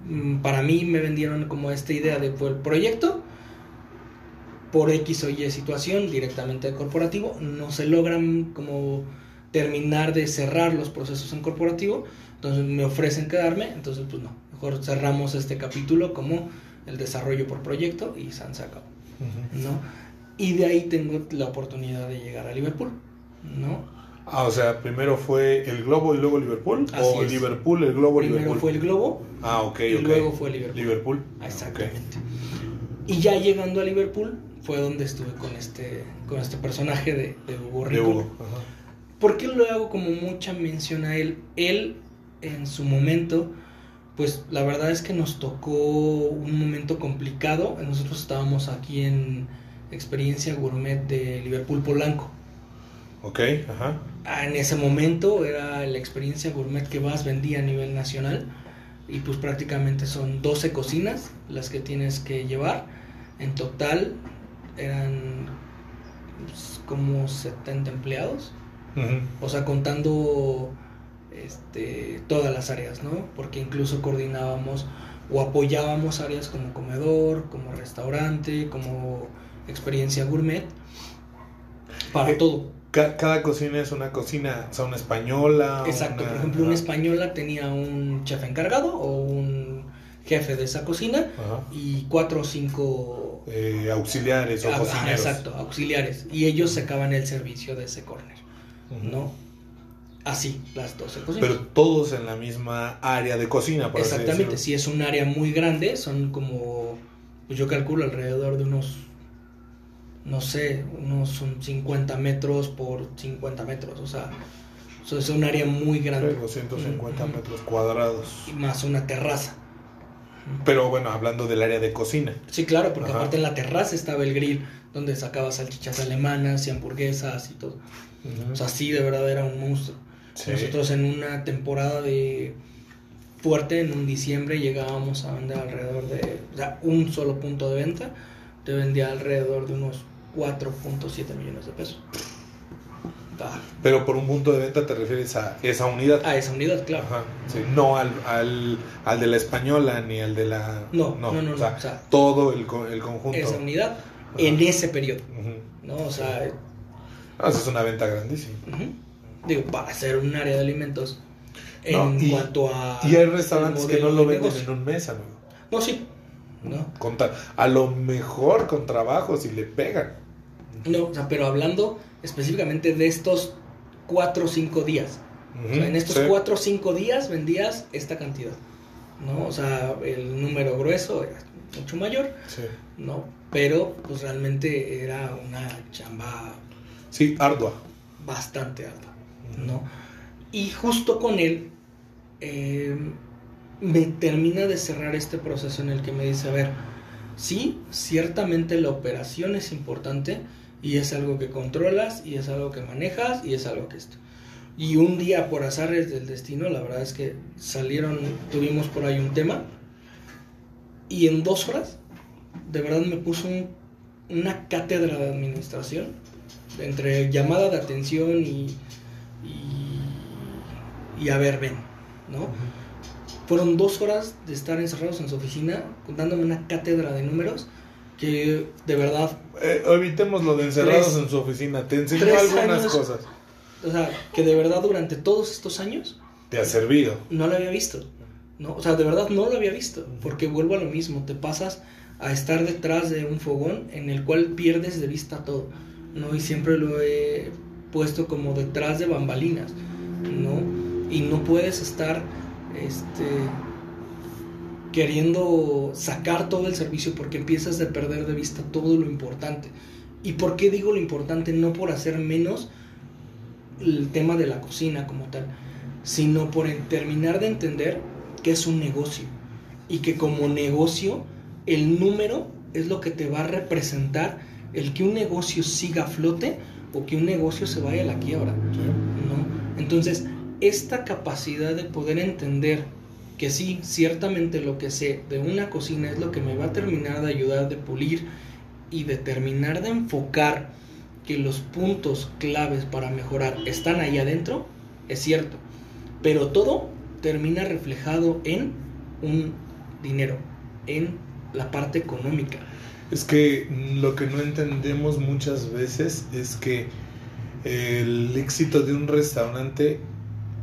mm, para mí me vendieron como esta idea de fue el proyecto por X o Y situación directamente de corporativo no se logran como terminar de cerrar los procesos en corporativo entonces me ofrecen quedarme entonces pues no mejor cerramos este capítulo como el desarrollo por proyecto y se acabó Ujú. no y de ahí tengo la oportunidad de llegar a Liverpool no Ah, o sea, primero fue el Globo y luego Liverpool. Así o es. Liverpool, el Globo, primero Liverpool. fue el globo Ah, ok, y luego fue Liverpool Liverpool. Exactamente. Y ya llegando a Liverpool fue donde estuve con este, con este personaje de, de Hugo. De Rico. Hugo. Ajá. ¿Por qué lo hago como mucha mención a él? Él, en su momento, pues la verdad es que nos tocó un momento complicado. Nosotros estábamos aquí en Experiencia Gourmet de Liverpool Polanco. Ok, ajá. En ese momento era la experiencia gourmet que más vendía a nivel nacional y pues prácticamente son 12 cocinas las que tienes que llevar. En total eran pues, como 70 empleados, Ujú. o sea, contando este, todas las áreas, ¿no? Porque incluso coordinábamos o apoyábamos áreas como comedor, como restaurante, como experiencia gourmet, para Eh, todo. Ca- cada cocina es una cocina, o sea, una española. Exacto, una- por ejemplo, una española tenía un chef encargado o un jefe de esa cocina Ajá. y cuatro o cinco Eh, auxiliares o ah, cocineros. exacto, auxiliares y ellos sacaban el servicio de ese corner. ¿no? Así, las 12 cocinas. Pero todos en la misma área de cocina, por Exactamente, si es un área muy grande, son como, pues yo calculo alrededor de unos, no sé, unos son 50 metros por 50 metros, o sea, eso es un área muy grande. 250 Ujú. metros cuadrados. Y más una terraza. Pero bueno, hablando del área de cocina. Sí, claro, porque Ajá. aparte en la terraza estaba el grill donde sacaba salchichas alemanas y hamburguesas y todo. O sea, sí, de verdad era un monstruo. Sí. Nosotros en una temporada de fuerte, en un diciembre, llegábamos a vender alrededor de, o sea, un solo punto de venta, te vendía alrededor de unos 4.7 millones de pesos. Ah, Pero por un punto de venta te refieres a esa unidad. A esa unidad, claro. Ajá, sí, No al, al, al de la española ni al de la. No, no, no, o no, sea, o sea, todo el, el conjunto. Esa unidad en ese periodo. ¿no? O sea, Ah, esa es una venta grandísima. Digo, para hacer un área de alimentos en No, y- cuanto a. Y hay restaurantes que no lo de venden en un mes, amigo. No, sí. No, a lo mejor con trabajo si le pegan. no, o sea, pero hablando específicamente de estos cuatro o cinco días. O sea, en estos Sí. cuatro o cinco días vendías esta cantidad. ¿No? O sea, el número grueso era mucho mayor, Sí. ¿no? Pero, pues realmente era una chamba Sí, ardua. bastante ardua, ¿no? Y justo con él eh, me termina de cerrar este proceso en el que me dice, a ver, sí, ciertamente la operación es importante y es algo que controlas y es algo que manejas y es algo que esto. Y un día por azares del destino, la verdad es que salieron, tuvimos por ahí un tema y en dos horas, de verdad me puso un- una cátedra de administración entre llamada de atención y, y a ver, ven, ¿no? Fueron dos horas de estar encerrados en su oficina, dándome una cátedra de números que de verdad, Eh, evitemos lo de encerrados Tres- en su oficina. Te enseñó algunas años. cosas. o sea, que de verdad durante todos estos años Te ha servido. no lo había visto, ¿no? O sea, de verdad no lo había visto, porque vuelvo a lo mismo, te pasas a estar detrás de un fogón en el cual pierdes de vista todo, ¿no? Y siempre lo he puesto como detrás de bambalinas, ¿no? Y no puedes estar este, queriendo sacar todo el servicio porque empiezas a perder de vista todo lo importante. ¿Y por qué digo lo importante? No por hacer menos el tema de la cocina como tal, sino por terminar de entender que es un negocio y que como negocio el número es lo que te va a representar el que un negocio siga a flote o que un negocio se vaya a la quiebra. Entonces, esta capacidad de poder entender que sí, ciertamente lo que sé de una cocina es lo que me va a terminar de ayudar de pulir y de terminar de enfocar que los puntos claves para mejorar están ahí adentro, es cierto. Pero todo termina reflejado en un dinero, en la parte económica. Es que lo que no entendemos muchas veces es que el éxito de un restaurante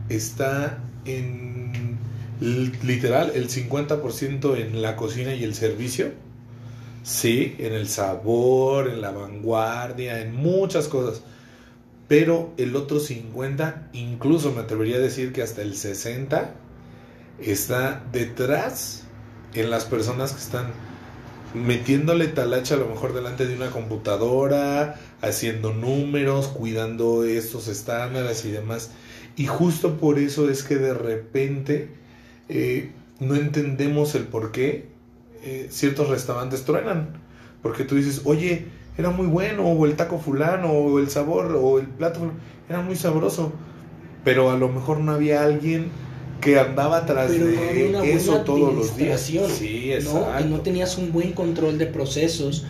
está en literal el 50% en la cocina y el servicio. Sí, en el sabor, en la vanguardia, en muchas cosas. Pero el otro 50, incluso me atrevería a decir que hasta el 60, está detrás en las personas que están metiéndole talacha a lo mejor delante de una computadora, haciendo números, cuidando estos estándares y demás. Y justo por eso es que de repente eh, no entendemos el por qué eh, ciertos restaurantes truenan. Porque tú dices, oye, era muy bueno, o el taco fulano, o el sabor, o el plato era muy sabroso. Pero a lo mejor no había alguien que andaba atrás de eso todos los días. Sí, exacto. ¿no? Que no tenías un buen control de procesos.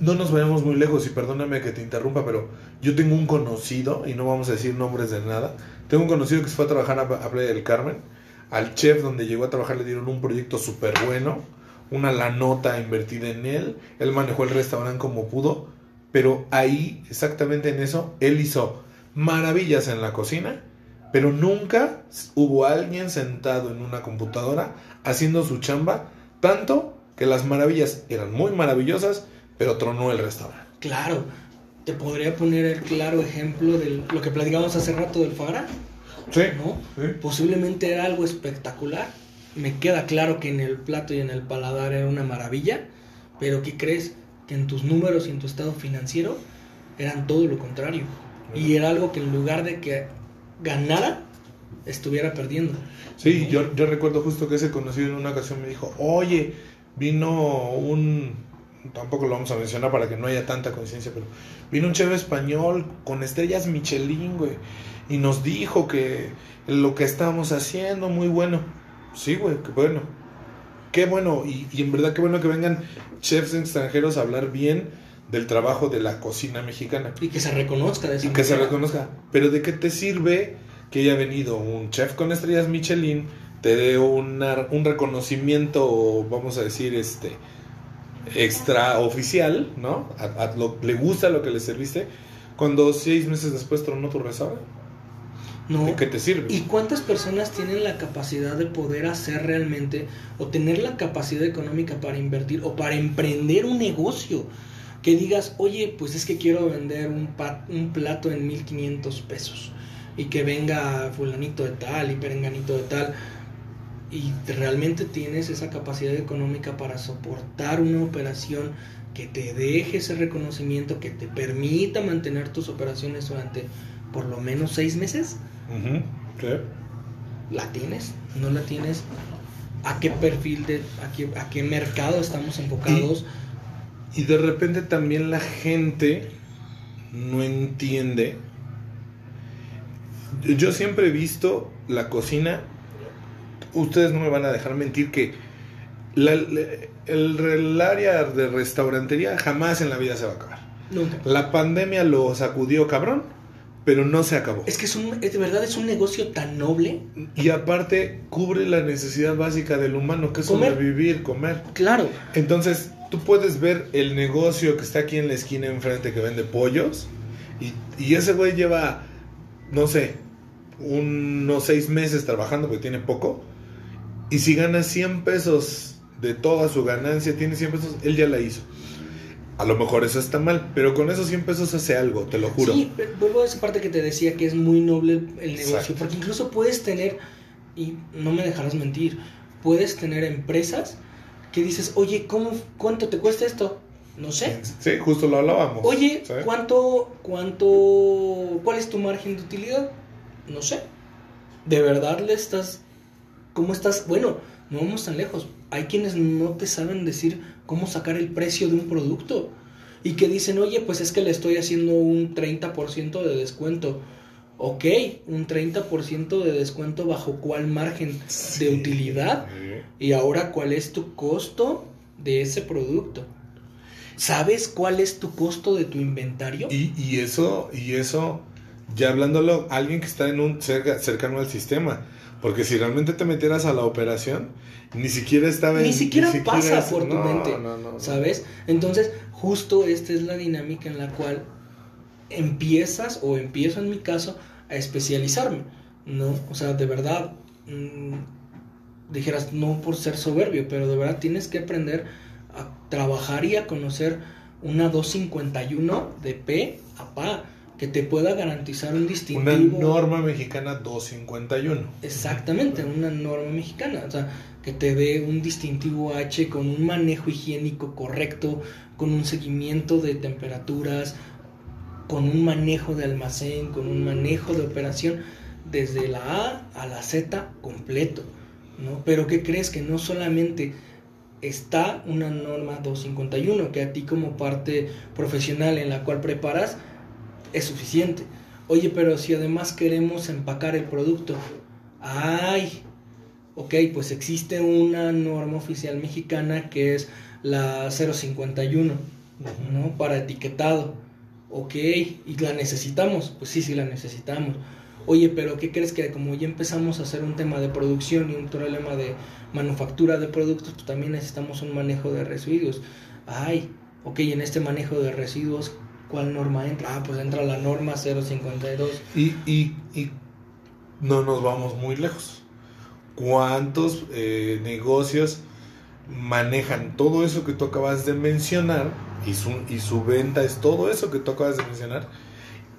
No nos vayamos muy lejos y perdóname que te interrumpa, pero yo tengo un conocido, y no vamos a decir nombres de nada, tengo un conocido que se fue a trabajar a, Playa del Carmen, al chef donde llegó a trabajar le dieron un proyecto súper bueno, una la nota invertida en él, él manejó el restaurante como pudo, pero ahí, exactamente en eso, él hizo maravillas en la cocina pero nunca hubo alguien sentado en una computadora haciendo su chamba, tanto que las maravillas eran muy maravillosas, pero tronó el restaurante. Claro, te podría poner el claro ejemplo de lo que platicamos hace rato del Fara. Sí, ¿no? Posiblemente era algo espectacular. Me queda claro que en el plato y en el paladar era una maravilla, pero ¿qué crees? Que en tus números y en tu estado financiero eran todo lo contrario. Y era algo que en lugar de que ganara, estuviera perdiendo. Sí, yo, yo recuerdo justo que ese conocido en una ocasión me dijo, oye, vino un, tampoco lo vamos a mencionar para que no haya tanta conciencia, pero vino un chef español con estrellas Michelin, güey, y nos dijo que lo que estábamos haciendo, muy bueno. Sí, güey, qué bueno. Qué bueno, y, y en verdad qué bueno que vengan chefs extranjeros a hablar bien del trabajo de la cocina mexicana. Y que se reconozca de esa Y que se reconozca. Pero ¿de qué te sirve que haya venido un chef con estrellas Michelin, te dé un reconocimiento, vamos a decir, este extraoficial, ¿no? A, le gusta lo que le serviste, cuando seis meses después tronó tu restaurante. No. ¿De qué te sirve? ¿Y cuántas personas tienen la capacidad de poder hacer realmente o tener la capacidad económica para invertir o para emprender un negocio? que digas, oye, pues es que quiero vender un, un plato en 1500 pesos y que venga fulanito de tal y perenganito de tal y realmente tienes esa capacidad económica para soportar una operación que te deje ese reconocimiento, que te permita mantener tus operaciones durante por lo menos seis meses. ¿La tienes? ¿No la tienes? ¿A qué perfil de, a qué, a qué mercado estamos enfocados? Y de repente también la gente no entiende. Yo siempre he visto la cocina, ustedes no me van a dejar mentir que el, área de restaurantería jamás en la vida se va a acabar. Nunca. La pandemia lo sacudió cabrón, pero no se acabó. Es que es, un, de verdad es un negocio tan noble. Y aparte cubre la necesidad básica del humano, que es sobrevivir, comer. Claro. Entonces, tú puedes ver el negocio que está aquí en la esquina enfrente que vende pollos y, ese güey lleva, no sé, unos seis meses trabajando porque tiene poco y si gana 100 pesos de toda su ganancia, tiene 100 pesos, él ya la hizo. A lo mejor eso está mal, pero con eso 100 pesos hace algo, te lo juro. Sí, pero vuelvo a esa parte que te decía que es muy noble el, el negocio, Exacto. porque incluso puedes tener, y no me dejarás mentir, puedes tener empresas que dices, oye, ¿cómo, ¿cuánto te cuesta esto? No sé. Sí, justo lo hablábamos. Oye, ¿sabes? ¿cuánto, cuánto, cuál es tu margen de utilidad? No sé. ¿De verdad le estás, cómo estás? Bueno, no vamos tan lejos. Hay quienes no te saben decir cómo sacar el precio de un producto. Y que dicen, oye, pues es que le estoy haciendo un 30% de descuento. Ok, un 30% de descuento bajo cuál margen de utilidad. Y ahora, ¿cuál es tu costo de ese producto? ¿Sabes cuál es tu costo de tu inventario? Y, y eso, y eso, ya hablándolo, alguien que está en un cerca, cercano al sistema. Porque si realmente te metieras a la operación, ni siquiera estaba en- Ni siquiera pasa es- por tu no, mente, no, no, no. ¿sabes? Entonces, justo esta es la dinámica en la cual empiezas, o empiezo en mi caso, a especializarme, ¿no? O sea, de verdad, mm, dijeras, no por ser soberbio, pero de verdad tienes que aprender a trabajar y a conocer una 251 de P a PA, que te pueda garantizar un distintivo. Una norma mexicana 251. Exactamente, una norma mexicana, o sea, que te dé un distintivo H con un manejo higiénico correcto, con un seguimiento de temperaturas, con un manejo de almacén, con un manejo de operación desde la A a la Z completo, ¿no? Pero ¿qué crees que no solamente está una norma 251 que a ti como parte profesional en la cual preparas es suficiente. Oye, pero si además queremos empacar el producto, ay, ok, pues existe una norma oficial mexicana que es la 051, ¿no? Para etiquetado. Ok, y la necesitamos, pues sí, sí la necesitamos. Oye, pero ¿qué crees que como ya empezamos a hacer un tema de producción y un problema de manufactura de productos, pues también necesitamos un manejo de residuos? Ay, ok, en este manejo de residuos, ¿cuál norma entra? Ah, pues entra la norma 052. Y, y, y no nos vamos muy lejos. ¿Cuántos eh, negocios manejan todo eso que tú acabas de mencionar y su, y su venta es todo eso que tú acabas de mencionar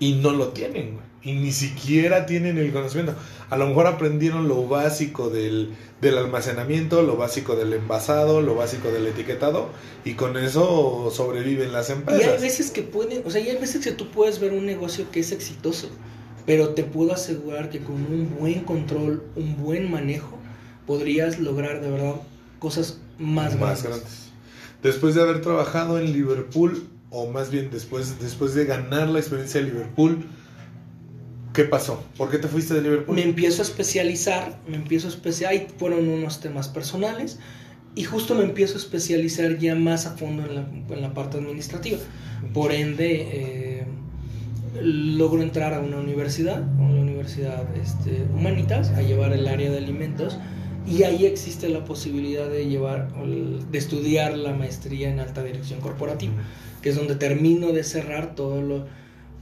y no lo tienen, güey? Y ni siquiera tienen el conocimiento. A lo mejor aprendieron lo básico del, del almacenamiento, lo básico del envasado, lo básico del etiquetado y con eso sobreviven las Y hay empresas. veces que pueden, o sea, y hay veces que tú puedes ver un negocio que es exitoso, pero te puedo asegurar que con un buen control, un buen manejo, podrías lograr de verdad cosas más, más grandes. grandes. Después de haber trabajado en Liverpool, o más bien después, después de ganar la experiencia de Liverpool, ¿qué pasó? ¿Por qué te fuiste de Liverpool? Me empiezo a especializar, me empiezo a especializar, fueron unos temas personales, y justo me empiezo a especializar ya más a fondo en la, en la parte administrativa. Por ende, eh, logro entrar a una universidad, a una universidad este, Humanitas, a llevar el área de alimentos y ahí existe la posibilidad de llevar, de estudiar la maestría en alta dirección corporativa, que es donde termino de cerrar todo lo,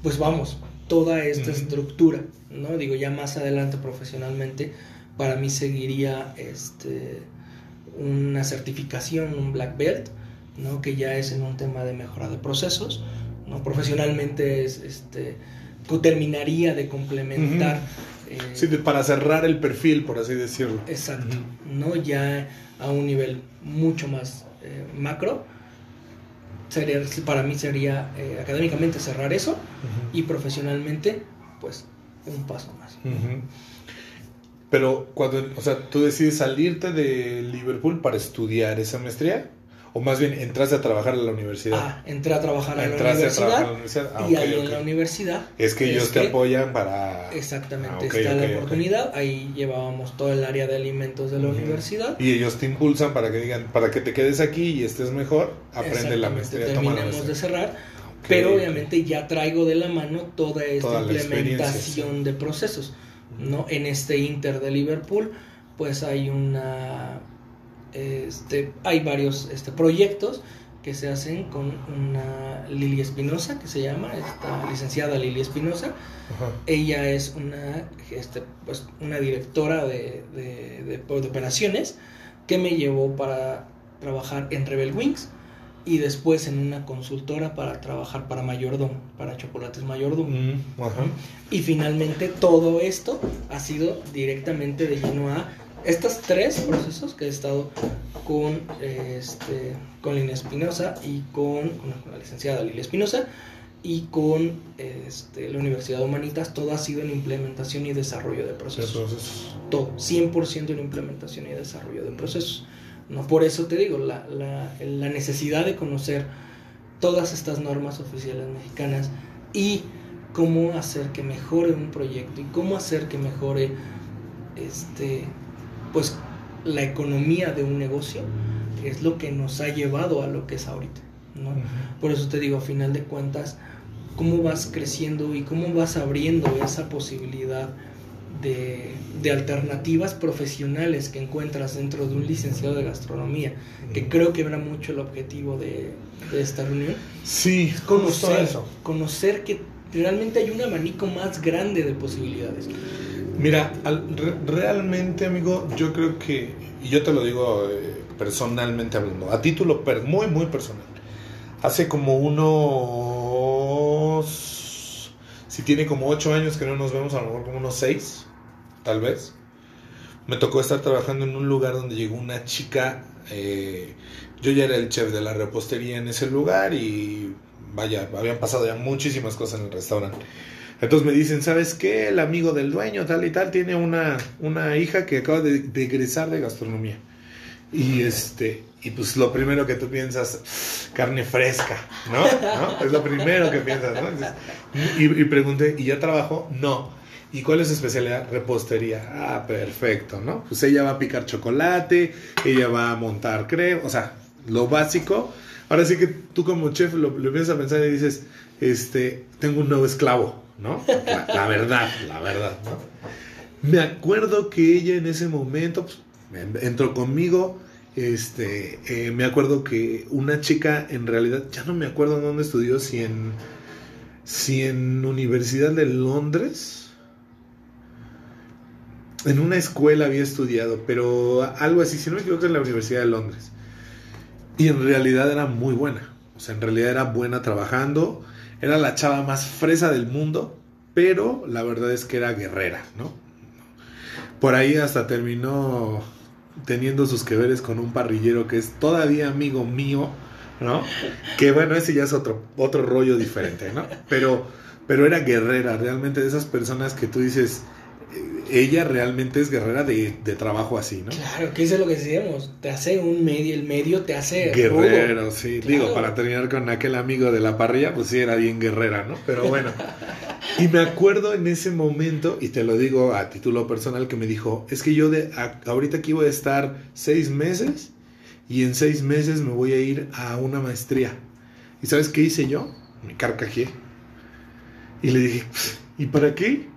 pues vamos, toda esta estructura, ¿no? Digo, ya más adelante profesionalmente, para mí seguiría este, una certificación, un black belt, ¿no? Que ya es en un tema de mejora de procesos, ¿no? Profesionalmente es, este, que terminaría de complementar. eh, Sí, de- para cerrar el perfil, por así decirlo. Exacto. ¿no? Ya a un nivel mucho más eh, macro. Sería, para mí sería eh, académicamente cerrar eso y profesionalmente, pues, un paso más. Pero cuando, o sea, tú decides salirte de Liverpool para estudiar esa maestría, o más bien entraste a trabajar en la universidad. Ah, entré a trabajar a la Entraste a trabajar en la universidad universidad. Ah, y ahí en la universidad Es que ellos es te que- apoyan para. exactamente Ah, está la oportunidad. Ahí llevábamos todo el área de alimentos de la universidad. Y ellos te impulsan para que digan, para que te quedes aquí y estés mejor, aprende la maestría, Terminemos de cerrar. Pero obviamente ya traigo de la mano toda esta Toda implementación de procesos. ¿no? En este Inter de Liverpool, pues hay una. Este, hay varios este, proyectos que se hacen con una Lili Espinosa, que se llama, esta licenciada Lili Espinosa. Ajá. Ella es una, este, pues, una directora de, de- de- de operaciones que me llevó para trabajar en Rebel Wings. y después en una consultora para trabajar para Mayordomo, para Chocolates Mayordomo. Mm. Y finalmente todo esto ha sido directamente de lleno a estos tres procesos que he estado con, este, con Lina Espinosa y con, con la licenciada Lilia Espinosa y con este, la Universidad de Humanitas, todo ha sido en implementación y desarrollo de procesos. Entonces, Todo, 100% en implementación y desarrollo de procesos. ¿no? Por eso te digo, la, la, la necesidad de conocer todas estas normas oficiales mexicanas y cómo hacer que mejore un proyecto y cómo hacer que mejore este pues la economía de un negocio es lo que nos ha llevado a lo que es ahorita, ¿no? Por eso te digo, a final de cuentas, cómo vas creciendo y cómo vas abriendo esa posibilidad de, de alternativas profesionales que encuentras dentro de un licenciado de gastronomía, que creo que era mucho el objetivo de, de esta reunión. Sí, Conocer, conocer eso. conocer que realmente hay un abanico más grande de posibilidades. Mira, al- re- realmente, amigo, yo creo que, y yo te lo digo eh, personalmente hablando, a título per- muy, muy personal. Hace como unos, si tiene como ocho años que no nos vemos, a lo mejor como unos seis, tal vez. Me tocó estar trabajando en un lugar donde llegó una chica, eh, yo ya era el chef de la repostería en ese lugar y vaya, habían pasado ya muchísimas cosas en el restaurante. Entonces me dicen, ¿sabes qué? El amigo del dueño, tal y tal, tiene una, una hija que acaba de, de egresar de gastronomía. Y este, y pues lo primero que tú piensas, carne fresca, ¿no? ¿No? Es lo primero que piensas, ¿no? Entonces, y, y pregunté, ¿y ya trabajó? No. ¿Y cuál es su especialidad? Repostería. Ah, perfecto, ¿no? Pues ella va a picar chocolate, ella va a montar crema, o sea, lo básico. Ahora sí que tú como chef lo, lo empiezas a pensar y dices, este, tengo un nuevo esclavo, ¿no? La, verdad, la verdad, ¿no? Me acuerdo que ella en ese momento pues, entró conmigo. Este, eh, me acuerdo que una chica, en realidad, ya no me acuerdo en dónde estudió, si en, si en Universidad de Londres, en una escuela había estudiado, pero algo así, si no me equivoco, en la Universidad de Londres. Y en realidad era muy buena. O sea, en realidad era buena trabajando. Era la chava más fresa del mundo. Pero la verdad es que era guerrera, ¿no? Por ahí hasta terminó teniendo sus que veres con un parrillero que es todavía amigo mío, ¿no? Que bueno, ese ya es otro, otro rollo diferente, ¿no? Pero, pero era guerrera, realmente de esas personas que tú dices, ella realmente es guerrera de, de trabajo así, ¿no? Claro, que eso es lo que decíamos, te hace un medio, el medio te hace Guerrero, rudo. sí. Claro. Digo, para terminar con aquel amigo de la parrilla, pues sí era bien guerrera, ¿no? Pero bueno. Y me acuerdo en ese momento, y te lo digo a título personal, que me dijo, es que yo de a- ahorita aquí voy a estar seis meses y en seis meses me voy a ir a una maestría. ¿Y sabes qué hice yo? Me carcajeé. Y le dije, ¿y para qué?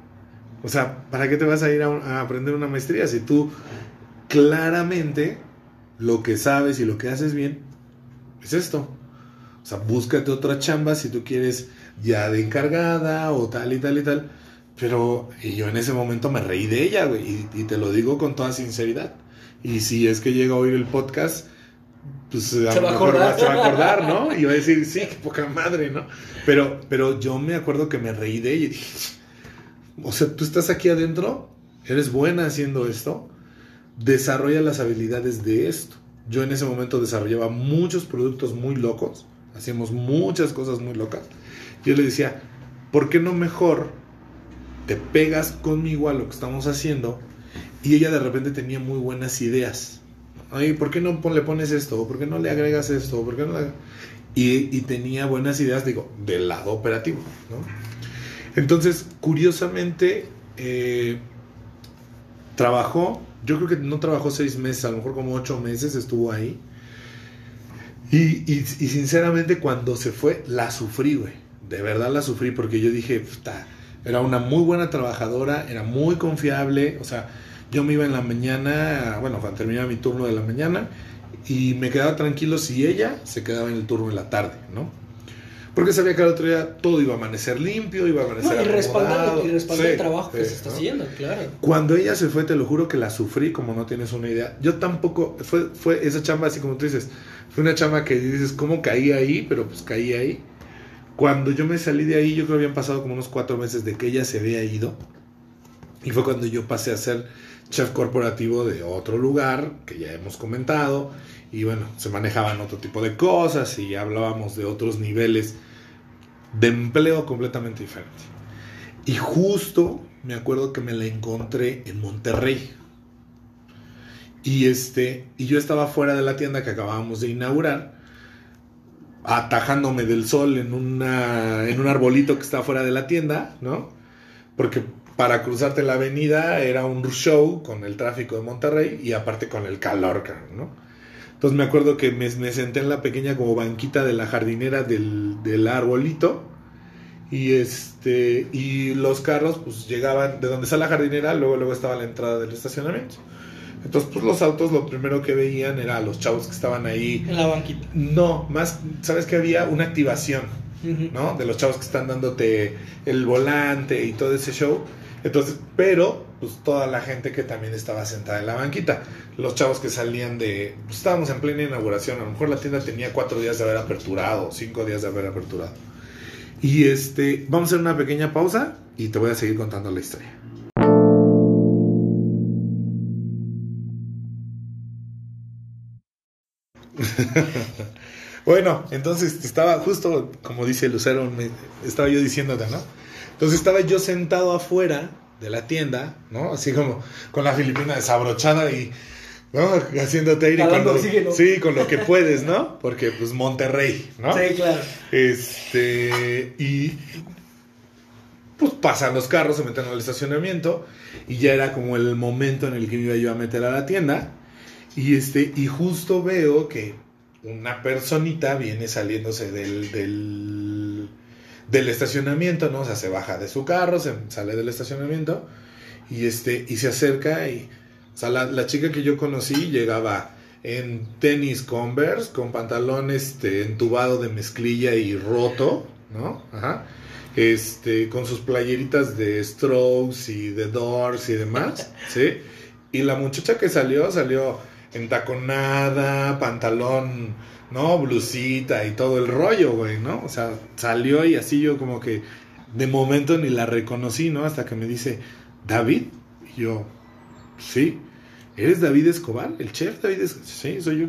O sea, ¿para qué te vas a ir a, un- a aprender una maestría si tú claramente lo que sabes y lo que haces bien es esto? O sea, búscate otra chamba si tú quieres ya de encargada o tal y tal y tal. Pero y yo en ese momento me reí de ella, güey, y, y te lo digo con toda sinceridad. Y si es que llega a oír el podcast, pues a Se va a mejor acordar. se va a acordar, ¿no? Y va a decir, sí, qué poca madre, ¿no? Pero, pero yo me acuerdo que me reí de ella y dije, o sea, tú estás aquí adentro, eres buena haciendo esto, desarrolla las habilidades de esto. Yo en ese momento desarrollaba muchos productos muy locos, hacíamos muchas cosas muy locas. Yo le decía, ¿por qué no mejor te pegas conmigo a lo que estamos haciendo? Y ella de repente tenía muy buenas ideas. Ay, ¿por qué no le pones esto? ¿O ¿Por qué no le agregas esto? ¿O ¿Por qué no le- y, y tenía buenas ideas, digo, del lado operativo, ¿no? Entonces, curiosamente, eh, trabajó, yo creo que no trabajó seis meses, a lo mejor como ocho meses estuvo ahí. Y, y- y sinceramente cuando se fue, la sufrí, güey. De verdad la sufrí porque yo dije, "Puta, era una muy buena trabajadora, era muy confiable. O sea, yo me iba en la mañana, bueno, cuando terminaba mi turno de la mañana, y me quedaba tranquilo si ella se quedaba en el turno de la tarde, ¿no? Porque sabía que al otro día todo iba a amanecer limpio, iba a amanecer No, y respaldar, acomodado. y respaldar Sí, el trabajo que se está ¿no? haciendo, claro. Cuando ella se fue, te lo juro que la sufrí como no tienes una idea. Yo tampoco, fue, fue esa chamba así como tú dices, fue una chamba que dices, ¿cómo caí ahí? Pero pues caí ahí. Cuando yo me salí de ahí, yo creo que habían pasado como unos cuatro meses de que ella se había ido. Y fue cuando yo pasé a ser chef corporativo de otro lugar, que ya hemos comentado. Y bueno, se manejaban otro tipo de cosas y hablábamos de otros niveles de empleo completamente diferente. Y justo me acuerdo que me la encontré en Monterrey. Y este, y yo estaba fuera de la tienda que acabábamos de inaugurar, atajándome del sol en una en un arbolito que estaba fuera de la tienda, ¿no? Porque para cruzarte la avenida era un show con el tráfico de Monterrey y aparte con el calor, ¿no? Entonces me acuerdo que me, me senté en la pequeña como banquita de la jardinera del, del arbolito y este y los carros pues llegaban de donde está la jardinera, luego luego estaba la entrada del estacionamiento. Entonces pues los autos lo primero que veían era a los chavos que estaban ahí. En la banquita. No, más, ¿sabes que había? Una activación. ¿no? De los chavos que están dándote el volante y todo ese show. Entonces, pero pues toda la gente que también estaba sentada en la banquita. Los chavos que salían de... Pues, estábamos en plena inauguración. A lo mejor la tienda tenía cuatro días de haber aperturado, cinco días de haber aperturado. Y este, vamos a hacer una pequeña pausa y te voy a seguir contando la historia. Bueno, entonces estaba justo, como dice Lucero, me- estaba yo diciéndote, ¿no? Entonces estaba yo sentado afuera de la tienda, ¿no? Así como con la filipina desabrochada y, ¿no? Haciéndote aire con lo, sí, con lo que puedes, ¿no? Porque pues Monterrey, ¿no? Sí, claro. Este, y pues pasan los carros, se meten al estacionamiento y ya era como el momento en el que me iba yo a meter a la tienda. Y este, y justo veo que una personita viene saliéndose del, del, del estacionamiento, ¿no? O sea, se baja de su carro, se sale del estacionamiento y este, y se acerca y, o sea, la, la chica que yo conocí llegaba en tenis Converse, con pantalón este, entubado de mezclilla y roto, ¿no? Ajá. Este, con sus playeritas de Strokes y de Doors y demás, ¿sí? Y la muchacha que salió, salió entaconada, pantalón, ¿no? Blusita y todo el rollo, güey, ¿no? O sea, salió y así yo como que de momento ni la reconocí, ¿no? Hasta que me dice, David, y yo, sí, ¿eres David Escobar? ¿El chef David Escobar? Sí, soy yo.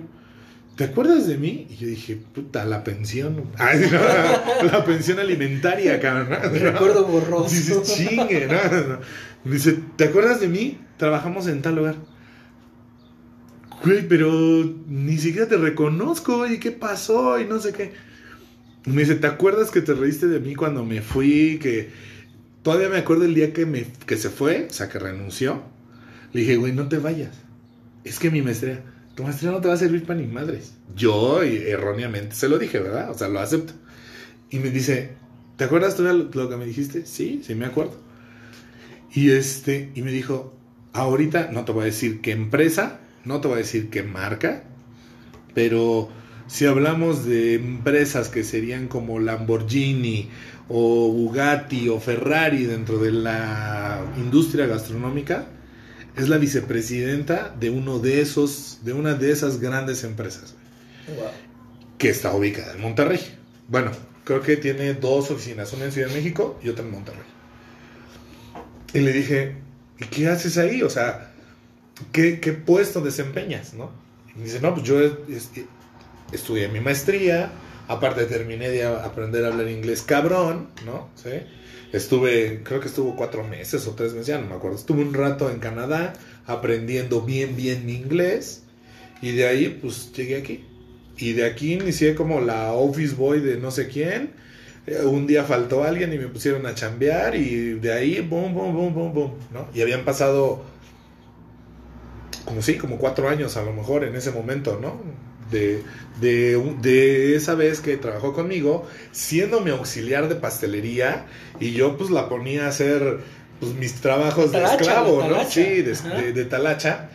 ¿Te acuerdas de mí? Y yo dije, puta, la pensión. Ay, no, la pensión alimentaria, cabrón. ¿no? Recuerdo borroso. Dice, chingue, no, dice, ¿te acuerdas de mí? Trabajamos en tal lugar. Güey, pero ni siquiera te reconozco, oye, ¿qué pasó? Y no sé qué. Y me dice, ¿te acuerdas que te reíste de mí cuando me fui? Que todavía me acuerdo el día que, me, que se fue, o sea, que renunció. Le dije, güey, no te vayas. Es que mi maestría, tu maestría no te va a servir para ni madres. Yo erróneamente se lo dije, ¿verdad? O sea, lo acepto. Y me dice, ¿te acuerdas todavía lo, lo que me dijiste? Sí, sí me acuerdo. Y este, y me dijo, ahorita no te voy a decir qué empresa, no te voy a decir qué marca, pero si hablamos de empresas que serían como Lamborghini o Bugatti o Ferrari dentro de la industria gastronómica, es la vicepresidenta de uno de esos, de una de esas grandes empresas Wow. que está ubicada en Monterrey. Bueno, creo que tiene dos oficinas, una en Ciudad de México y otra en Monterrey. Y le dije, ¿y qué haces ahí? O sea, ¿qué, qué puesto desempeñas? ¿no? Y dice, no, pues yo es- es- estudié mi maestría, aparte terminé de aprender a hablar inglés cabrón, ¿no? ¿Sí? Estuve, creo que estuvo cuatro meses o tres meses, ya no me acuerdo. Estuve un rato en Canadá aprendiendo bien, bien inglés. Y de ahí, pues llegué aquí. Y de aquí inicié como la office boy de no sé quién. Eh, Un día faltó alguien y me pusieron a chambear. Y de ahí, boom, boom, boom, boom, boom. ¿no? Y habían pasado, como sí, como cuatro años a lo mejor en ese momento, ¿no? De, de, de esa vez que trabajó conmigo, siendo mi auxiliar de pastelería. Y yo, pues la ponía a hacer pues, mis trabajos de esclavo, de ¿no? Sí, de, talacha.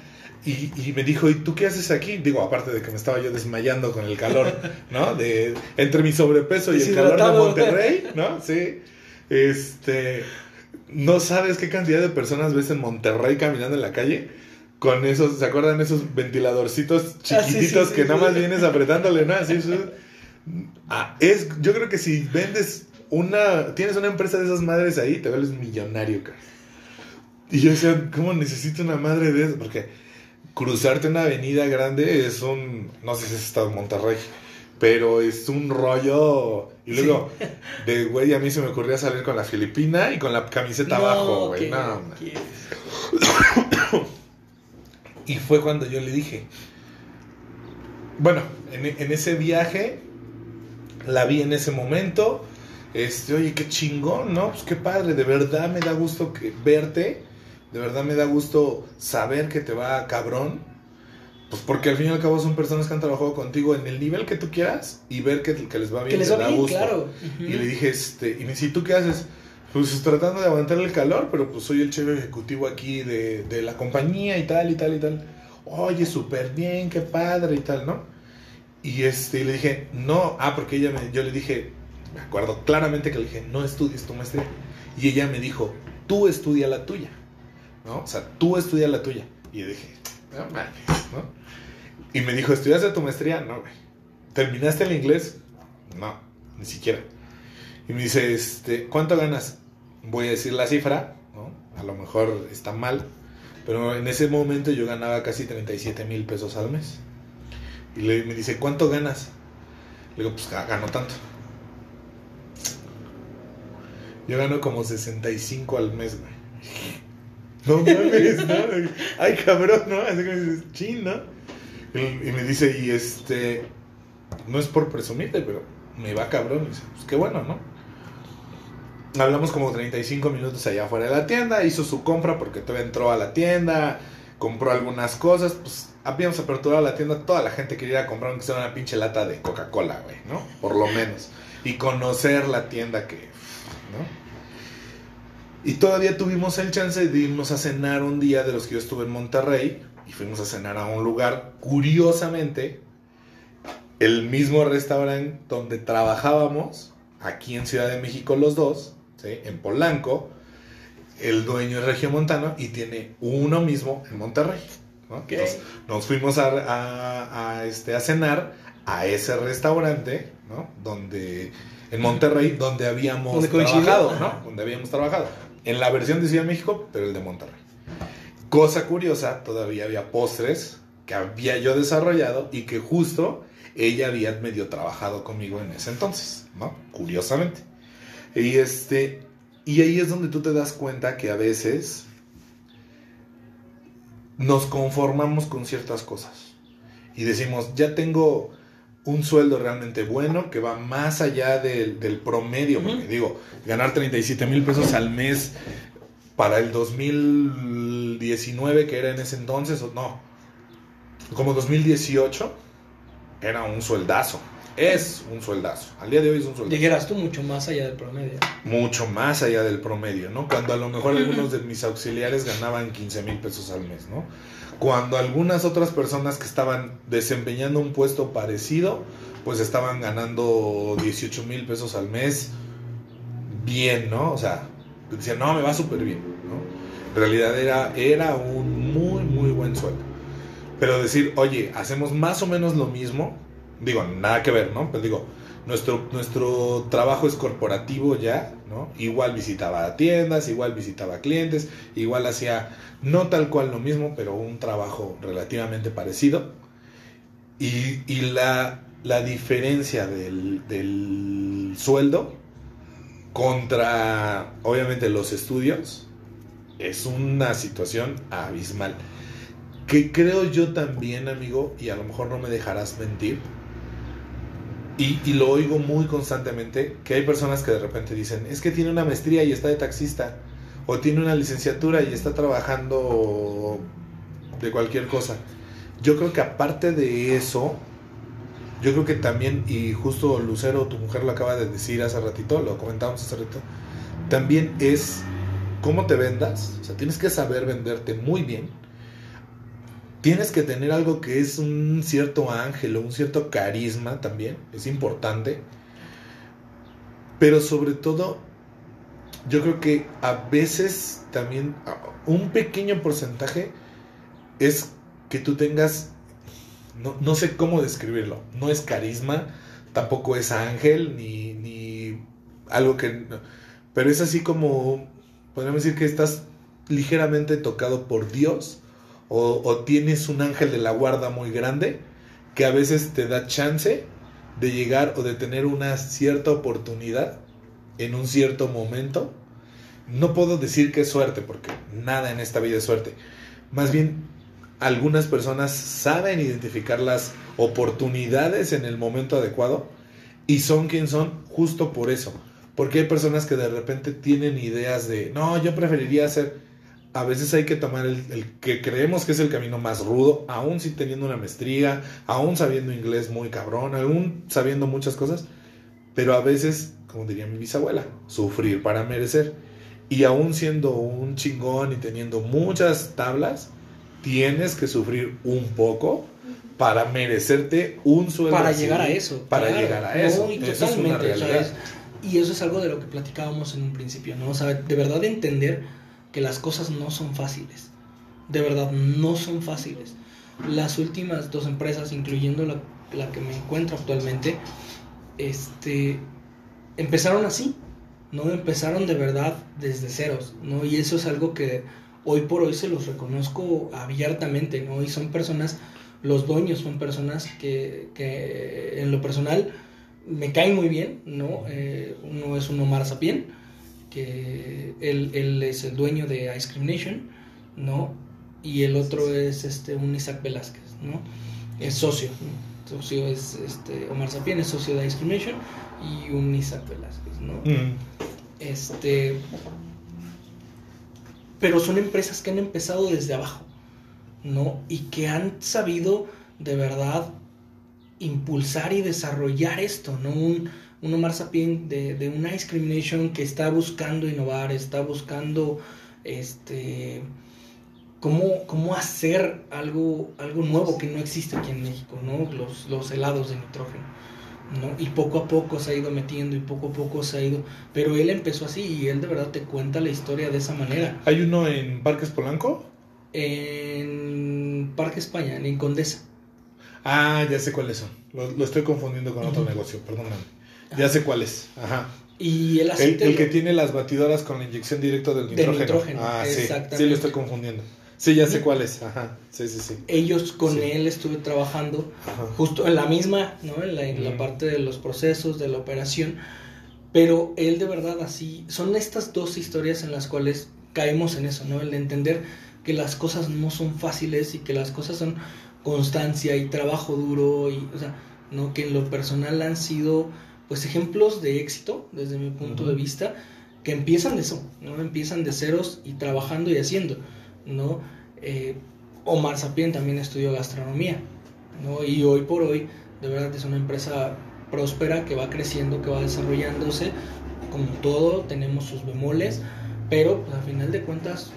Y, y me dijo, ¿y tú qué haces aquí? Digo, aparte de que me estaba yo desmayando con el calor, ¿no? De, entre mi sobrepeso y el calor de. Monterrey, ¿no? Sí. Este, no sabes qué cantidad de personas ves en Monterrey caminando en la calle con esos, ¿se acuerdan esos ventiladorcitos Ah, sí, chiquititos sí, que sí, nada más vienes apretándole, ¿no? Así Ah, es, yo creo que si vendes una, tienes una empresa de esas madres ahí, te vuelves millonario, cara. Y yo decía, ¿cómo necesito una madre de eso? Porque cruzarte una avenida grande es un, no sé si has estado en Monterrey, pero es un rollo. Y luego, de güey, a mí se me ocurría salir con la filipina y con la camiseta abajo, güey. ¿qué No. Y fue cuando yo le dije, bueno, en, en ese viaje, la vi en ese momento, este, oye, qué chingón, ¿no? Pues qué padre, de verdad me da gusto que, verte, de verdad me da gusto saber que te va cabrón, pues porque al fin y al cabo son personas que han trabajado contigo en el nivel que tú quieras y ver que, que les va bien, Que les va bien, gusto. claro. Y le dije, este, y me dice, ¿y tú qué haces? Pues tratando de aguantar el calor, pero pues soy el chef ejecutivo aquí de, de la compañía y tal, y tal, y tal. Oye, súper bien, qué padre y tal, ¿no? Y este, le dije, no, ah, porque ella me, yo le dije, me acuerdo claramente que le dije, no estudies tu maestría. Y ella me dijo, tú estudia la tuya, ¿no? O sea, tú estudia la tuya. Y yo dije, no mames, ¿no? Y me dijo, ¿estudiaste tu maestría? No, güey. ¿Terminaste el inglés? No, ni siquiera. Y me dice, este, ¿cuánto ganas? Voy a decir la cifra, ¿no? A lo mejor está mal, pero en ese momento yo ganaba casi 37 mil pesos al mes. Y le, me dice, ¿cuánto ganas? Le digo, pues ga- gano tanto. Yo gano como 65 al mes, güey. No mames, ¿no? Ay, cabrón, ¿no? Así que me dices, chin, ¿no? Y, y me dice, y este, no es por presumirte, pero me va cabrón. Y dice, pues qué bueno, ¿no? Hablamos como 35 minutos allá afuera de la tienda, hizo su compra porque todavía entró a la tienda, compró algunas cosas, pues habíamos aperturado la tienda, toda la gente quería comprar aunque sea una pinche lata de Coca-Cola, güey, ¿no? Por lo menos. Y conocer la tienda que, ¿no? Y todavía tuvimos el chance de irnos a cenar un día de los que yo estuve en Monterrey y fuimos a cenar a un lugar, curiosamente, el mismo restaurante donde trabajábamos, aquí en Ciudad de México los dos, ¿sí? en Polanco, el dueño es regiomontano y tiene uno mismo en Monterrey. Entonces, nos fuimos a, a- a, este, a cenar a ese restaurante, ¿no? Donde, en Monterrey, donde habíamos Donde trabajado. Donde habíamos trabajado. En la versión de Ciudad de México, pero el de Monterrey. Cosa curiosa, todavía había postres que había yo desarrollado y que justo ella había medio trabajado conmigo en ese entonces, ¿no? Curiosamente. Y este, y ahí es donde tú te das cuenta que a veces nos conformamos con ciertas cosas. Y decimos, ya tengo un sueldo realmente bueno que va más allá del, del promedio, porque digo, ganar 37 mil pesos al mes para el 2019 que era en ese entonces, o no, como 2018, era un sueldazo, es un sueldazo, al día de hoy es un sueldazo Dijeras tú mucho más allá del promedio. mucho más allá del promedio, ¿no? Cuando a lo mejor algunos de mis auxiliares ganaban 15 mil pesos al mes, ¿no? Cuando algunas otras personas que estaban desempeñando un puesto parecido, pues estaban ganando 18 mil pesos al mes, bien, ¿no? O sea, decían, no, me va súper bien, ¿no? En realidad era, era un muy, muy buen sueldo. Pero decir, oye, hacemos más o menos lo mismo, digo, nada que ver, ¿no? Pero digo, nuestro, nuestro trabajo es corporativo ya, ¿no? Igual visitaba tiendas, igual visitaba clientes, igual hacía no tal cual lo mismo, pero un trabajo relativamente parecido. Y, y la, la diferencia del, del sueldo contra, obviamente, los estudios es una situación abismal. Que creo yo también, amigo, y a lo mejor no me dejarás mentir, y, lo oigo muy constantemente, que hay personas que de repente dicen, es que tiene una maestría y está de taxista, o tiene una licenciatura y está trabajando de cualquier cosa. Yo creo que aparte de eso, yo creo que también, y justo Lucero, tu mujer lo acaba de decir hace ratito, lo comentábamos hace ratito, también es cómo te vendas, o sea, tienes que saber venderte muy bien, tienes que tener algo que es un cierto ángel o un cierto carisma también, es importante. Pero sobre todo, yo creo que a veces también un pequeño porcentaje es que tú tengas, no, no sé cómo describirlo, no es carisma, tampoco es ángel, ni, ni algo que... Pero es así como, podríamos decir que estás ligeramente tocado por Dios o, tienes un ángel de la guarda muy grande que a veces te da chance de llegar o de tener una cierta oportunidad en un cierto momento. No puedo decir que es suerte porque nada en esta vida es suerte. Más bien, algunas personas saben identificar las oportunidades en el momento adecuado y son quien son justo por eso. Porque hay personas que de repente tienen ideas de, no, yo preferiría hacer a veces hay que tomar el, que creemos que es el camino más rudo, aún si teniendo una maestría, aún sabiendo inglés muy cabrón, aún sabiendo muchas cosas, pero a veces, como diría mi bisabuela, sufrir para merecer. Y aún siendo un chingón y teniendo muchas tablas, tienes que sufrir un poco para merecerte un sueldo. Para llegar a eso. Para llegar a eso. eso es una realidad. y eso es algo de lo que platicábamos en un principio, ¿no? O sea, de verdad entender que las cosas no son fáciles. De verdad, no son fáciles. Las últimas dos empresas, incluyendo la, la que me encuentro actualmente, este, empezaron así, ¿no? Empezaron de verdad desde ceros, ¿no? Y eso es algo que hoy por hoy se los reconozco abiertamente, ¿no? Y son personas, los dueños son personas que, que en lo personal me caen muy bien, ¿no? Eh, uno es un Omar Sapien, que él, él, es el dueño de Ice Cream Nation, ¿no? Y el otro es este, un Isaac Velázquez, ¿no? Es socio, socio es este, Omar Sapien, es socio de Ice Cream Nation y un Isaac Velázquez, ¿no? Mm. Este, pero son empresas que han empezado desde abajo, ¿no? Y que han sabido de verdad impulsar y desarrollar esto, ¿no? Un, un Omar Sapien de, de una discrimination que está buscando innovar, está buscando este cómo, cómo hacer algo, algo nuevo que no existe aquí en México, ¿no? Los, los helados de nitrógeno. ¿no? Y poco a poco se ha ido metiendo y poco a poco se ha ido. Pero él empezó así y él de verdad te cuenta la historia de esa manera. ¿Hay uno en Parques Polanco? En Parque España, en Condesa. Ah, ya sé cuáles son. Lo, estoy confundiendo con otro negocio, perdóname. Ya sé cuál es. Ajá. Y el aceite. El, que tiene las batidoras con la inyección directa del nitrógeno. ah, sí. Sí, lo estoy confundiendo. Sí, ya sé cuál es. Ajá. Sí, sí, sí. Ellos con él estuve trabajando justo en la misma, ¿no? En la, en la parte de los procesos, de la operación. Pero él de verdad así. Son estas dos historias en las cuales caemos en eso, ¿no? El de entender que las cosas no son fáciles y que las cosas son constancia y trabajo duro y, o sea, ¿no? Que en lo personal han sido pues ejemplos de éxito desde mi punto de vista que empiezan de eso, ¿no? Empiezan de ceros y trabajando y haciendo, ¿no? Eh, Omar Sapien también estudió gastronomía, ¿no? Y hoy por hoy, de verdad, es una empresa próspera que va creciendo, que va desarrollándose, como todo, tenemos sus bemoles, pero pues, al final de cuentas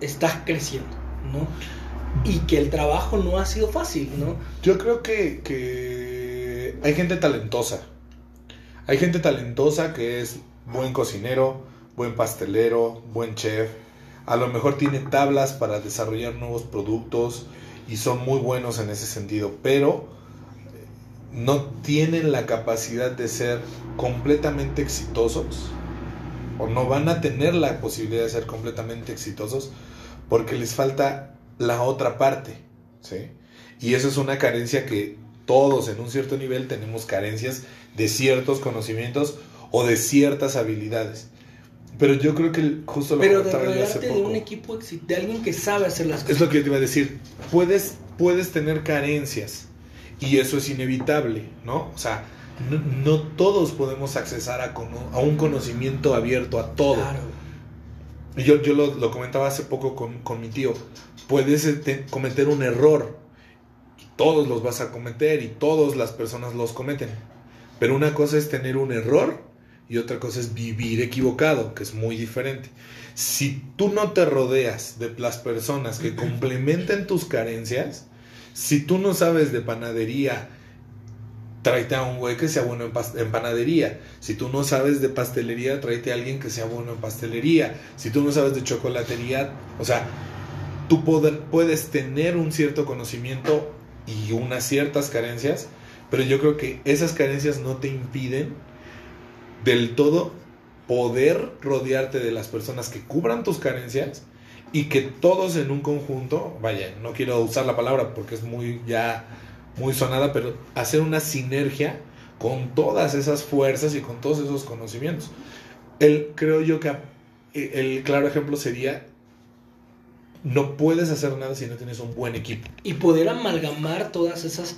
está creciendo, ¿no? Y que el trabajo no ha sido fácil, ¿no? Yo creo que, que hay gente talentosa, hay gente talentosa que es buen cocinero, buen pastelero, buen chef. A lo mejor tiene tablas para desarrollar nuevos productos y son muy buenos en ese sentido, pero no tienen la capacidad de ser completamente exitosos o no van a tener la posibilidad de ser completamente exitosos porque les falta la otra parte, ¿sí? Y eso es una carencia que todos en un cierto nivel tenemos carencias de ciertos conocimientos o de ciertas habilidades. Pero yo creo que justo lo Pero de rodearte de un equipo de alguien que sabe hacer las cosas. Es lo que yo te iba a decir. Puedes, puedes tener carencias y eso es inevitable, ¿no? O sea, no, todos podemos accesar a, a, un conocimiento abierto a todo. Claro. Yo, yo lo, lo, comentaba hace poco con, con mi tío. Puedes este, cometer un error y todos los vas a cometer y todas las personas los cometen pero una cosa es tener un error y otra cosa es vivir equivocado, que es muy diferente. Si tú no te rodeas de las personas que complementen tus carencias, si tú no sabes de panadería, tráete a un güey que sea bueno en, panadería. Si tú no sabes de pastelería, tráete a alguien que sea bueno en pastelería. Si tú no sabes de chocolatería, o sea, tú puedes tener un cierto conocimiento y unas ciertas carencias, pero yo creo que esas carencias no te impiden del todo poder rodearte de las personas que cubran tus carencias y que todos en un conjunto, vaya, no quiero usar la palabra porque es muy ya muy sonada, pero hacer una sinergia con todas esas fuerzas y con todos esos conocimientos. El, creo yo que el claro ejemplo sería no puedes hacer nada si no tienes un buen equipo. Y poder amalgamar todas esas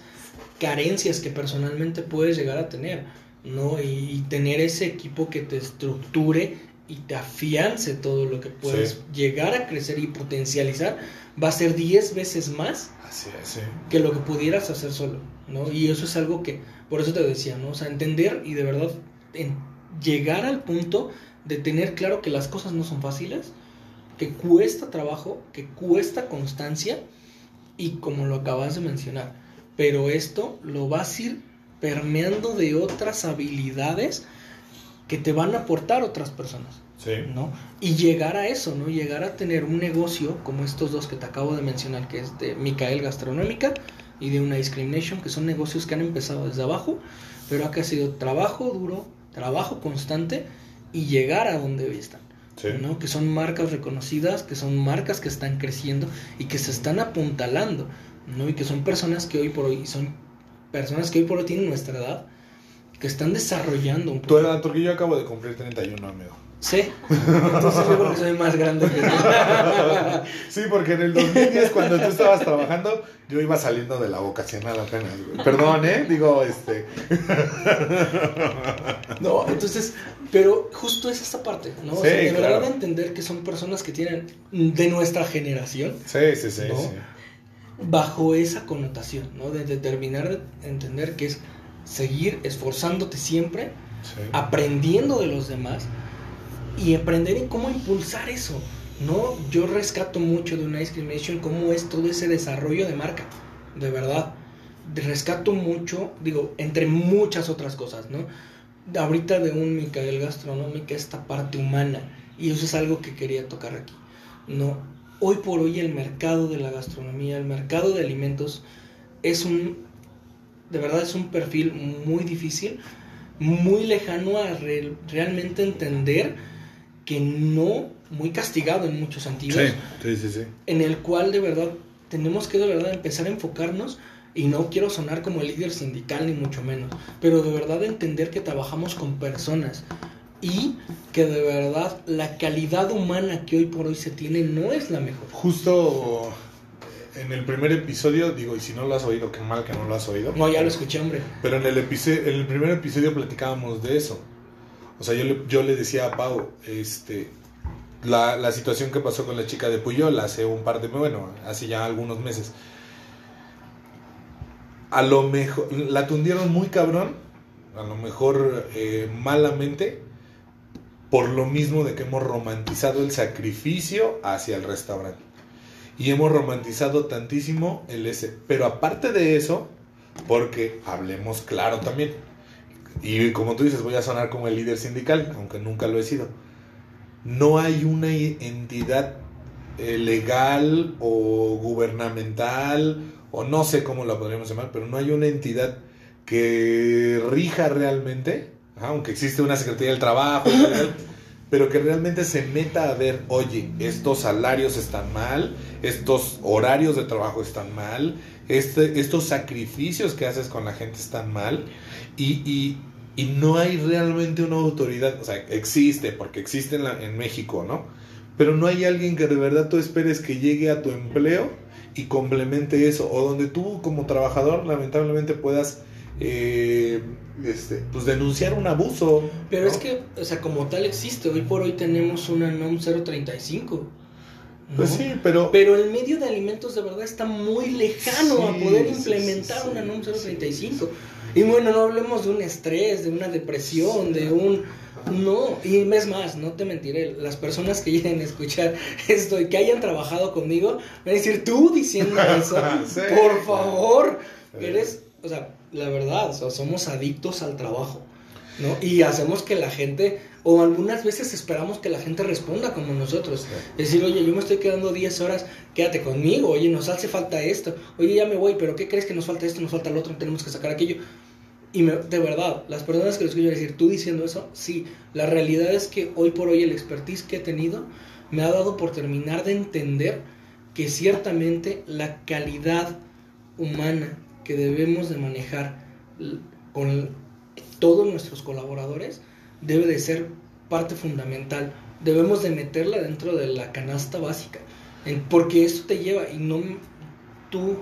carencias que personalmente puedes llegar a tener, ¿no? Y, tener ese equipo que te estructure y te afiance todo lo que puedes llegar a crecer y potencializar, va a ser 10 veces más que lo que pudieras hacer solo, ¿no? Y eso es algo que, por eso te decía, ¿no? O sea, entender y de verdad llegar al punto de tener claro que las cosas no son fáciles, que cuesta trabajo, que cuesta constancia y como lo acabas de mencionar, pero esto lo vas a ir permeando de otras habilidades que te van a aportar otras personas. ¿no? Y llegar a eso, ¿no? Llegar a tener un negocio como estos dos que te acabo de mencionar, que es de Micael Gastronómica y de una Discrimination, que son negocios que han empezado desde abajo, pero ha sido trabajo duro, trabajo constante y llegar a donde hoy están. ¿no? Que son marcas reconocidas, que son marcas que están creciendo y que se están apuntalando, ¿no? Y que son personas que hoy por hoy son personas que hoy por hoy tienen nuestra edad, que están desarrollando un poco. Edad, porque yo acabo de cumplir 31, amigo. Sí, entonces yo creo que soy más grande que tú. sí, porque en el 2010 cuando tú estabas trabajando, yo iba saliendo de la vocacional apenas. Perdón, ¿eh? Digo, este... no, entonces, pero justo es esta parte, ¿no? Sí, de verdad entender que son personas que tienen de nuestra generación. Sí, sí, sí, sí. Bajo esa connotación, ¿no? De determinar, de entender que es seguir esforzándote siempre, aprendiendo de los demás y aprender en cómo impulsar eso. No, yo rescato mucho de una discrimination cómo es todo ese desarrollo de marca, de verdad. Rescato mucho, digo, entre muchas otras cosas, ¿no? Ahorita de un Micael Gastronómica, esta parte humana, y eso es algo que quería tocar aquí, ¿no? Hoy por hoy el mercado de la gastronomía, el mercado de alimentos, es un, de verdad es un perfil muy difícil, muy lejano a realmente entender que no, muy castigado en muchos sentidos. Sí, sí, sí, En el cual de verdad tenemos que de verdad empezar a enfocarnos y no quiero sonar como el líder sindical ni mucho menos, pero de verdad entender que trabajamos con personas y que de verdad la calidad humana que hoy por hoy se tiene no es la mejor. Justo en el primer episodio, digo, y si no lo has oído, qué mal que no lo has oído. No, ya lo escuché, hombre. Pero en el, en el primer episodio platicábamos de eso o sea, yo le, yo le decía a Pau, este, la, la, situación que pasó con la chica de Puyol hace un par de, bueno, hace ya algunos meses. A lo mejor, la tundieron muy cabrón, a lo mejor eh, malamente, por lo mismo de que hemos romantizado el sacrificio hacia el restaurante. Y hemos romantizado tantísimo el ese. Pero aparte de eso, porque hablemos claro también y como tú dices, voy a sonar como el líder sindical, aunque nunca lo he sido. No hay una entidad eh, legal o gubernamental, o no sé cómo la podríamos llamar, pero no hay una entidad que rija realmente, aunque existe una Secretaría del Trabajo, pero que realmente se meta a ver, oye, estos salarios están mal, estos horarios de trabajo están mal, este, estos sacrificios que haces con la gente están mal, y, y, no hay realmente una autoridad, o sea, existe, porque existe en, en México, ¿no? Pero no hay alguien que de verdad tú esperes que llegue a tu empleo y complemente eso, o donde tú como trabajador lamentablemente puedas eh, este, pues denunciar un abuso. Pero es que, o sea, como tal existe, hoy por hoy tenemos una NOM 035. Pues sí, pero... Pero el medio de alimentos de verdad está muy lejano a poder implementar una NOM 035. Y bueno, no hablemos de un estrés, de una depresión, de un No, y es más, no te mentiré, las personas que lleguen a escuchar esto y que hayan trabajado conmigo, van a decir, tú diciendo eso, Sí. por favor, Sí. eres, o sea, la verdad, o sea, somos adictos al trabajo, ¿no? Y hacemos que la gente, o algunas veces esperamos que la gente responda como nosotros. Decir, oye, yo me estoy quedando 10 horas, quédate conmigo, oye, nos hace falta esto, oye, ya me voy, pero ¿qué crees que nos falta esto, nos falta lo otro, tenemos que sacar aquello? Y me- de verdad, las personas que lo escuchan decir, tú diciendo eso, sí, la realidad es que hoy por hoy el expertise que he tenido me ha dado por terminar de entender que ciertamente la calidad humana que debemos de manejar con todos nuestros colaboradores debe de ser parte fundamental. Debemos de meterla dentro de la canasta básica, porque esto te lleva y no tú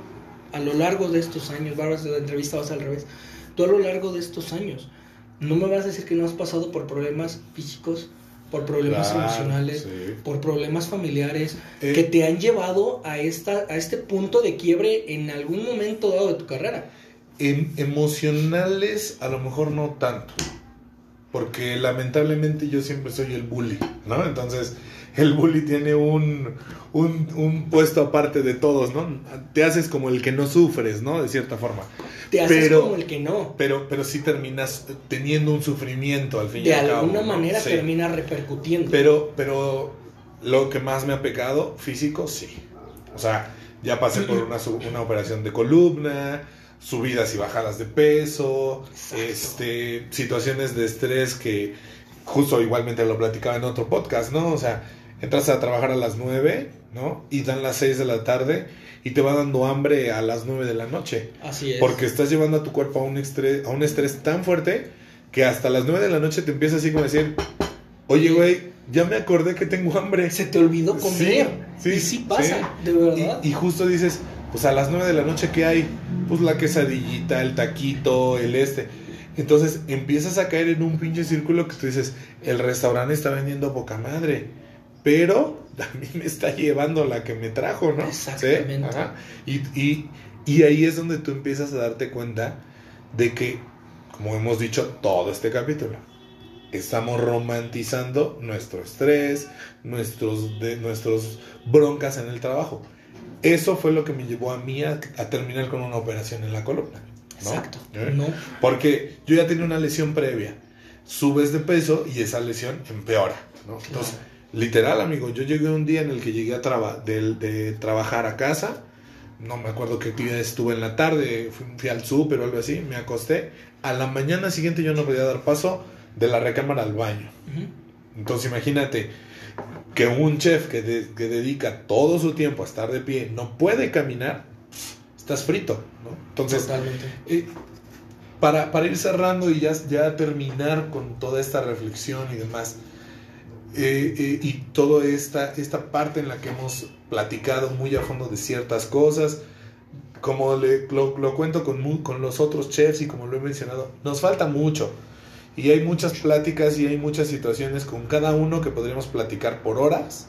a lo largo de estos años, Bárbara, la entrevista vas al revés, tú a lo largo de estos años, no me vas a decir que no has pasado por problemas físicos, por problemas Claro, emocionales, sí. por problemas familiares, Eh, que te han llevado a, esta, a este punto de quiebre en algún momento dado de tu carrera. Em- emocionales a lo mejor no tanto. Porque lamentablemente yo siempre soy el bully, ¿no? Entonces el bully tiene un, un, un puesto aparte de todos, ¿no? Te haces como el que no sufres, ¿no? De cierta forma. Te haces Pero- como el que no. Pero, pero sí terminas teniendo un sufrimiento al fin y De al cabo. alguna ¿no? manera Sí. termina repercutiendo. Pero, pero lo que más me ha pecado físico, sí. O sea, ya pasé por una, una operación de columna, subidas y bajadas de peso, Exacto. este, situaciones de estrés que justo igualmente lo platicaba en otro podcast, ¿no? O sea, entras a trabajar a las 9, ¿no? Y dan las 6 de la tarde y te va dando hambre a las 9 de la noche. Así es. Porque estás llevando a tu cuerpo a un estrés, a un estrés tan fuerte que hasta las 9 de la noche te empieza así como a decir, oye, güey, ya me acordé que tengo hambre. se te olvidó comer. Sí, sí, y sí pasa, sí. de verdad. Y, y justo dices, pues a las 9 de la noche, ¿qué hay? Pues la quesadillita, el taquito, el este. Entonces empiezas a caer en un pinche círculo que tú dices, el restaurante está vendiendo poca madre, pero a mí me está llevando la que me trajo, ¿no? ¿Sí? Exactamente. Ajá. Y, y, y ahí es donde tú empiezas a darte cuenta de que, como hemos dicho todo este capítulo, estamos romantizando nuestro estrés, nuestros, de, nuestros broncas en el trabajo. Eso fue lo que me llevó a mí a, a terminar con una operación en la columna. ¿no? Exacto. ¿Eh? No. Porque yo ya tenía una lesión previa. Subes de peso y esa lesión empeora. ¿no? Entonces, literal, amigo, yo llegué un día en el que llegué a traba- de, de trabajar a casa. No me acuerdo qué actividades tuve en la tarde. Fui, fui al súper o algo así. Me acosté. A la mañana siguiente yo no podía dar paso de la recámara al baño. Entonces imagínate que un chef que, de- que dedica todo su tiempo a estar de pie no puede caminar, estás frito, ¿no? Entonces, Totalmente. eh, para, para ir cerrando y ya, ya terminar con toda esta reflexión y demás, eh, eh, y toda esta, esta parte en la que hemos platicado muy a fondo de ciertas cosas, como le, lo, lo cuento con, con los otros chefs y como lo he mencionado, nos falta mucho. Y hay muchas pláticas y hay muchas situaciones con cada uno que podríamos platicar por horas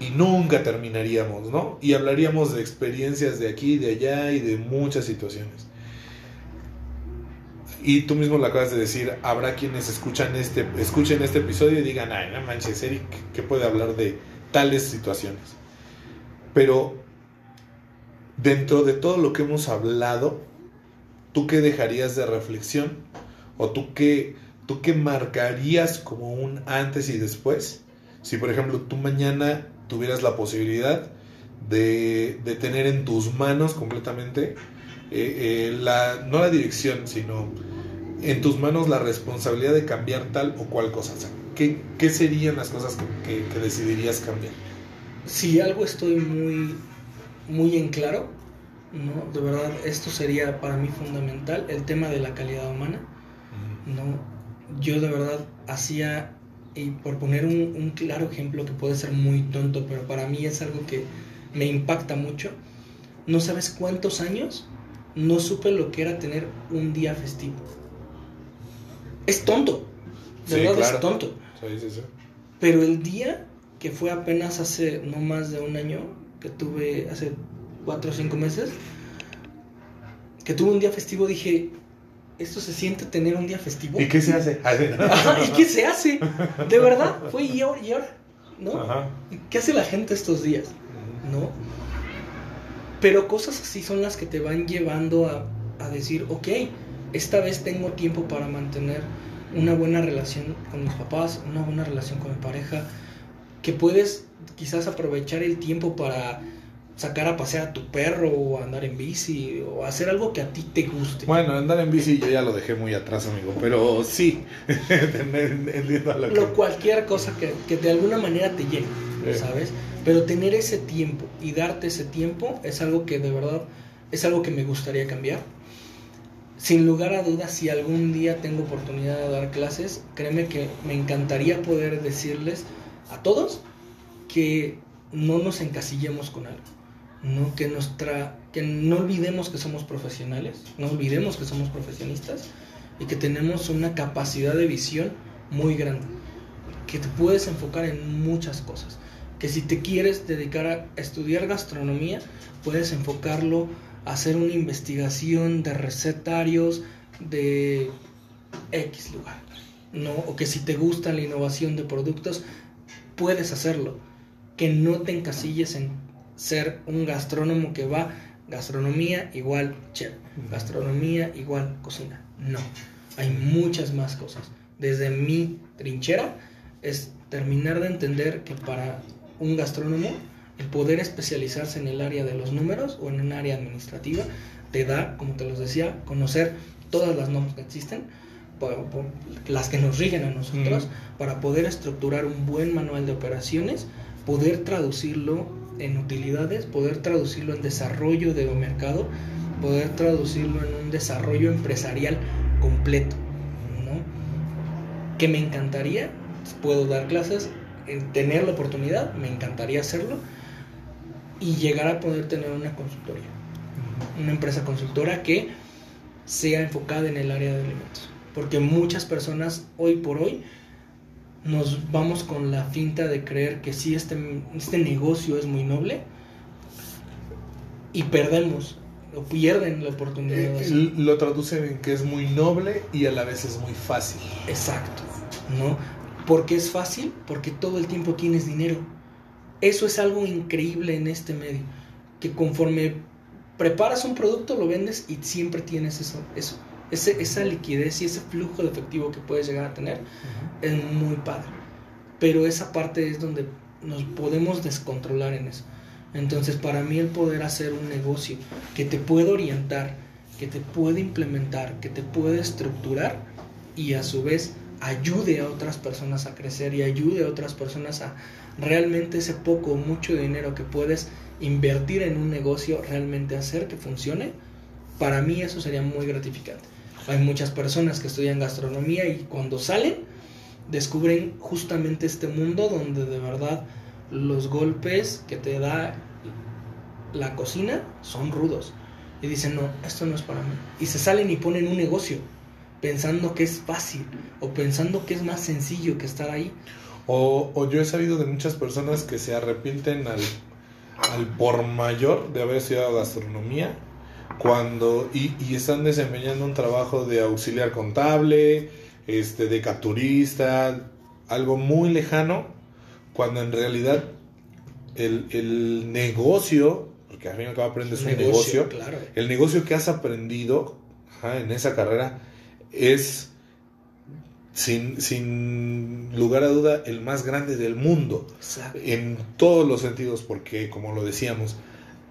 y nunca terminaríamos, ¿no? Y hablaríamos de experiencias de aquí y de allá y de muchas situaciones. Y tú mismo lo acabas de decir, habrá quienes escuchan este, escuchen este episodio y digan, ay, no manches, Eric, ¿qué puede hablar de tales situaciones? Pero dentro de todo lo que hemos hablado, ¿tú qué dejarías de reflexión? ¿O tú qué, tú qué marcarías como un antes y después? Si, por ejemplo, tú mañana tuvieras la posibilidad de, de tener en tus manos completamente, eh, eh, la, no la dirección, sino en tus manos la responsabilidad de cambiar tal o cual cosa. O sea, ¿qué, qué serían las cosas que, que- que decidirías cambiar? Si algo estoy muy, muy en claro, ¿no? De verdad, esto sería para mí fundamental, el tema de la calidad humana. No, yo de verdad hacía, y por poner un, un claro ejemplo que puede ser muy tonto, pero para mí es algo que me impacta mucho, no sabes cuántos años no supe lo que era tener un día festivo. Es tonto, de Sí, verdad claro. es tonto. Sí, sí, sí. Pero el día que fue apenas hace no más de un año, que tuve hace cuatro o cinco meses, que tuve un día festivo, dije, esto se siente tener un día festivo. ¿Y qué se hace? ¿Y qué se hace? De verdad, fue y ahora, y ahora, ¿no? Ajá. ¿Qué hace la gente estos días? ¿No? Pero cosas así son las que te van llevando a, a decir, ok, esta vez tengo tiempo para mantener una buena relación con mis papás, una buena relación con mi pareja, que puedes quizás aprovechar el tiempo para sacar a pasear a tu perro o andar en bici o hacer algo que a ti te guste. Bueno, andar en bici yo ya lo dejé muy atrás, amigo, pero sí, entiendo a lo que... Cualquier cosa que, que de alguna manera te llene. ¿sabes? Pero tener ese tiempo y darte ese tiempo es algo que de verdad es algo que me gustaría cambiar. Sin lugar a dudas, si algún día tengo oportunidad de dar clases, créeme que me encantaría poder decirles a todos que no nos encasillemos con algo. No, que, nuestra, que no olvidemos que somos profesionales, no olvidemos que somos profesionistas y que tenemos una capacidad de visión muy grande, que te puedes enfocar en muchas cosas, que si te quieres dedicar a estudiar gastronomía, puedes enfocarlo a hacer una investigación de recetarios de X lugar, ¿no? O que si te gusta la innovación de productos, puedes hacerlo, que no te encasilles en ser un gastrónomo que va gastronomía igual chef, gastronomía igual cocina. No, hay muchas más cosas. Desde mi trinchera es terminar de entender que para un gastrónomo el poder especializarse en el área de los números o en un área administrativa te da, como te los decía, conocer todas las normas que existen, por- por- las que nos rigen a nosotros, para poder estructurar un buen manual de operaciones, poder traducirlo en utilidades, poder traducirlo en desarrollo de mercado, poder traducirlo en un desarrollo empresarial completo, ¿no? Que me encantaría, puedo dar clases, tener la oportunidad, me encantaría hacerlo y llegar a poder tener una consultoría, una empresa consultora que sea enfocada en el área de alimentos. Porque muchas personas hoy por hoy nos vamos con la finta de creer que sí, este, este negocio es muy noble y perdemos o pierden la oportunidad de Eh, lo traducen en que es muy noble y a la vez es muy fácil. Exacto, ¿no? Porque es fácil, porque todo el tiempo tienes dinero. Eso es algo increíble en este medio, que conforme preparas un producto lo vendes y siempre tienes eso, eso, ese, esa liquidez y ese flujo de efectivo que puedes llegar a tener es muy padre. Pero esa parte es donde nos podemos descontrolar en eso. Entonces, para mí el poder hacer un negocio que te puede orientar, que te puede implementar, que te puede estructurar y a su vez ayude a otras personas a crecer y ayude a otras personas a realmente ese poco o mucho dinero que puedes invertir en un negocio realmente hacer que funcione, para mí eso sería muy gratificante. Hay muchas personas que estudian gastronomía y cuando salen descubren justamente este mundo donde de verdad los golpes que te da la cocina son rudos. Y dicen, no, esto no es para mí. Y se salen y ponen un negocio pensando que es fácil o pensando que es más sencillo que estar ahí. O, o yo he sabido de muchas personas que se arrepienten al, al por mayor de haber estudiado gastronomía cuando y, y están desempeñando un trabajo de auxiliar contable, este, de capturista, algo muy lejano, cuando en realidad el, el negocio, porque al fin y al cabo aprendes un negocio, claro. el negocio que has aprendido ajá, en esa carrera es sin, sin lugar a duda el más grande del mundo Exacto. en todos los sentidos porque como lo decíamos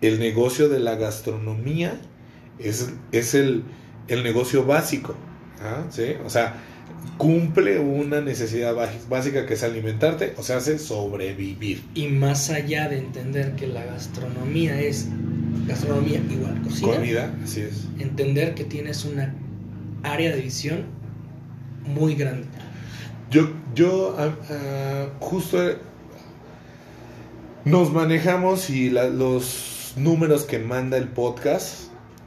el negocio de la gastronomía es, es el, el negocio básico ¿ah? ¿sí? o sea cumple una necesidad básica que es alimentarte o sea hace sobrevivir Y más allá de entender que la gastronomía es gastronomía igual cocina, comida así es entender que tienes una área de visión muy grande. Yo, yo ah, ah, justo eh, nos manejamos y los números que manda el podcast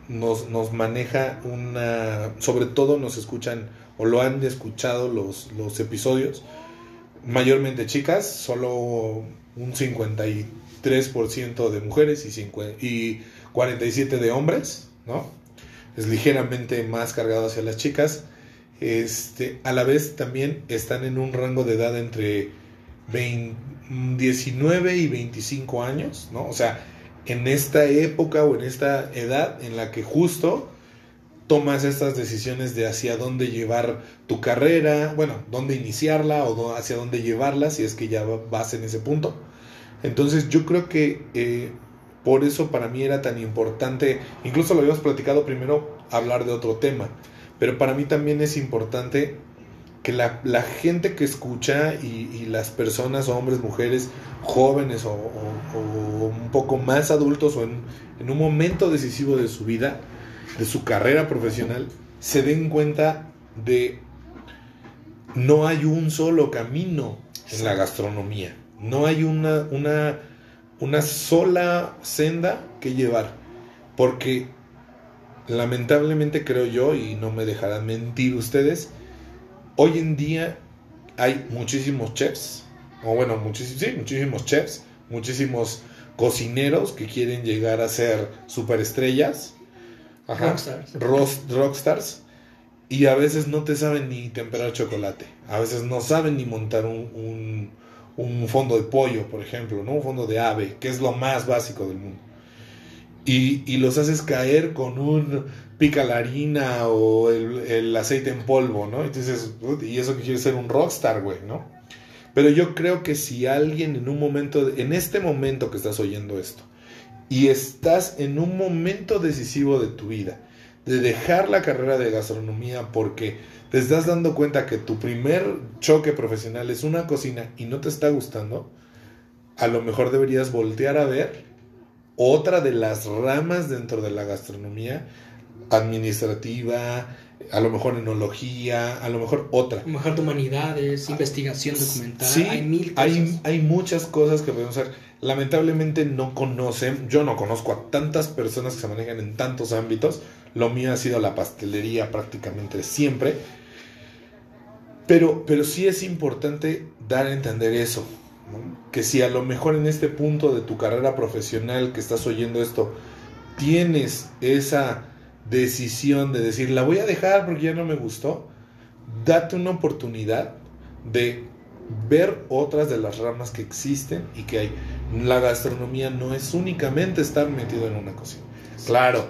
nos, nos maneja una, sobre todo nos escuchan o lo han escuchado los, los episodios, mayormente chicas, solo un 53% de mujeres y, 50 y 47 de hombres, ¿no? Es ligeramente más cargado hacia las chicas. Este, a la vez también están en un rango de edad entre 19 y 25 años, ¿no? O sea, en esta época o en esta edad en la que justo tomas estas decisiones de hacia dónde llevar tu carrera, bueno, dónde iniciarla o hacia dónde llevarla, si es que ya vas en ese punto. Entonces yo creo que eh, por eso para mí era tan importante, incluso lo habíamos platicado primero, hablar de otro tema, pero para mí también es importante que la, gente que escucha y, las personas, hombres, mujeres, jóvenes o, un poco más adultos o en, en un momento decisivo de su vida, de su carrera profesional, se den cuenta de no hay un solo camino en la gastronomía. No hay una, una, una sola senda que llevar. Porque lamentablemente creo yo, y no me dejarán mentir ustedes, hoy en día hay muchísimos chefs, o bueno, muchísimos, sí, muchísimos chefs, muchísimos cocineros que quieren llegar a ser superestrellas, rockstars. rockstars, y a veces no te saben ni temperar chocolate, a veces no saben ni montar un un fondo de pollo, por ejemplo, ¿no? Un fondo de ave, que es lo más básico del mundo. Y, los haces caer con un pica la harina o el, aceite en polvo, ¿no? Entonces, y eso que quiere ser un rockstar, güey, ¿no? Pero yo creo que si alguien en un momento, en este momento que estás oyendo esto, y estás en un momento decisivo de tu vida, de dejar la carrera de gastronomía porque te estás dando cuenta que tu primer choque profesional es una cocina y no te está gustando, a lo mejor deberías voltear a ver otra de las ramas dentro de la gastronomía administrativa, a lo mejor enología, a lo mejor otra. A lo mejor de humanidades, investigación documental, sí, hay mil cosas. Hay, hay muchas cosas que podemos hacer. Lamentablemente no conocen, yo no conozco a tantas personas que se manejan en tantos ámbitos. Lo mío ha sido la pastelería prácticamente siempre. Pero, pero sí es importante dar a entender eso. Que si a lo mejor en este punto de tu carrera profesional que estás oyendo esto, tienes esa decisión de decir, la voy a dejar porque ya no me gustó, date una oportunidad de ver otras de las ramas que existen y que hay. La gastronomía no es únicamente estar metido en una cocina. Claro,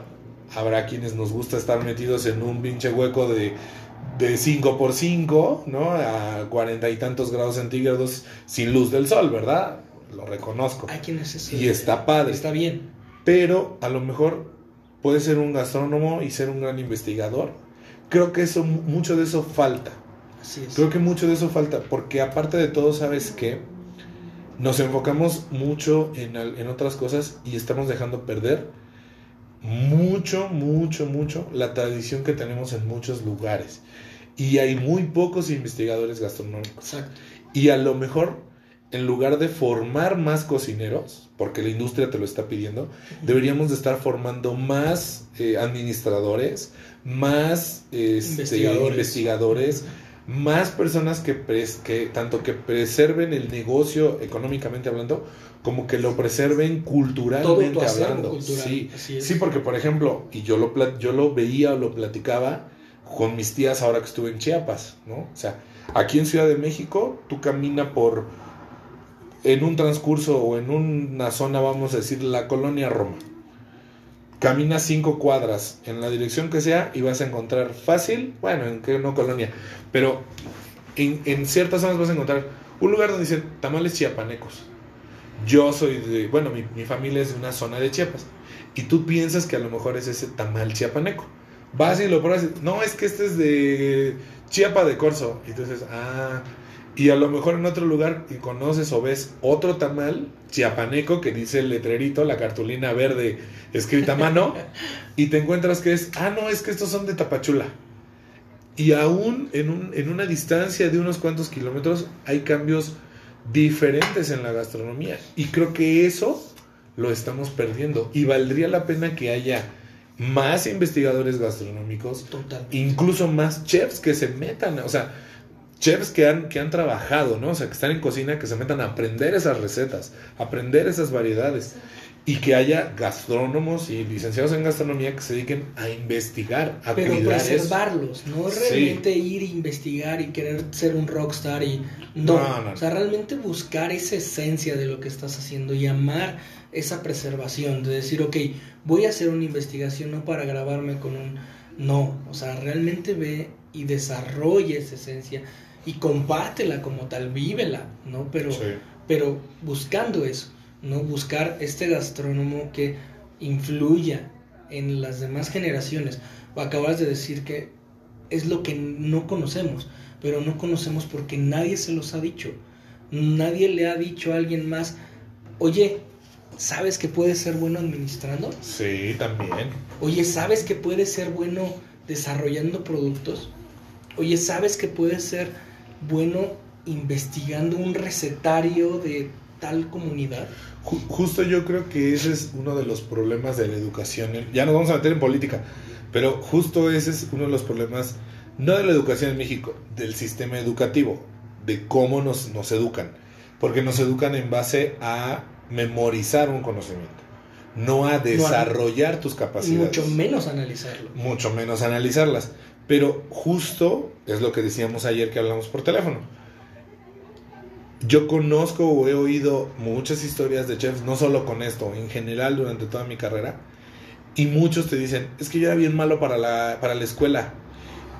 habrá quienes nos gusta estar metidos en un pinche hueco de, de 5 por 5 ¿no? A cuarenta y tantos grados centígrados sin luz del sol, ¿verdad? Lo reconozco. Hay quienes Y está padre. Está bien. Pero a lo mejor puede ser un gastrónomo y ser un gran investigador. Creo que eso, mucho de eso falta. Así es. Creo que mucho de eso falta, porque aparte de todo, ¿sabes qué? Nos enfocamos mucho en, en otras cosas y estamos dejando perder mucho, mucho, mucho la tradición que tenemos en muchos lugares. Y hay muy pocos investigadores gastronómicos. Exacto. Y a lo mejor, en lugar de formar más cocineros, porque la industria te lo está pidiendo, deberíamos de estar formando más eh, administradores, más este, investigadores, más personas que, que tanto que preserven el negocio económicamente hablando, como que lo preserven culturalmente hablando. sí, sí, porque por ejemplo, y yo lo, yo lo veía o lo platicaba con mis tías ahora que estuve en Chiapas, ¿no? O sea, aquí en Ciudad de México, tú caminas por, en un transcurso o en una zona, vamos a decir, la colonia Roma. Caminas cinco cuadras en la dirección que sea y vas a encontrar fácil, bueno, en que no colonia, pero en, en ciertas zonas vas a encontrar un lugar donde dicen tamales chiapanecos yo soy de, bueno, mi, familia es de una zona de Chiapas. Y tú piensas que a lo mejor es ese tamal chiapaneco. Vas y lo pruebas y, no, es que este es de Chiapa de Corzo. Y entonces, ah, y a lo mejor en otro lugar y conoces o ves otro tamal chiapaneco que dice el letrerito, la cartulina verde escrita a mano, y te encuentras que es, ah, no, es que estos son de Tapachula. Y aún en, un, en una distancia de unos cuantos kilómetros hay cambios diferentes en la gastronomía. Y creo que eso lo estamos perdiendo. Y valdría la pena que haya más investigadores gastronómicos, incluso más chefs que se metan, o sea, chefs que han, que han trabajado, ¿no? O sea, que están en cocina, que se metan a aprender esas recetas, aprender esas variedades. y que haya gastrónomos y licenciados en gastronomía que se dediquen a investigar, a Pero cuidar eso. preservarlos, no Sí. realmente ir a investigar y querer ser un rockstar y no, No, no. o sea, realmente buscar esa esencia de lo que estás haciendo y amar esa preservación, de decir, ok, voy a hacer una investigación no para grabarme con un no, o sea, realmente ve y desarrolla esa esencia y compártela como tal, vívela, ¿no? Pero Sí. pero buscando eso, ¿no? Buscar este gastrónomo que influya en las demás generaciones. Acabas de decir que es lo que no conocemos, pero no conocemos porque nadie se los ha dicho. Nadie le ha dicho a alguien más, oye, ¿sabes que puedes ser bueno administrando? Sí, también. Oye, ¿sabes que puedes ser bueno desarrollando productos? Oye, ¿sabes que puedes ser bueno investigando un recetario de tal comunidad? Ju- justo yo creo que ese es uno de los problemas de la educación. Ya nos vamos a meter en política, pero justo ese es uno de los problemas, no de la educación en México, del sistema educativo, de cómo nos, nos educan. Porque nos educan en base a memorizar un conocimiento, no a desarrollar tus capacidades. mucho menos analizarlo. mucho menos analizarlas. Pero justo es lo que decíamos ayer que hablamos por teléfono. Yo conozco o he oído muchas historias de chefs, no solo con esto, en general durante toda mi carrera, y muchos te dicen, es que yo era bien malo para la, para la escuela.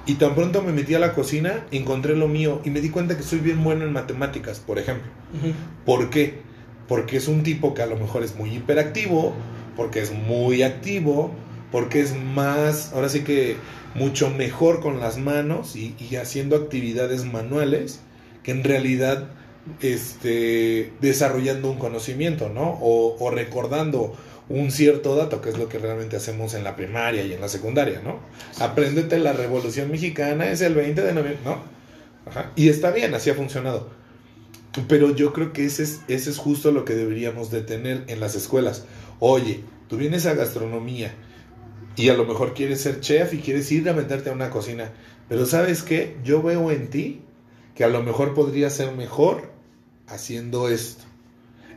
Y tan pronto me metí a la cocina, encontré lo mío y me di cuenta que soy bien bueno en matemáticas, por ejemplo. Ujú. ¿Por qué? Porque es un tipo que a lo mejor es muy hiperactivo, porque es muy activo, porque es más, ahora sí que mucho mejor con las manos y, y haciendo actividades manuales que en realidad este, desarrollando un conocimiento, ¿no? O, o recordando un cierto dato, que es lo que realmente hacemos en la primaria y en la secundaria, ¿no? Apréndete la Revolución Mexicana, es el 20 de noviembre, ¿no? Ajá. Y está bien, así ha funcionado. Pero yo creo que ese es, ese es justo lo que deberíamos de tener en las escuelas. Oye, tú vienes a gastronomía y a lo mejor quieres ser chef y quieres ir a meterte a una cocina, pero ¿sabes qué? Yo veo en ti que a lo mejor podría ser mejor haciendo esto.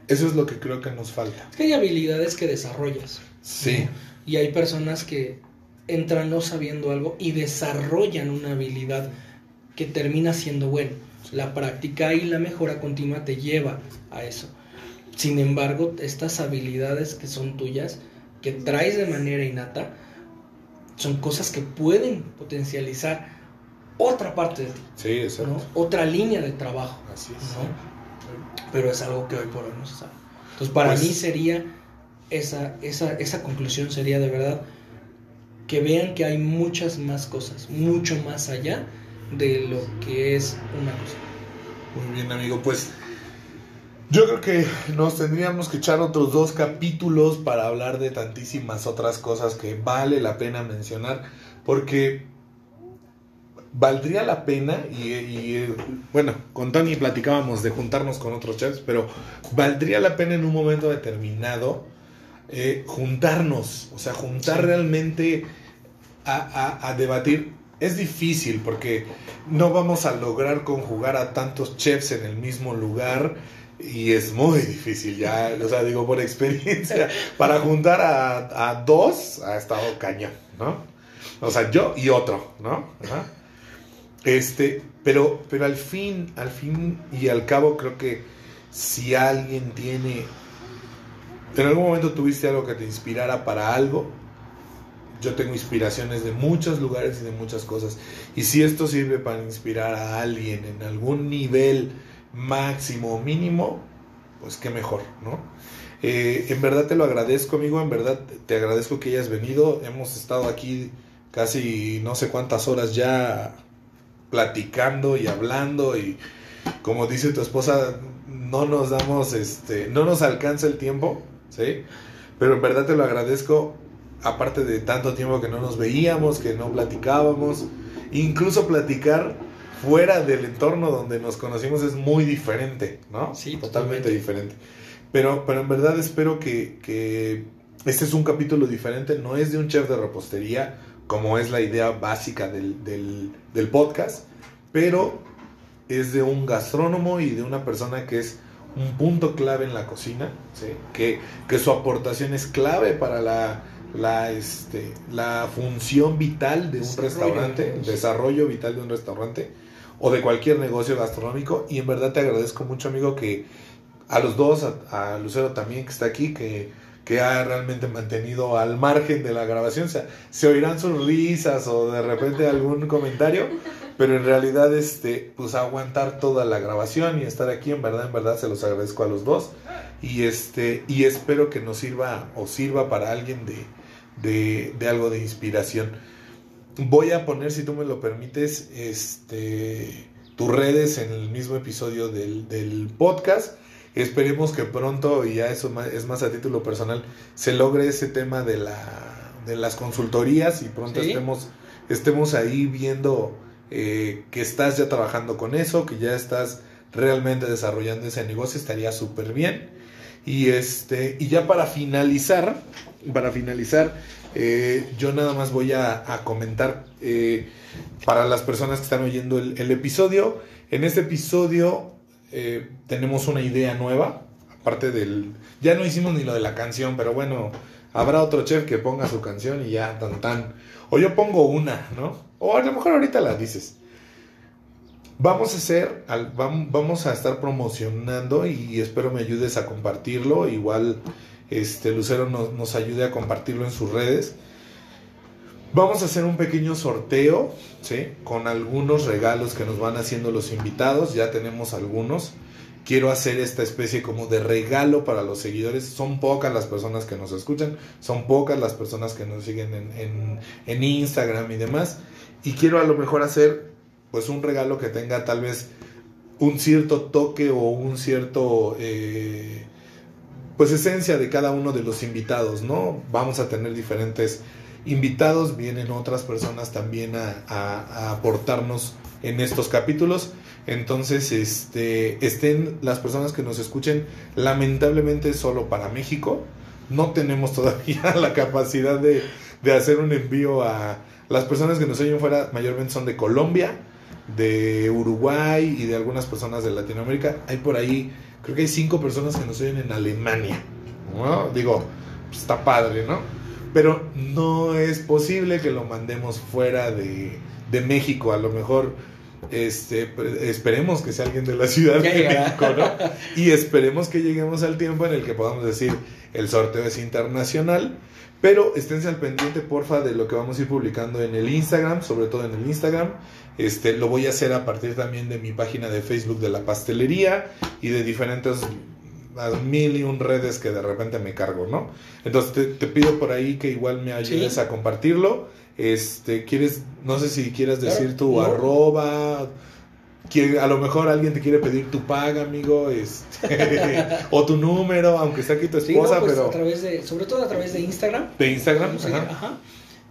Eso es lo que creo que nos falta. Es que hay habilidades que desarrollas. Sí, Y hay personas que entran no sabiendo algo y desarrollan una habilidad que termina siendo bueno. La práctica y la mejora continua te lleva a eso. Sin embargo, estas habilidades que son tuyas, que traes de manera innata, son cosas que pueden potencializar otra parte de ti, sí, exacto. ¿no? otra línea de trabajo. Así es. ¿no? Pero es algo que hoy por hoy no se sabe. Entonces, para Pues- mí sería esa, esa, esa conclusión sería de verdad que vean que hay muchas más cosas, mucho más allá de lo que es una cosa. Muy bien, amigo. Pues yo creo que nos tendríamos que echar otros dos capítulos para hablar de tantísimas otras cosas que vale la pena mencionar, porque valdría la pena, y, y, bueno, con Tony platicábamos de juntarnos con otros chefs, pero valdría la pena en un momento determinado eh, juntarnos, o sea, juntar realmente a, a- a debatir. Es difícil porque no vamos a lograr conjugar a tantos chefs en el mismo lugar y es muy difícil ya, o sea, digo por experiencia, para juntar a, a dos ha estado cañón, ¿no? O sea, yo y otro, ¿no? Este, pero, pero al fin, al fin y al cabo creo que si alguien tiene, en algún momento tuviste algo que te inspirara para algo, yo tengo inspiraciones de muchos lugares y de muchas cosas. Y si esto sirve para inspirar a alguien en algún nivel máximo o mínimo, pues qué mejor, ¿no? Eh, en verdad te lo agradezco, amigo. En verdad te agradezco que hayas venido. Hemos estado aquí casi no sé cuántas horas ya platicando y hablando y como dice tu esposa no nos damos este no nos alcanza el tiempo sí pero en verdad te lo agradezco aparte de tanto tiempo que no nos veíamos que no platicábamos incluso platicar fuera del entorno donde nos conocimos es muy diferente no Sí, totalmente. Totalmente. diferente. Pero pero en verdad espero que, que este es un capítulo diferente. No es de un chef de repostería como es la idea básica del, del, del podcast, pero es de un gastrónomo y de una persona que es un punto clave en la cocina, ¿sí? que, que su aportación es clave para la, la, este, la función vital de un Desarrollo. restaurante, desarrollo vital de un restaurante o de cualquier negocio gastronómico. Y en verdad te agradezco mucho, amigo, que a los dos, a, Lucero también que está aquí, que, que ha realmente mantenido al margen de la grabación. O sea, se oirán sus risas o de repente algún comentario, pero en realidad, este, pues aguantar toda la grabación y estar aquí, en verdad, en verdad, se los agradezco a los dos. Y este, y espero que nos sirva o sirva para alguien de, de, de algo de inspiración. Voy a poner, si tú me lo permites, este, tus redes en el mismo episodio del, del podcast. Esperemos que pronto, y ya eso es más a título personal, se logre ese tema de, la, de las consultorías y pronto Sí. estemos, estemos ahí viendo eh, que estás ya trabajando con eso, que ya estás realmente desarrollando ese negocio, estaría súper bien. Y este, y ya para finalizar, para finalizar, eh, yo nada más voy a, comentar eh, para las personas que están oyendo el, episodio. En este episodio eh, tenemos una idea nueva, aparte del... Ya no hicimos ni lo de la canción, pero bueno, habrá otro chef que ponga su canción y ya, tan tan. O yo pongo una, ¿no? O a lo mejor ahorita la dices. Vamos a hacer, vamos a estar promocionando y espero me ayudes a compartirlo. Igual este Lucero nos, ayude a compartirlo en sus redes. Vamos a hacer un pequeño sorteo, ¿sí? Con algunos regalos que nos van haciendo los invitados. Ya tenemos algunos. Quiero hacer esta especie como de regalo para los seguidores. Son pocas las personas que nos escuchan, son pocas las personas que nos siguen en, en- en Instagram y demás. Y quiero a lo mejor hacer pues un regalo que tenga tal vez un cierto toque o un cierto eh, pues esencia de cada uno de los invitados, ¿no? Vamos a tener diferentes invitados, vienen otras personas también a, aportarnos en estos capítulos. Entonces, este, estén las personas que nos escuchen, lamentablemente solo para México. No tenemos todavía la capacidad de, de hacer un envío a las personas que nos oyen fuera, mayormente son de Colombia, de Uruguay y de algunas personas de Latinoamérica. Hay por ahí, creo que hay cinco personas que nos oyen en Alemania. ¿no? Digo, pues, está padre, ¿no? Pero no es posible que lo mandemos fuera de, de México. A lo mejor este, esperemos que sea alguien de la Ciudad de. México, ¿no? Y esperemos que lleguemos al tiempo en el que podamos decir el sorteo es internacional. Pero esténse al pendiente, porfa, de lo que vamos a ir publicando en el Instagram, sobre todo en el Instagram. Este, lo voy a hacer a partir también de mi página de Facebook de la pastelería y de diferentes mil y un redes que de repente me cargo, ¿no? Entonces te, te pido por ahí que igual me ayudes Sí. a compartirlo. Este, quieres, no sé si quieres decir tu no. arroba, que a lo mejor alguien te quiere pedir tu paga, amigo, este, o tu número, aunque está aquí tu Sí, no, esposa, pues, pero a través de, sobre todo a través de Instagram. de Instagram, ajá.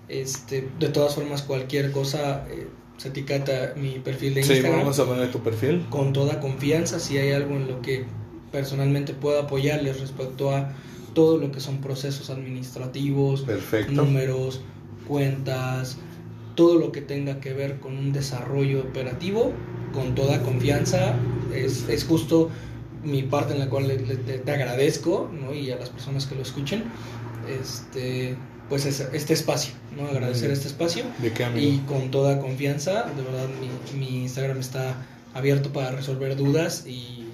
Este, de todas formas, cualquier cosa eh, se etiqueta mi perfil de Sí, Instagram. vamos a poner tu perfil. Con toda confianza, si hay algo en lo que personalmente puedo apoyarles respecto a todo lo que son procesos administrativos, Perfecto. números, cuentas, todo lo que tenga que ver con un desarrollo operativo, con toda confianza, es, es justo mi parte en la cual le- te agradezco, ¿no? Y a las personas que lo escuchen, este, pues es- este espacio, ¿no? Agradecer este espacio ¿De qué, y con toda confianza, de verdad mi, mi Instagram está abierto para resolver dudas y,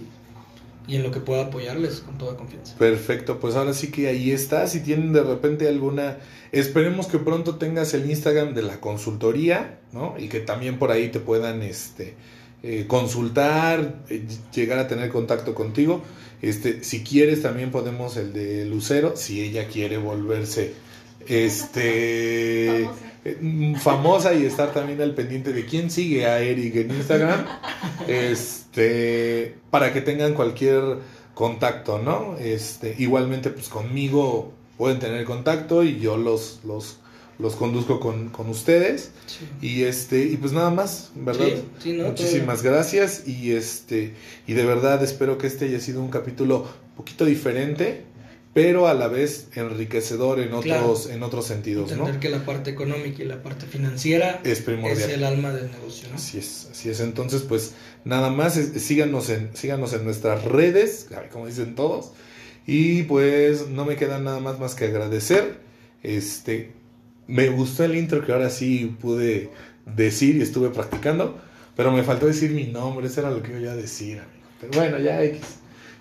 y en lo que pueda apoyarles con toda confianza. Perfecto, pues ahora sí que ahí está. Si tienen de repente alguna, esperemos que pronto tengas el Instagram de la consultoría, ¿no? Y que también por ahí te puedan, este, eh, consultar, eh, llegar a tener contacto contigo. Este, si quieres también podemos el de Lucero, si ella quiere volverse, este, Famosa. eh, famosa y estar también al pendiente de quién sigue a Eric en Instagram, este, para que tengan cualquier contacto, ¿no? Este, igualmente, pues conmigo pueden tener contacto y yo los, los, los conduzco con, con ustedes. Y este, y pues nada más, ¿verdad? Sí, sí, ¿no? Muchísimas gracias. Y este, y de verdad espero que este haya sido un capítulo un poquito diferente. Pero a la vez enriquecedor en otros, Claro. en otros sentidos, ¿no? Entender que la parte económica y la parte financiera Es primordial. es el alma del negocio, ¿no? Así es, así es. Entonces, pues nada más, síganos en, síganos en nuestras redes, como dicen todos. Y pues no me queda nada más más que agradecer. Este, me gustó el intro que ahora sí pude decir y estuve practicando, pero me faltó decir mi nombre, eso era lo que yo iba a decir, amigo. Pero bueno, ya X.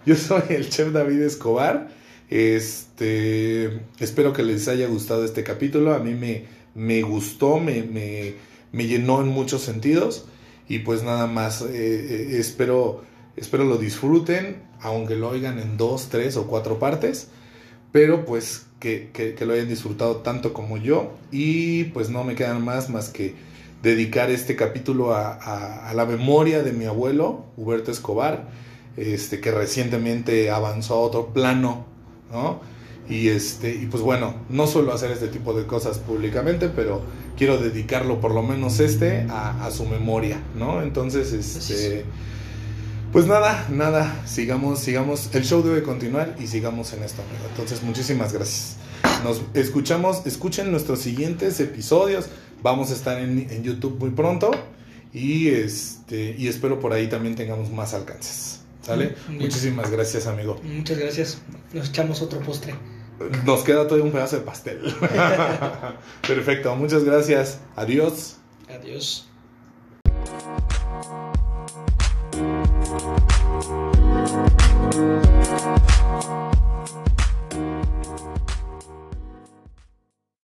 Yo soy el chef David Escobar. Este, espero que les haya gustado este capítulo. A mí me, me gustó, me, me, llenó en muchos sentidos. Y pues nada más, eh, eh, espero, espero lo disfruten, aunque lo oigan en dos, tres o cuatro partes. Pero pues que, que- lo hayan disfrutado tanto como yo. Y pues no me quedan más más que dedicar este capítulo a, a- a la memoria de mi abuelo, Huberto Escobar, este, que recientemente avanzó a otro plano, ¿no? Y, este, y pues bueno, no suelo hacer este tipo de cosas públicamente, pero quiero dedicarlo por lo menos este a, a su memoria, ¿no? Entonces, este, pues nada, nada, sigamos, sigamos, el show debe continuar y sigamos en esto, amigo. Entonces, muchísimas gracias. Nos escuchamos, escuchen nuestros siguientes episodios. Vamos a estar en, en YouTube muy pronto y este y espero por ahí también tengamos más alcances. ¿Sale? Bien. Muchísimas gracias, amigo. Muchas gracias. Nos echamos otro postre. Nos queda todavía un pedazo de pastel. Perfecto, muchas gracias. Adiós. Adiós.